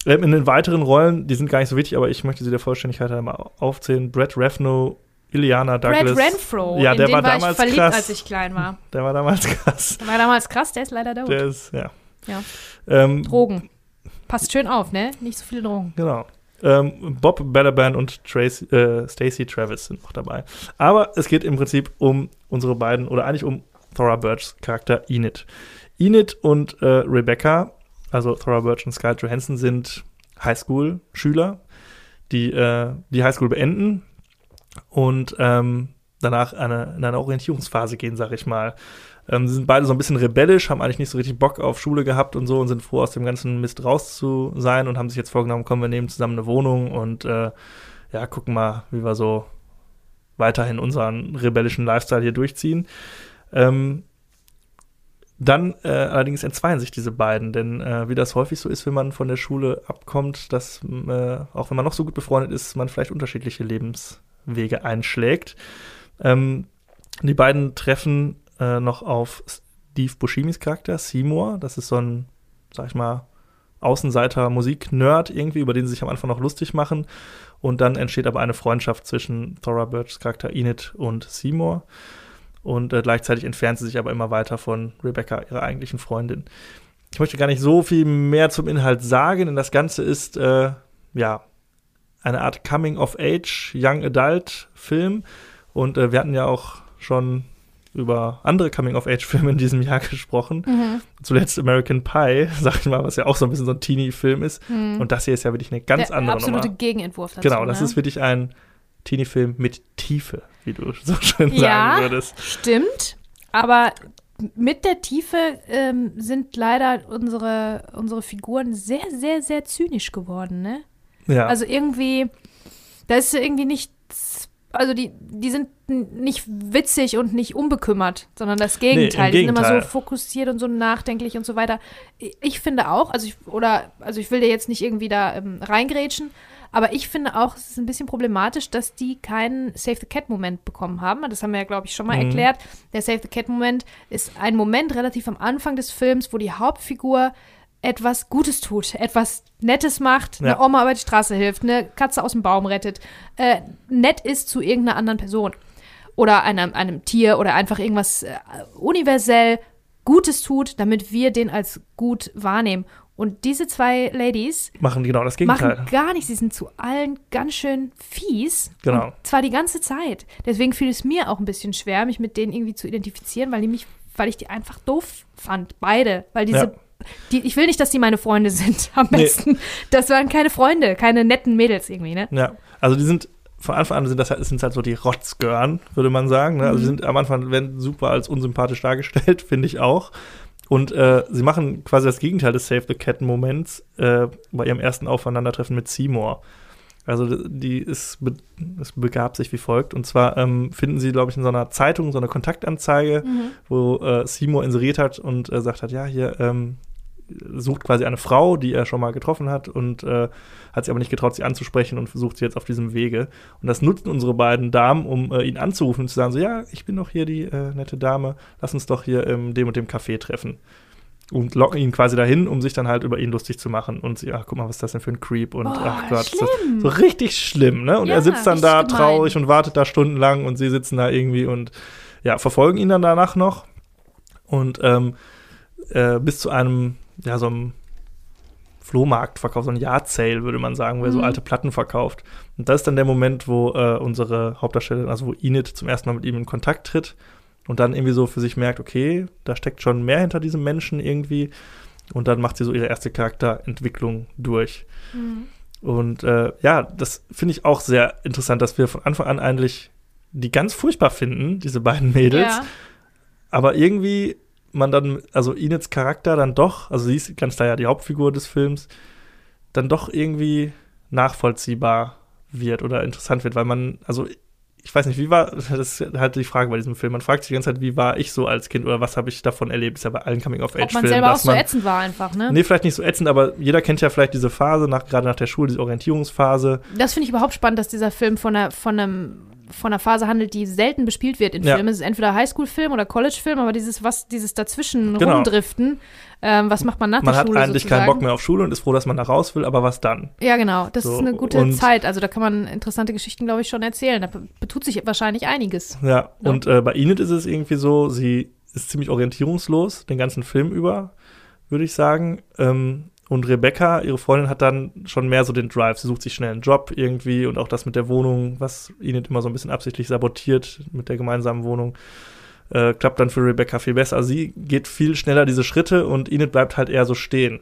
Ähm, in den weiteren Rollen, die sind gar nicht so wichtig, aber ich möchte sie der Vollständigkeit einmal aufzählen. Brett Revno, Iliana Douglas. Brad Renfro. Ja, der den war war ich damals verliebt, krass. als ich klein war. Der war damals [LAUGHS] krass. Der war damals krass, der ist leider tot. Der ist, ja. Ja. Ähm, Drogen. Passt schön auf, ne? Nicht so viele Drogen. Genau. Ähm, Bob Balaban und Tracy, äh, Stacey Travis sind noch dabei. Aber es geht im Prinzip um unsere beiden, oder eigentlich um Thora Birchs Charakter Enid. Enid und äh, Rebecca, also Thora Birch und Scarlett Johansson, sind Highschool-Schüler, die äh, die Highschool beenden und ähm, danach eine, in eine Orientierungsphase gehen, sag ich mal. Ähm, sie sind beide so ein bisschen rebellisch, haben eigentlich nicht so richtig Bock auf Schule gehabt und so und sind froh, aus dem ganzen Mist raus zu sein und haben sich jetzt vorgenommen, komm, wir nehmen zusammen eine Wohnung und äh, ja, gucken mal, wie wir so weiterhin unseren rebellischen Lifestyle hier durchziehen. Ähm, dann äh, allerdings entzweien sich diese beiden, denn äh, wie das häufig so ist, wenn man von der Schule abkommt, dass äh, auch wenn man noch so gut befreundet ist, man vielleicht unterschiedliche Lebenswege einschlägt. Ähm, die beiden treffen äh, noch auf Steve Buscemi's Charakter, Seymour. Das ist so ein, sag ich mal, Außenseiter-Musik-Nerd irgendwie, über den sie sich am Anfang noch lustig machen. Und dann entsteht aber eine Freundschaft zwischen Thora Birchs Charakter Enid und Seymour. Und äh, gleichzeitig entfernt sie sich aber immer weiter von Rebecca, ihrer eigentlichen Freundin. Ich möchte gar nicht so viel mehr zum Inhalt sagen, denn das Ganze ist, äh, ja, eine Art Coming-of-Age, Young Adult-Film. Und äh, wir hatten ja auch schon über andere Coming-of-Age-Filme in diesem Jahr [LAUGHS] gesprochen. Mhm. Zuletzt American Pie, [LAUGHS] sag ich mal, was ja auch so ein bisschen so ein Teenie-Film ist. Mhm. Und das hier ist ja wirklich eine ganz Der andere absolute Nummer. Gegenentwurf dazu. Genau, das ne? ist wirklich ein Teenie-Film mit Tiefe, wie du so schön Ja. sagen würdest. Stimmt, aber mit der Tiefe ähm, sind leider unsere, unsere Figuren sehr, sehr, sehr zynisch geworden, ne? Ja, Also irgendwie, da ist irgendwie nichts, also die, die sind nicht witzig und nicht unbekümmert, sondern das Gegenteil. im die sind immer Gegenteil. so fokussiert und so nachdenklich und so weiter. Ich- finde auch, also ich, oder, also ich will dir jetzt nicht irgendwie da ähm, reingrätschen, aber ich finde auch, es ist ein bisschen problematisch, dass die keinen Save the Cat-Moment bekommen haben. Das haben wir ja, glaube ich, schon mal Mhm. erklärt. Der Save the Cat-Moment ist ein Moment relativ am Anfang des Films, wo die Hauptfigur etwas Gutes tut, etwas Nettes macht, eine Ja. Oma über die Straße hilft, eine Katze aus dem Baum rettet, äh, nett ist zu irgendeiner anderen Person oder einem, einem Tier oder einfach irgendwas äh, universell Gutes tut, damit wir den als gut wahrnehmen. Und diese zwei Ladies machen genau das Gegenteil. machen gar nichts. Sie sind zu allen ganz schön fies. Genau. Zwar die ganze Zeit. Deswegen fiel es mir auch ein bisschen schwer, mich mit denen irgendwie zu identifizieren, weil die mich, weil ich die einfach doof fand. Beide. Weil diese. Ja. Die, ich will nicht, dass die meine Freunde [LAUGHS] sind. Am Nee. besten. Das waren keine Freunde, keine netten Mädels irgendwie, ne? Ja, also die sind von Anfang an sind das halt, sind halt so die Rotzgören, würde man sagen. Ne? Also Mhm. sind am Anfang werden super als unsympathisch dargestellt, [LAUGHS] finde ich auch. Und äh, sie machen quasi das Gegenteil des Save the Cat Moments äh, bei ihrem ersten Aufeinandertreffen mit Seymour. Also die ist, be es begab sich wie folgt. Und zwar ähm, finden sie, glaube ich, in so einer Zeitung so eine Kontaktanzeige, wo äh, Seymour inseriert hat und äh, sagt hat, ja, hier ähm, sucht quasi eine Frau, die er schon mal getroffen hat und äh, hat sich aber nicht getraut, sie anzusprechen und versucht sie jetzt auf diesem Wege. Und das nutzen unsere beiden Damen, um äh, ihn anzurufen und zu sagen, so, ja, ich bin doch hier die äh, nette Dame, lass uns doch hier in dem und dem Café treffen. Und locken ihn quasi dahin, um sich dann halt über ihn lustig zu machen. Und sie, ach, guck mal, was ist das denn für ein Creep? Und Oh, ach Gott, ist das schlimm. so richtig schlimm, ne? Und Ja, er sitzt dann da gemein. traurig und wartet da stundenlang und sie sitzen da irgendwie und ja, verfolgen ihn dann danach noch. Und ähm, äh, bis zu einem, ja, so einem Flohmarktverkauf, so ein Yard-Sale, würde man sagen, wo er so Mhm. alte Platten verkauft. Und das ist dann der Moment, wo äh, unsere Hauptdarstellerin, also wo Enid zum ersten Mal mit ihm in Kontakt tritt und dann irgendwie so für sich merkt, okay, da steckt schon mehr hinter diesem Menschen irgendwie. Und dann macht sie so ihre erste Charakterentwicklung durch. Und äh, ja, das finde ich auch sehr interessant, dass wir von Anfang an eigentlich die ganz furchtbar finden, diese beiden Mädels. Ja. Aber irgendwie man dann, also Inids Charakter dann doch, also sie ist ganz klar ja die Hauptfigur des Films, dann doch irgendwie nachvollziehbar wird oder interessant wird, weil man, also ich weiß nicht, wie war, das ist halt die Frage bei diesem Film. Man fragt sich die ganze Zeit, wie war ich so als Kind oder was habe ich davon erlebt? Ist ja bei allen Ob Coming-of-Age-Filmen, man selber auch so ätzend war einfach, ne? Nee, vielleicht nicht so ätzend, aber jeder kennt ja vielleicht diese Phase, nach, gerade nach der Schule, diese Orientierungsphase. Das finde ich überhaupt spannend, dass dieser Film von einer, von einem von einer Phase handelt, die selten bespielt wird in Ja. Filmen. Es ist entweder Highschool-Film oder College-Film, aber dieses, was, dieses dazwischen Genau. rumdriften, ähm, was macht man nach Man der hat Schule eigentlich sozusagen? keinen Bock mehr auf Schule und ist froh, dass man da raus will, aber was dann? Ja, genau. Das So, ist eine gute Zeit. Also da kann man interessante Geschichten, glaube ich, schon erzählen. Da be- betut sich wahrscheinlich einiges. Ja, Ja. und äh, bei Enid ist es irgendwie so, sie ist ziemlich orientierungslos den ganzen Film über, würde ich sagen. Ähm, und Rebecca, ihre Freundin, hat dann schon mehr so den Drive. Sie sucht sich schnell einen Job irgendwie und auch das mit der Wohnung, was Enid immer so ein bisschen absichtlich sabotiert mit der gemeinsamen Wohnung, äh, klappt dann für Rebecca viel besser. Sie geht viel schneller diese Schritte und Enid bleibt halt eher so stehen.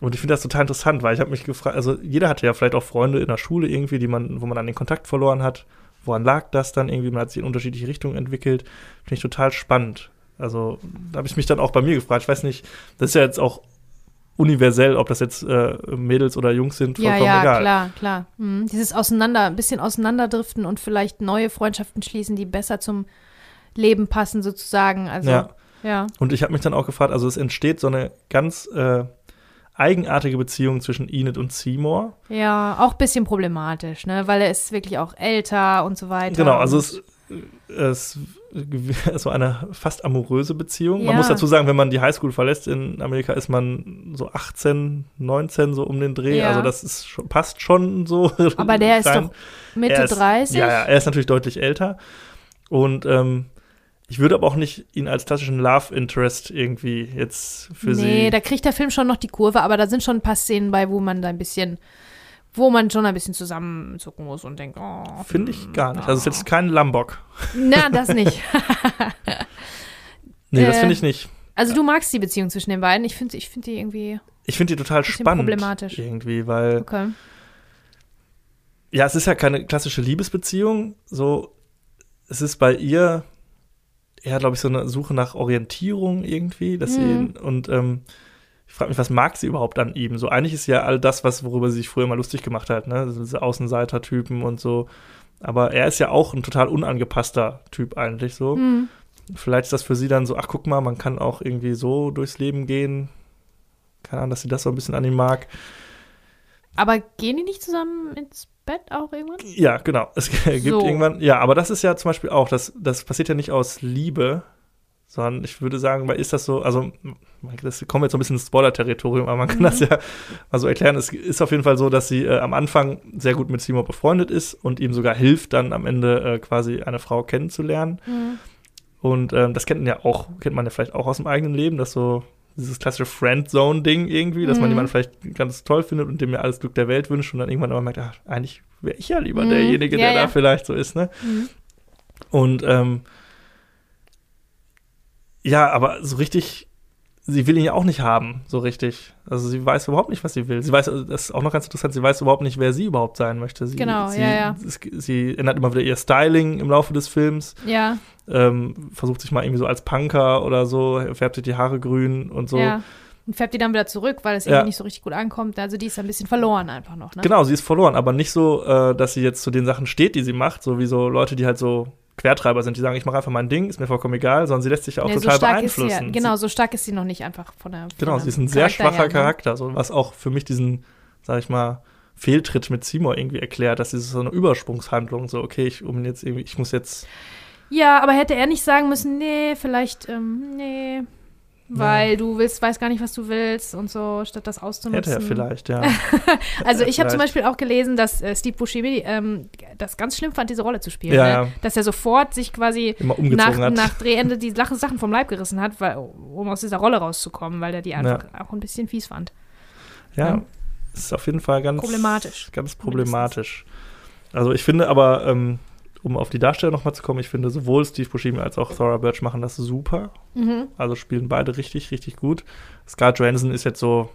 Und ich finde das total interessant, weil ich habe mich gefragt, also jeder hatte ja vielleicht auch Freunde in der Schule irgendwie, die man, wo man dann den Kontakt verloren hat. Woran lag das dann irgendwie? Man hat sich in unterschiedliche Richtungen entwickelt. Finde ich total spannend. Also, da habe ich mich dann auch bei mir gefragt. Ich weiß nicht, das ist ja jetzt auch universell, ob das jetzt äh, Mädels oder Jungs sind, Ja, vollkommen ja, egal. klar, klar. Mhm. Dieses Auseinander, ein bisschen auseinanderdriften und vielleicht neue Freundschaften schließen, die besser zum Leben passen, sozusagen. Also, Ja. ja. Und ich habe mich dann auch gefragt, also es entsteht so eine ganz äh, eigenartige Beziehung zwischen Enid und Seymour. Ja, auch ein bisschen problematisch, ne? Weil er ist wirklich auch älter und so weiter. Genau, also es, es [LAUGHS] so eine fast amoröse Beziehung. Ja. Man muss dazu sagen, wenn man die Highschool verlässt in Amerika, ist man so 18, 19 so um den Dreh. Ja. Also das ist passt schon so. [LAUGHS] Aber der ist doch Mitte Er ist, 30. Ja, er ist natürlich deutlich älter. Und ähm, ich würde aber auch nicht ihn als klassischen Love Interest irgendwie jetzt für nee, sie. da kriegt der Film schon noch die Kurve, aber da sind schon ein paar Szenen bei, wo man da ein bisschen, wo man schon ein bisschen zusammenzucken muss und denkt, oh. Finde ich gar nicht. Also es ist jetzt kein Lambok. Na, das nicht. [LAUGHS] Nee, das finde ich nicht. Also du magst die Beziehung zwischen den beiden. Ich finde ich find die irgendwie, Ich finde die total spannend. problematisch. Irgendwie, weil okay. ja, es ist ja keine klassische Liebesbeziehung. So, es ist bei ihr eher, glaube ich, so eine Suche nach Orientierung irgendwie, dass Mhm. sie und ähm, ich frage mich, was mag sie überhaupt an ihm? So eigentlich ist ja all das, was worüber sie sich früher mal lustig gemacht hat, ne, so diese Außenseiter-Typen und so. Aber er ist ja auch ein total unangepasster Typ eigentlich so. Hm. Vielleicht ist das für sie dann so, ach guck mal, man kann auch irgendwie so durchs Leben gehen. Keine Ahnung, dass sie das so ein bisschen an ihm mag. Aber gehen die nicht zusammen ins Bett auch irgendwann? Ja, genau. Es [LAUGHS] gibt So. irgendwann, ja, aber das ist ja zum Beispiel auch, das, das passiert ja nicht aus Liebe, sondern ich würde sagen, weil ist das so, also das kommen jetzt so ein bisschen ins Spoiler-Territorium, aber man kann das ja mal so erklären. Es ist auf jeden Fall so, dass sie äh, am Anfang sehr gut mit Simon befreundet ist und ihm sogar hilft, dann am Ende äh, quasi eine Frau kennenzulernen. Hm. Und ähm, das kennt man ja auch, kennt man ja vielleicht auch aus dem eigenen Leben, dass so dieses klassische Friendzone-Ding irgendwie, dass man Mhm. jemanden vielleicht ganz toll findet und dem mir alles Glück der Welt wünscht und dann irgendwann aber merkt, ach, eigentlich wäre ich ja lieber Mhm. derjenige, Ja, der ja. da vielleicht so ist, ne? Mhm. Und ähm, ja, aber so richtig, sie will ihn ja auch nicht haben, so richtig. Also sie weiß überhaupt nicht, was sie will. Sie weiß, das ist auch noch ganz interessant, sie weiß überhaupt nicht, wer sie überhaupt sein möchte. Sie, Genau, sie, ja, ja. Es, sie ändert immer wieder ihr Styling im Laufe des Films Ja, ähm, versucht sich mal irgendwie so als Punker oder so, färbt sich die Haare grün und so. ja. Und färbt die dann wieder zurück, weil es Ja. irgendwie nicht so richtig gut ankommt. Also die ist ein bisschen verloren einfach noch, ne? Genau, sie ist verloren, aber nicht so, äh, dass sie jetzt zu den Sachen steht, die sie macht, so wie so Leute, die halt so Quertreiber sind, die sagen, ich mache einfach mein Ding, ist mir vollkommen egal, sondern sie lässt sich ja auch Nee, total so ist sie beeinflussen. ja, genau, so stark ist sie noch nicht einfach von der. Genau, von sie ist ein sehr Charakter schwacher her, ne? Charakter, so, was auch für mich diesen, sag ich mal, Fehltritt mit Seymour irgendwie erklärt, dass dieses so eine Übersprungshandlung, so, okay, ich, um jetzt irgendwie, ich muss jetzt, Ja, aber hätte er nicht sagen müssen, nee, vielleicht, ähm, nee, weil du willst, weißt gar nicht, was du willst und so, statt das auszunutzen. hätte er vielleicht, ja. [LAUGHS] Also ich habe zum. Beispiel auch gelesen, dass äh, Steve Buscemi ähm, das ganz schlimm fand, diese Rolle zu spielen. Ja, ne? ja. Dass er sofort sich quasi nach, nach Drehende die Sachen, Sachen vom Leib gerissen hat, weil, um aus dieser Rolle rauszukommen, weil er die einfach auch ein bisschen fies fand. Ja, Ja. ist auf jeden Fall ganz Problematisch. Ganz problematisch. Also ich finde aber, ähm, um auf die Darsteller nochmal zu kommen, ich finde sowohl Steve Buscemi als auch Thora Birch machen das super. Mhm. Also spielen beide richtig, richtig gut. Scarlett Johansson ist jetzt so,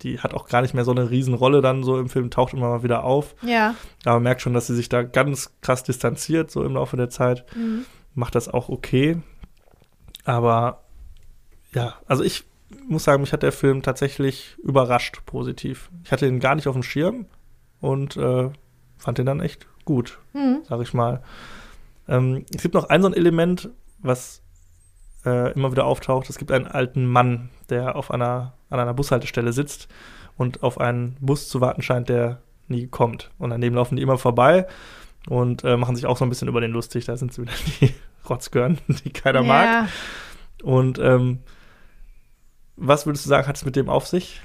die hat auch gar nicht mehr so eine Riesenrolle dann so im Film, taucht immer mal wieder auf. Ja. Aber man merkt schon, dass sie sich da ganz krass distanziert, so im Laufe der Zeit. Mhm. Macht das auch okay. Aber ja, also ich muss sagen, mich hat der Film tatsächlich überrascht positiv. Ich hatte ihn gar nicht auf dem Schirm und äh, fand den dann echt gut, Mhm. sag ich mal. Ähm, es gibt noch ein so ein Element, was äh, immer wieder auftaucht. Es gibt einen alten Mann, der auf einer, an einer Bushaltestelle sitzt und auf einen Bus zu warten scheint, der nie kommt. Und daneben laufen die immer vorbei und äh, machen sich auch so ein bisschen über den lustig. Da sind sie wieder [LAUGHS] die Rotzgörn, die keiner mag. ja. Und ähm, was würdest du sagen, hat es mit dem auf sich?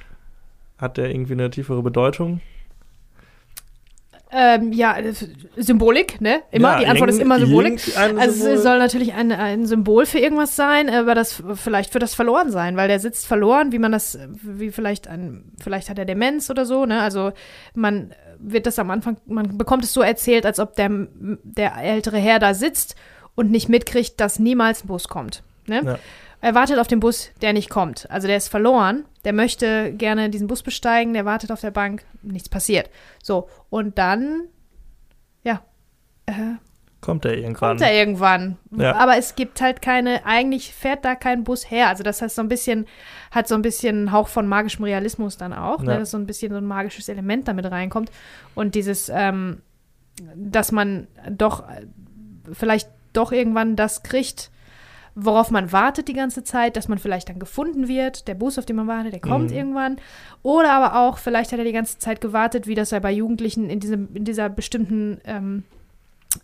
Hat der irgendwie eine tiefere Bedeutung? Ähm, ja, Symbolik, ne? Immer. Ja, die Antwort ist immer Symbolik. Also Symbol. es soll natürlich ein, ein Symbol für irgendwas sein, aber das vielleicht für das Verlorensein, weil der sitzt verloren, wie man das, wie vielleicht ein, vielleicht hat er Demenz oder so, ne? Also man wird das am Anfang, man bekommt es so erzählt, als ob der, der ältere Herr da sitzt und nicht mitkriegt, dass niemals ein Bus kommt. Ne? Ja. Er wartet auf den Bus, der nicht kommt. Also der ist verloren, der möchte gerne diesen Bus besteigen, der wartet auf der Bank, nichts passiert. So, und dann, ja, äh, Kommt der irgendwann? kommt er irgendwann. Ja. Aber es gibt halt keine, eigentlich fährt da kein Bus her. Also das heißt so ein bisschen, hat so ein bisschen einen Hauch von magischem Realismus dann auch, ne? Ja. dass so ein bisschen so ein magisches Element damit reinkommt. Und dieses, ähm, dass man doch äh, vielleicht doch irgendwann das kriegt, worauf man wartet die ganze Zeit, dass man vielleicht dann gefunden wird, der Bus, auf den man wartet, der kommt Mhm. irgendwann. Oder aber auch, vielleicht hat er die ganze Zeit gewartet, wie das ja bei Jugendlichen in, diesem, in dieser bestimmten ähm,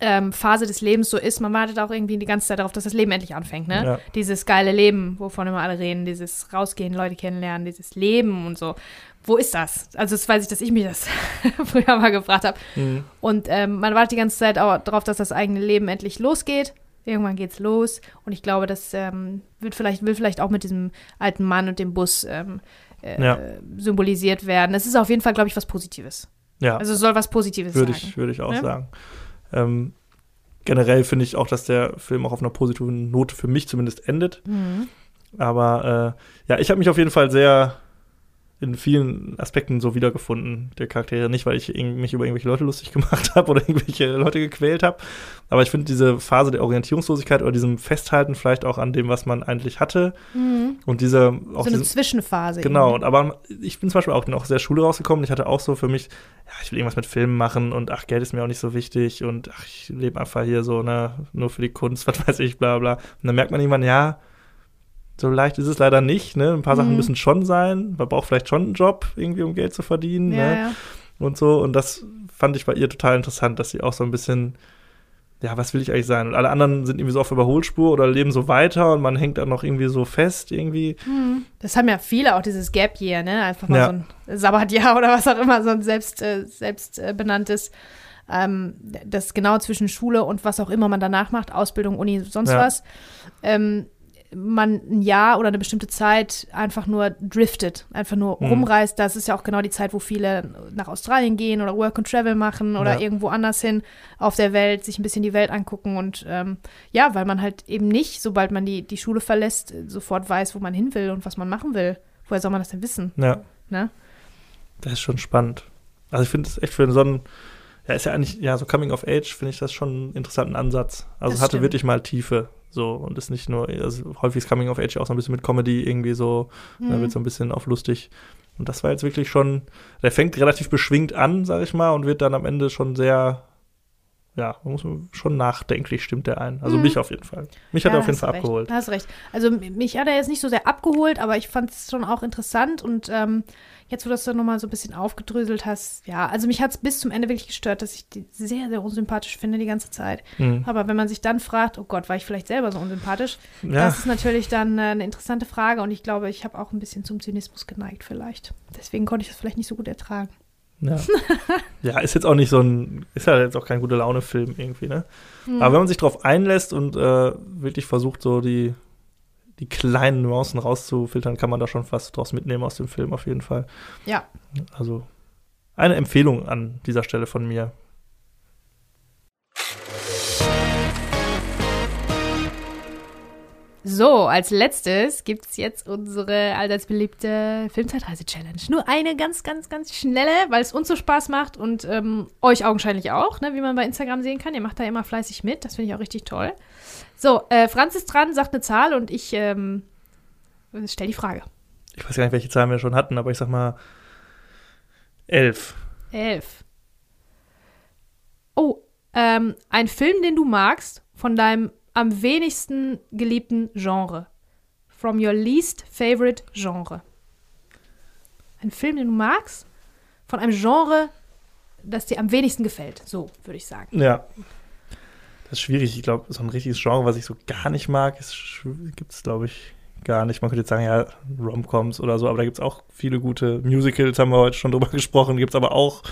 ähm, Phase des Lebens so ist. Man wartet auch irgendwie die ganze Zeit darauf, dass das Leben endlich anfängt, ne? Ja. Dieses geile Leben, wovon immer alle reden, dieses Rausgehen, Leute kennenlernen, dieses Leben und so. Wo ist das? Also das weiß ich, dass ich mich das [LAUGHS] früher mal gefragt habe. Mhm. Und ähm, man wartet die ganze Zeit auch darauf, dass das eigene Leben endlich losgeht. Irgendwann geht's los. Und ich glaube, das ähm, wird vielleicht, will vielleicht auch mit diesem alten Mann und dem Bus ähm, äh, Ja. symbolisiert werden. Es ist auf jeden Fall, glaube ich, was Positives. Ja. Also es soll was Positives Würde sagen. ich, würde ich auch Ja? sagen. Ähm, generell finde ich auch, dass der Film auch auf einer positiven Note für mich zumindest endet. Mhm. Aber äh, ja, ich habe mich auf jeden Fall sehr in vielen Aspekten so wiedergefunden, der Charaktere. Nicht, weil ich mich über irgendwelche Leute lustig [LAUGHS] gemacht habe oder irgendwelche Leute gequält habe. Aber ich finde diese Phase der Orientierungslosigkeit oder diesem Festhalten vielleicht auch an dem, was man eigentlich hatte. Mhm. Und diese auch So eine Zwischenphase. Genau, und aber ich bin zum Beispiel auch bin auch aus der Schule rausgekommen. Ich hatte auch so für mich, ja, ich will irgendwas mit Filmen machen und ach, Geld ist mir auch nicht so wichtig und ach, ich lebe einfach hier so, ne, nur für die Kunst, [LAUGHS] was weiß ich, bla bla. Und dann merkt man irgendwann, ja, so leicht ist es leider nicht, ne? Ein paar Sachen Mhm. müssen schon sein. Man braucht vielleicht schon einen Job, irgendwie, um Geld zu verdienen, Ja, ne? ja. Und so. Und das fand ich bei ihr total interessant, dass sie auch so ein bisschen, ja, was will ich eigentlich sein? Und alle anderen sind irgendwie so auf Überholspur oder leben so weiter und man hängt dann noch irgendwie so fest, irgendwie. Das haben ja viele auch dieses Gap Year, ne? Einfach mal Ja. so ein Sabbatjahr oder was auch immer, so ein selbst, äh, selbst äh, benanntes. Ähm, das genau zwischen Schule und was auch immer man danach macht, Ausbildung, Uni, sonst Ja. was. Ähm, man ein Jahr oder eine bestimmte Zeit einfach nur driftet, einfach nur Mhm. rumreist. Das ist ja auch genau die Zeit, wo viele nach Australien gehen oder Work and Travel machen oder Ja. irgendwo anders hin auf der Welt, sich ein bisschen die Welt angucken und ähm, ja, weil man halt eben nicht, sobald man die, die Schule verlässt, sofort weiß, wo man hin will und was man machen will. Woher soll man das denn wissen? Ja. Ne? Das ist schon spannend. Also ich finde es echt für so einen, ja, ist ja eigentlich, ja, so Coming of Age finde ich das schon einen interessanten Ansatz. Also Das es hatte stimmt. wirklich mal Tiefe. So, und ist nicht nur, also häufig ist Coming of Age auch so ein bisschen mit Comedy irgendwie so, da Mhm. wird so ein bisschen auf lustig. Und das war jetzt wirklich schon, der fängt relativ beschwingt an, sag ich mal, und wird dann am Ende schon sehr, ja, man muss schon nachdenklich stimmt der ein. Also Mhm. mich auf jeden Fall. Mich hat er auf jeden Fall recht. abgeholt. Hast recht. Also mich hat er jetzt nicht so sehr abgeholt, aber ich fand es schon auch interessant und ähm, jetzt, wo du das dann nochmal so ein bisschen aufgedröselt hast, ja, also mich hat es bis zum Ende wirklich gestört, dass ich die sehr, sehr unsympathisch finde die ganze Zeit. Mhm. Aber wenn man sich dann fragt, oh Gott, war ich vielleicht selber so unsympathisch, Ja, das ist natürlich dann äh, eine interessante Frage und ich glaube, ich habe auch ein bisschen zum Zynismus geneigt vielleicht. Deswegen konnte ich das vielleicht nicht so gut ertragen. Ja. [LAUGHS] ja, ist jetzt auch nicht so ein, ist ja jetzt auch kein gute Laune-Film irgendwie, ne? Hm. Aber wenn man sich darauf einlässt und äh, wirklich versucht, so die, die kleinen Nuancen rauszufiltern, kann man da schon was draus mitnehmen aus dem Film auf jeden Fall. Ja. Also eine Empfehlung an dieser Stelle von mir. So, als letztes gibt es jetzt unsere allseits beliebte Filmzeitreise-Challenge. Nur eine ganz, ganz, ganz schnelle, weil es uns so Spaß macht und ähm, euch augenscheinlich auch, ne, wie man bei Instagram sehen kann. Ihr macht da immer fleißig mit, das finde ich auch richtig toll. So, äh, Franz ist dran, sagt eine Zahl und ich ähm, stell die Frage. Ich weiß gar nicht, welche Zahlen wir schon hatten, aber ich sag mal elf. Elf. Oh, ähm, ein Film, den du magst, von deinem am wenigsten geliebten Genre. From your least favorite Genre. Ein Film, den du magst, von einem Genre, das dir am wenigsten gefällt. So, würde ich sagen. Ja. Das ist schwierig. Ich glaube, so ein richtiges Genre, was ich so gar nicht mag, gibt es, glaube ich, gar nicht. Man könnte jetzt sagen, ja, Romcoms oder so, aber da gibt es auch viele gute Musicals, haben wir heute schon drüber [LAUGHS] gesprochen, gibt es aber auch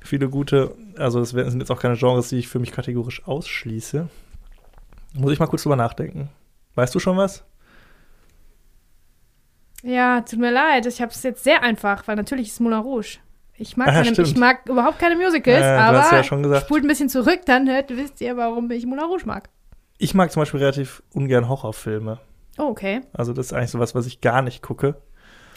viele gute. Also, das sind jetzt auch keine Genres, die ich für mich kategorisch ausschließe. Muss ich mal kurz drüber nachdenken. Weißt du schon was? Ja, tut mir leid. Ich habe es jetzt sehr einfach, weil natürlich ist Moulin Rouge. Ich mag, Ah, keine, ich mag überhaupt keine Musicals, Äh, du aber hast ja schon gesagt. spult ein bisschen zurück, dann hört, wisst ihr, warum ich Moulin Rouge mag. Ich mag zum Beispiel relativ ungern Horrorfilme. Oh, okay. Also, das ist eigentlich sowas, was ich gar nicht gucke.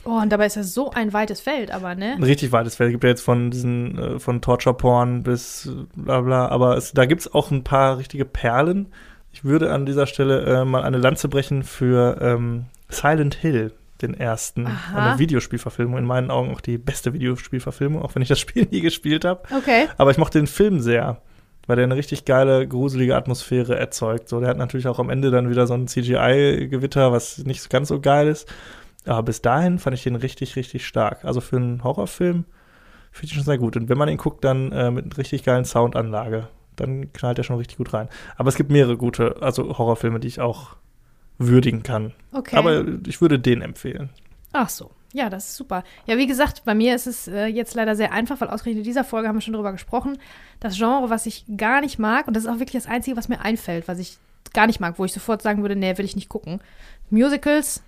Oh, und dabei ist das so ein weites Feld, aber, ne? Ein richtig weites Feld. Es gibt ja jetzt von diesen, äh, von Torture Porn bis äh, bla bla, aber es, da gibt es auch ein paar richtige Perlen. Ich würde an dieser Stelle äh, mal eine Lanze brechen für ähm, Silent Hill, den ersten. Aha. Eine Videospielverfilmung, in meinen Augen auch die beste Videospielverfilmung, auch wenn ich das Spiel [LAUGHS] nie gespielt habe. Okay. Aber ich mochte den Film sehr, weil der eine richtig geile, gruselige Atmosphäre erzeugt. So, der hat natürlich auch am Ende dann wieder so ein CGI-Gewitter, was nicht ganz so geil ist. Aber bis dahin fand ich den richtig, richtig stark. Also für einen Horrorfilm finde ich schon sehr gut. Und wenn man ihn guckt, dann äh, mit einer richtig geilen Soundanlage. Dann knallt er schon richtig gut rein. Aber es gibt mehrere gute, also Horrorfilme, die ich auch würdigen kann. Okay. Aber ich würde den empfehlen. Ach so. Ja, das ist super. Ja, wie gesagt, bei mir ist es äh, jetzt leider sehr einfach, weil ausgerechnet in dieser Folge haben wir schon drüber gesprochen. Das Genre, was ich gar nicht mag, und das ist auch wirklich das Einzige, was mir einfällt, was ich gar nicht mag, wo ich sofort sagen würde, nee, will ich nicht gucken. Musicals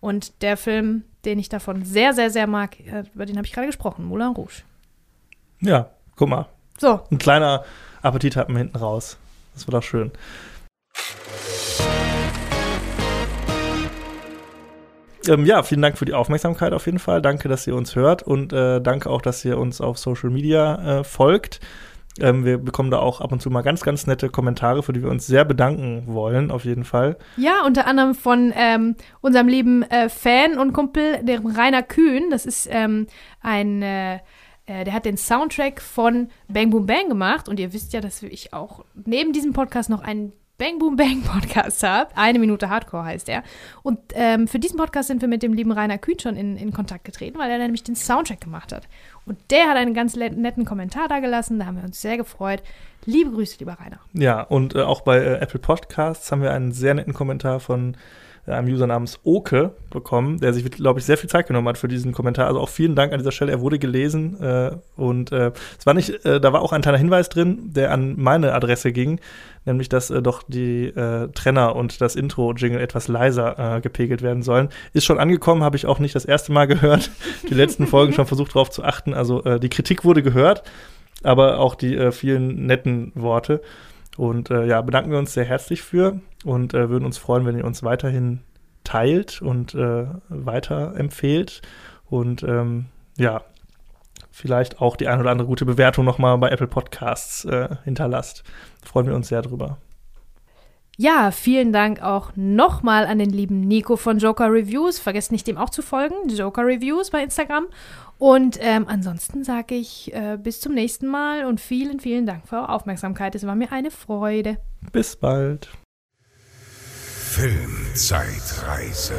und der Film, den ich davon sehr, sehr, sehr mag, äh, über den habe ich gerade gesprochen, Moulin Rouge. Ja, guck mal. So, Ein kleiner Appetit hatten hinten raus. Das war doch schön. Ähm, ja, vielen Dank für die Aufmerksamkeit auf jeden Fall. Danke, dass ihr uns hört und äh, danke auch, dass ihr uns auf Social Media äh, folgt. Ähm, wir bekommen da auch ab und zu mal ganz, ganz nette Kommentare, für die wir uns sehr bedanken wollen, auf jeden Fall. Ja, unter anderem von ähm, unserem lieben äh, Fan und Kumpel, dem Rainer Kühn. Das ist ähm, ein, äh, der hat den Soundtrack von Bang Boom Bang gemacht. Und ihr wisst ja, dass ich auch neben diesem Podcast noch einen Bang Boom Bang [LAUGHS] Podcast habe. Eine Minute Hardcore heißt er. Und ähm, für diesen Podcast sind wir mit dem lieben Rainer Kühn schon in, in Kontakt getreten, weil er nämlich den Soundtrack gemacht hat. Und der hat einen ganz netten Kommentar da gelassen. Da haben wir uns sehr gefreut. Liebe Grüße, lieber Rainer. Ja, und äh, auch bei äh, Apple Podcasts haben wir einen sehr netten Kommentar von einem User namens Oke bekommen, der sich, glaube ich, sehr viel Zeit genommen hat für diesen Kommentar. Also auch vielen Dank an dieser Stelle. Er wurde gelesen äh, und äh, es war nicht, äh, da war auch ein kleiner Hinweis drin, der an meine Adresse ging, nämlich dass äh, doch die äh, Trenner und das Intro-Jingle etwas leiser äh, gepegelt werden sollen. Ist schon angekommen, habe ich auch nicht das erste Mal gehört. [LAUGHS] Die letzten Folgen schon versucht darauf zu achten. Also die Kritik wurde gehört, aber auch die vielen netten Worte. Und äh, ja, bedanken wir uns sehr herzlich für und äh, würden uns freuen, wenn ihr uns weiterhin teilt und äh, weiterempfehlt. Und ähm, ja, vielleicht auch die ein oder andere gute Bewertung nochmal bei Apple Podcasts äh, hinterlasst. Freuen wir uns sehr drüber. Ja, vielen Dank auch nochmal an den lieben Nico von Joker Reviews. Vergesst nicht, dem auch zu folgen. Joker Reviews bei Instagram. Und ähm, ansonsten sage ich äh, bis zum nächsten Mal und vielen, vielen Dank für eure Aufmerksamkeit. Es war mir eine Freude. Bis bald. Filmzeitreise.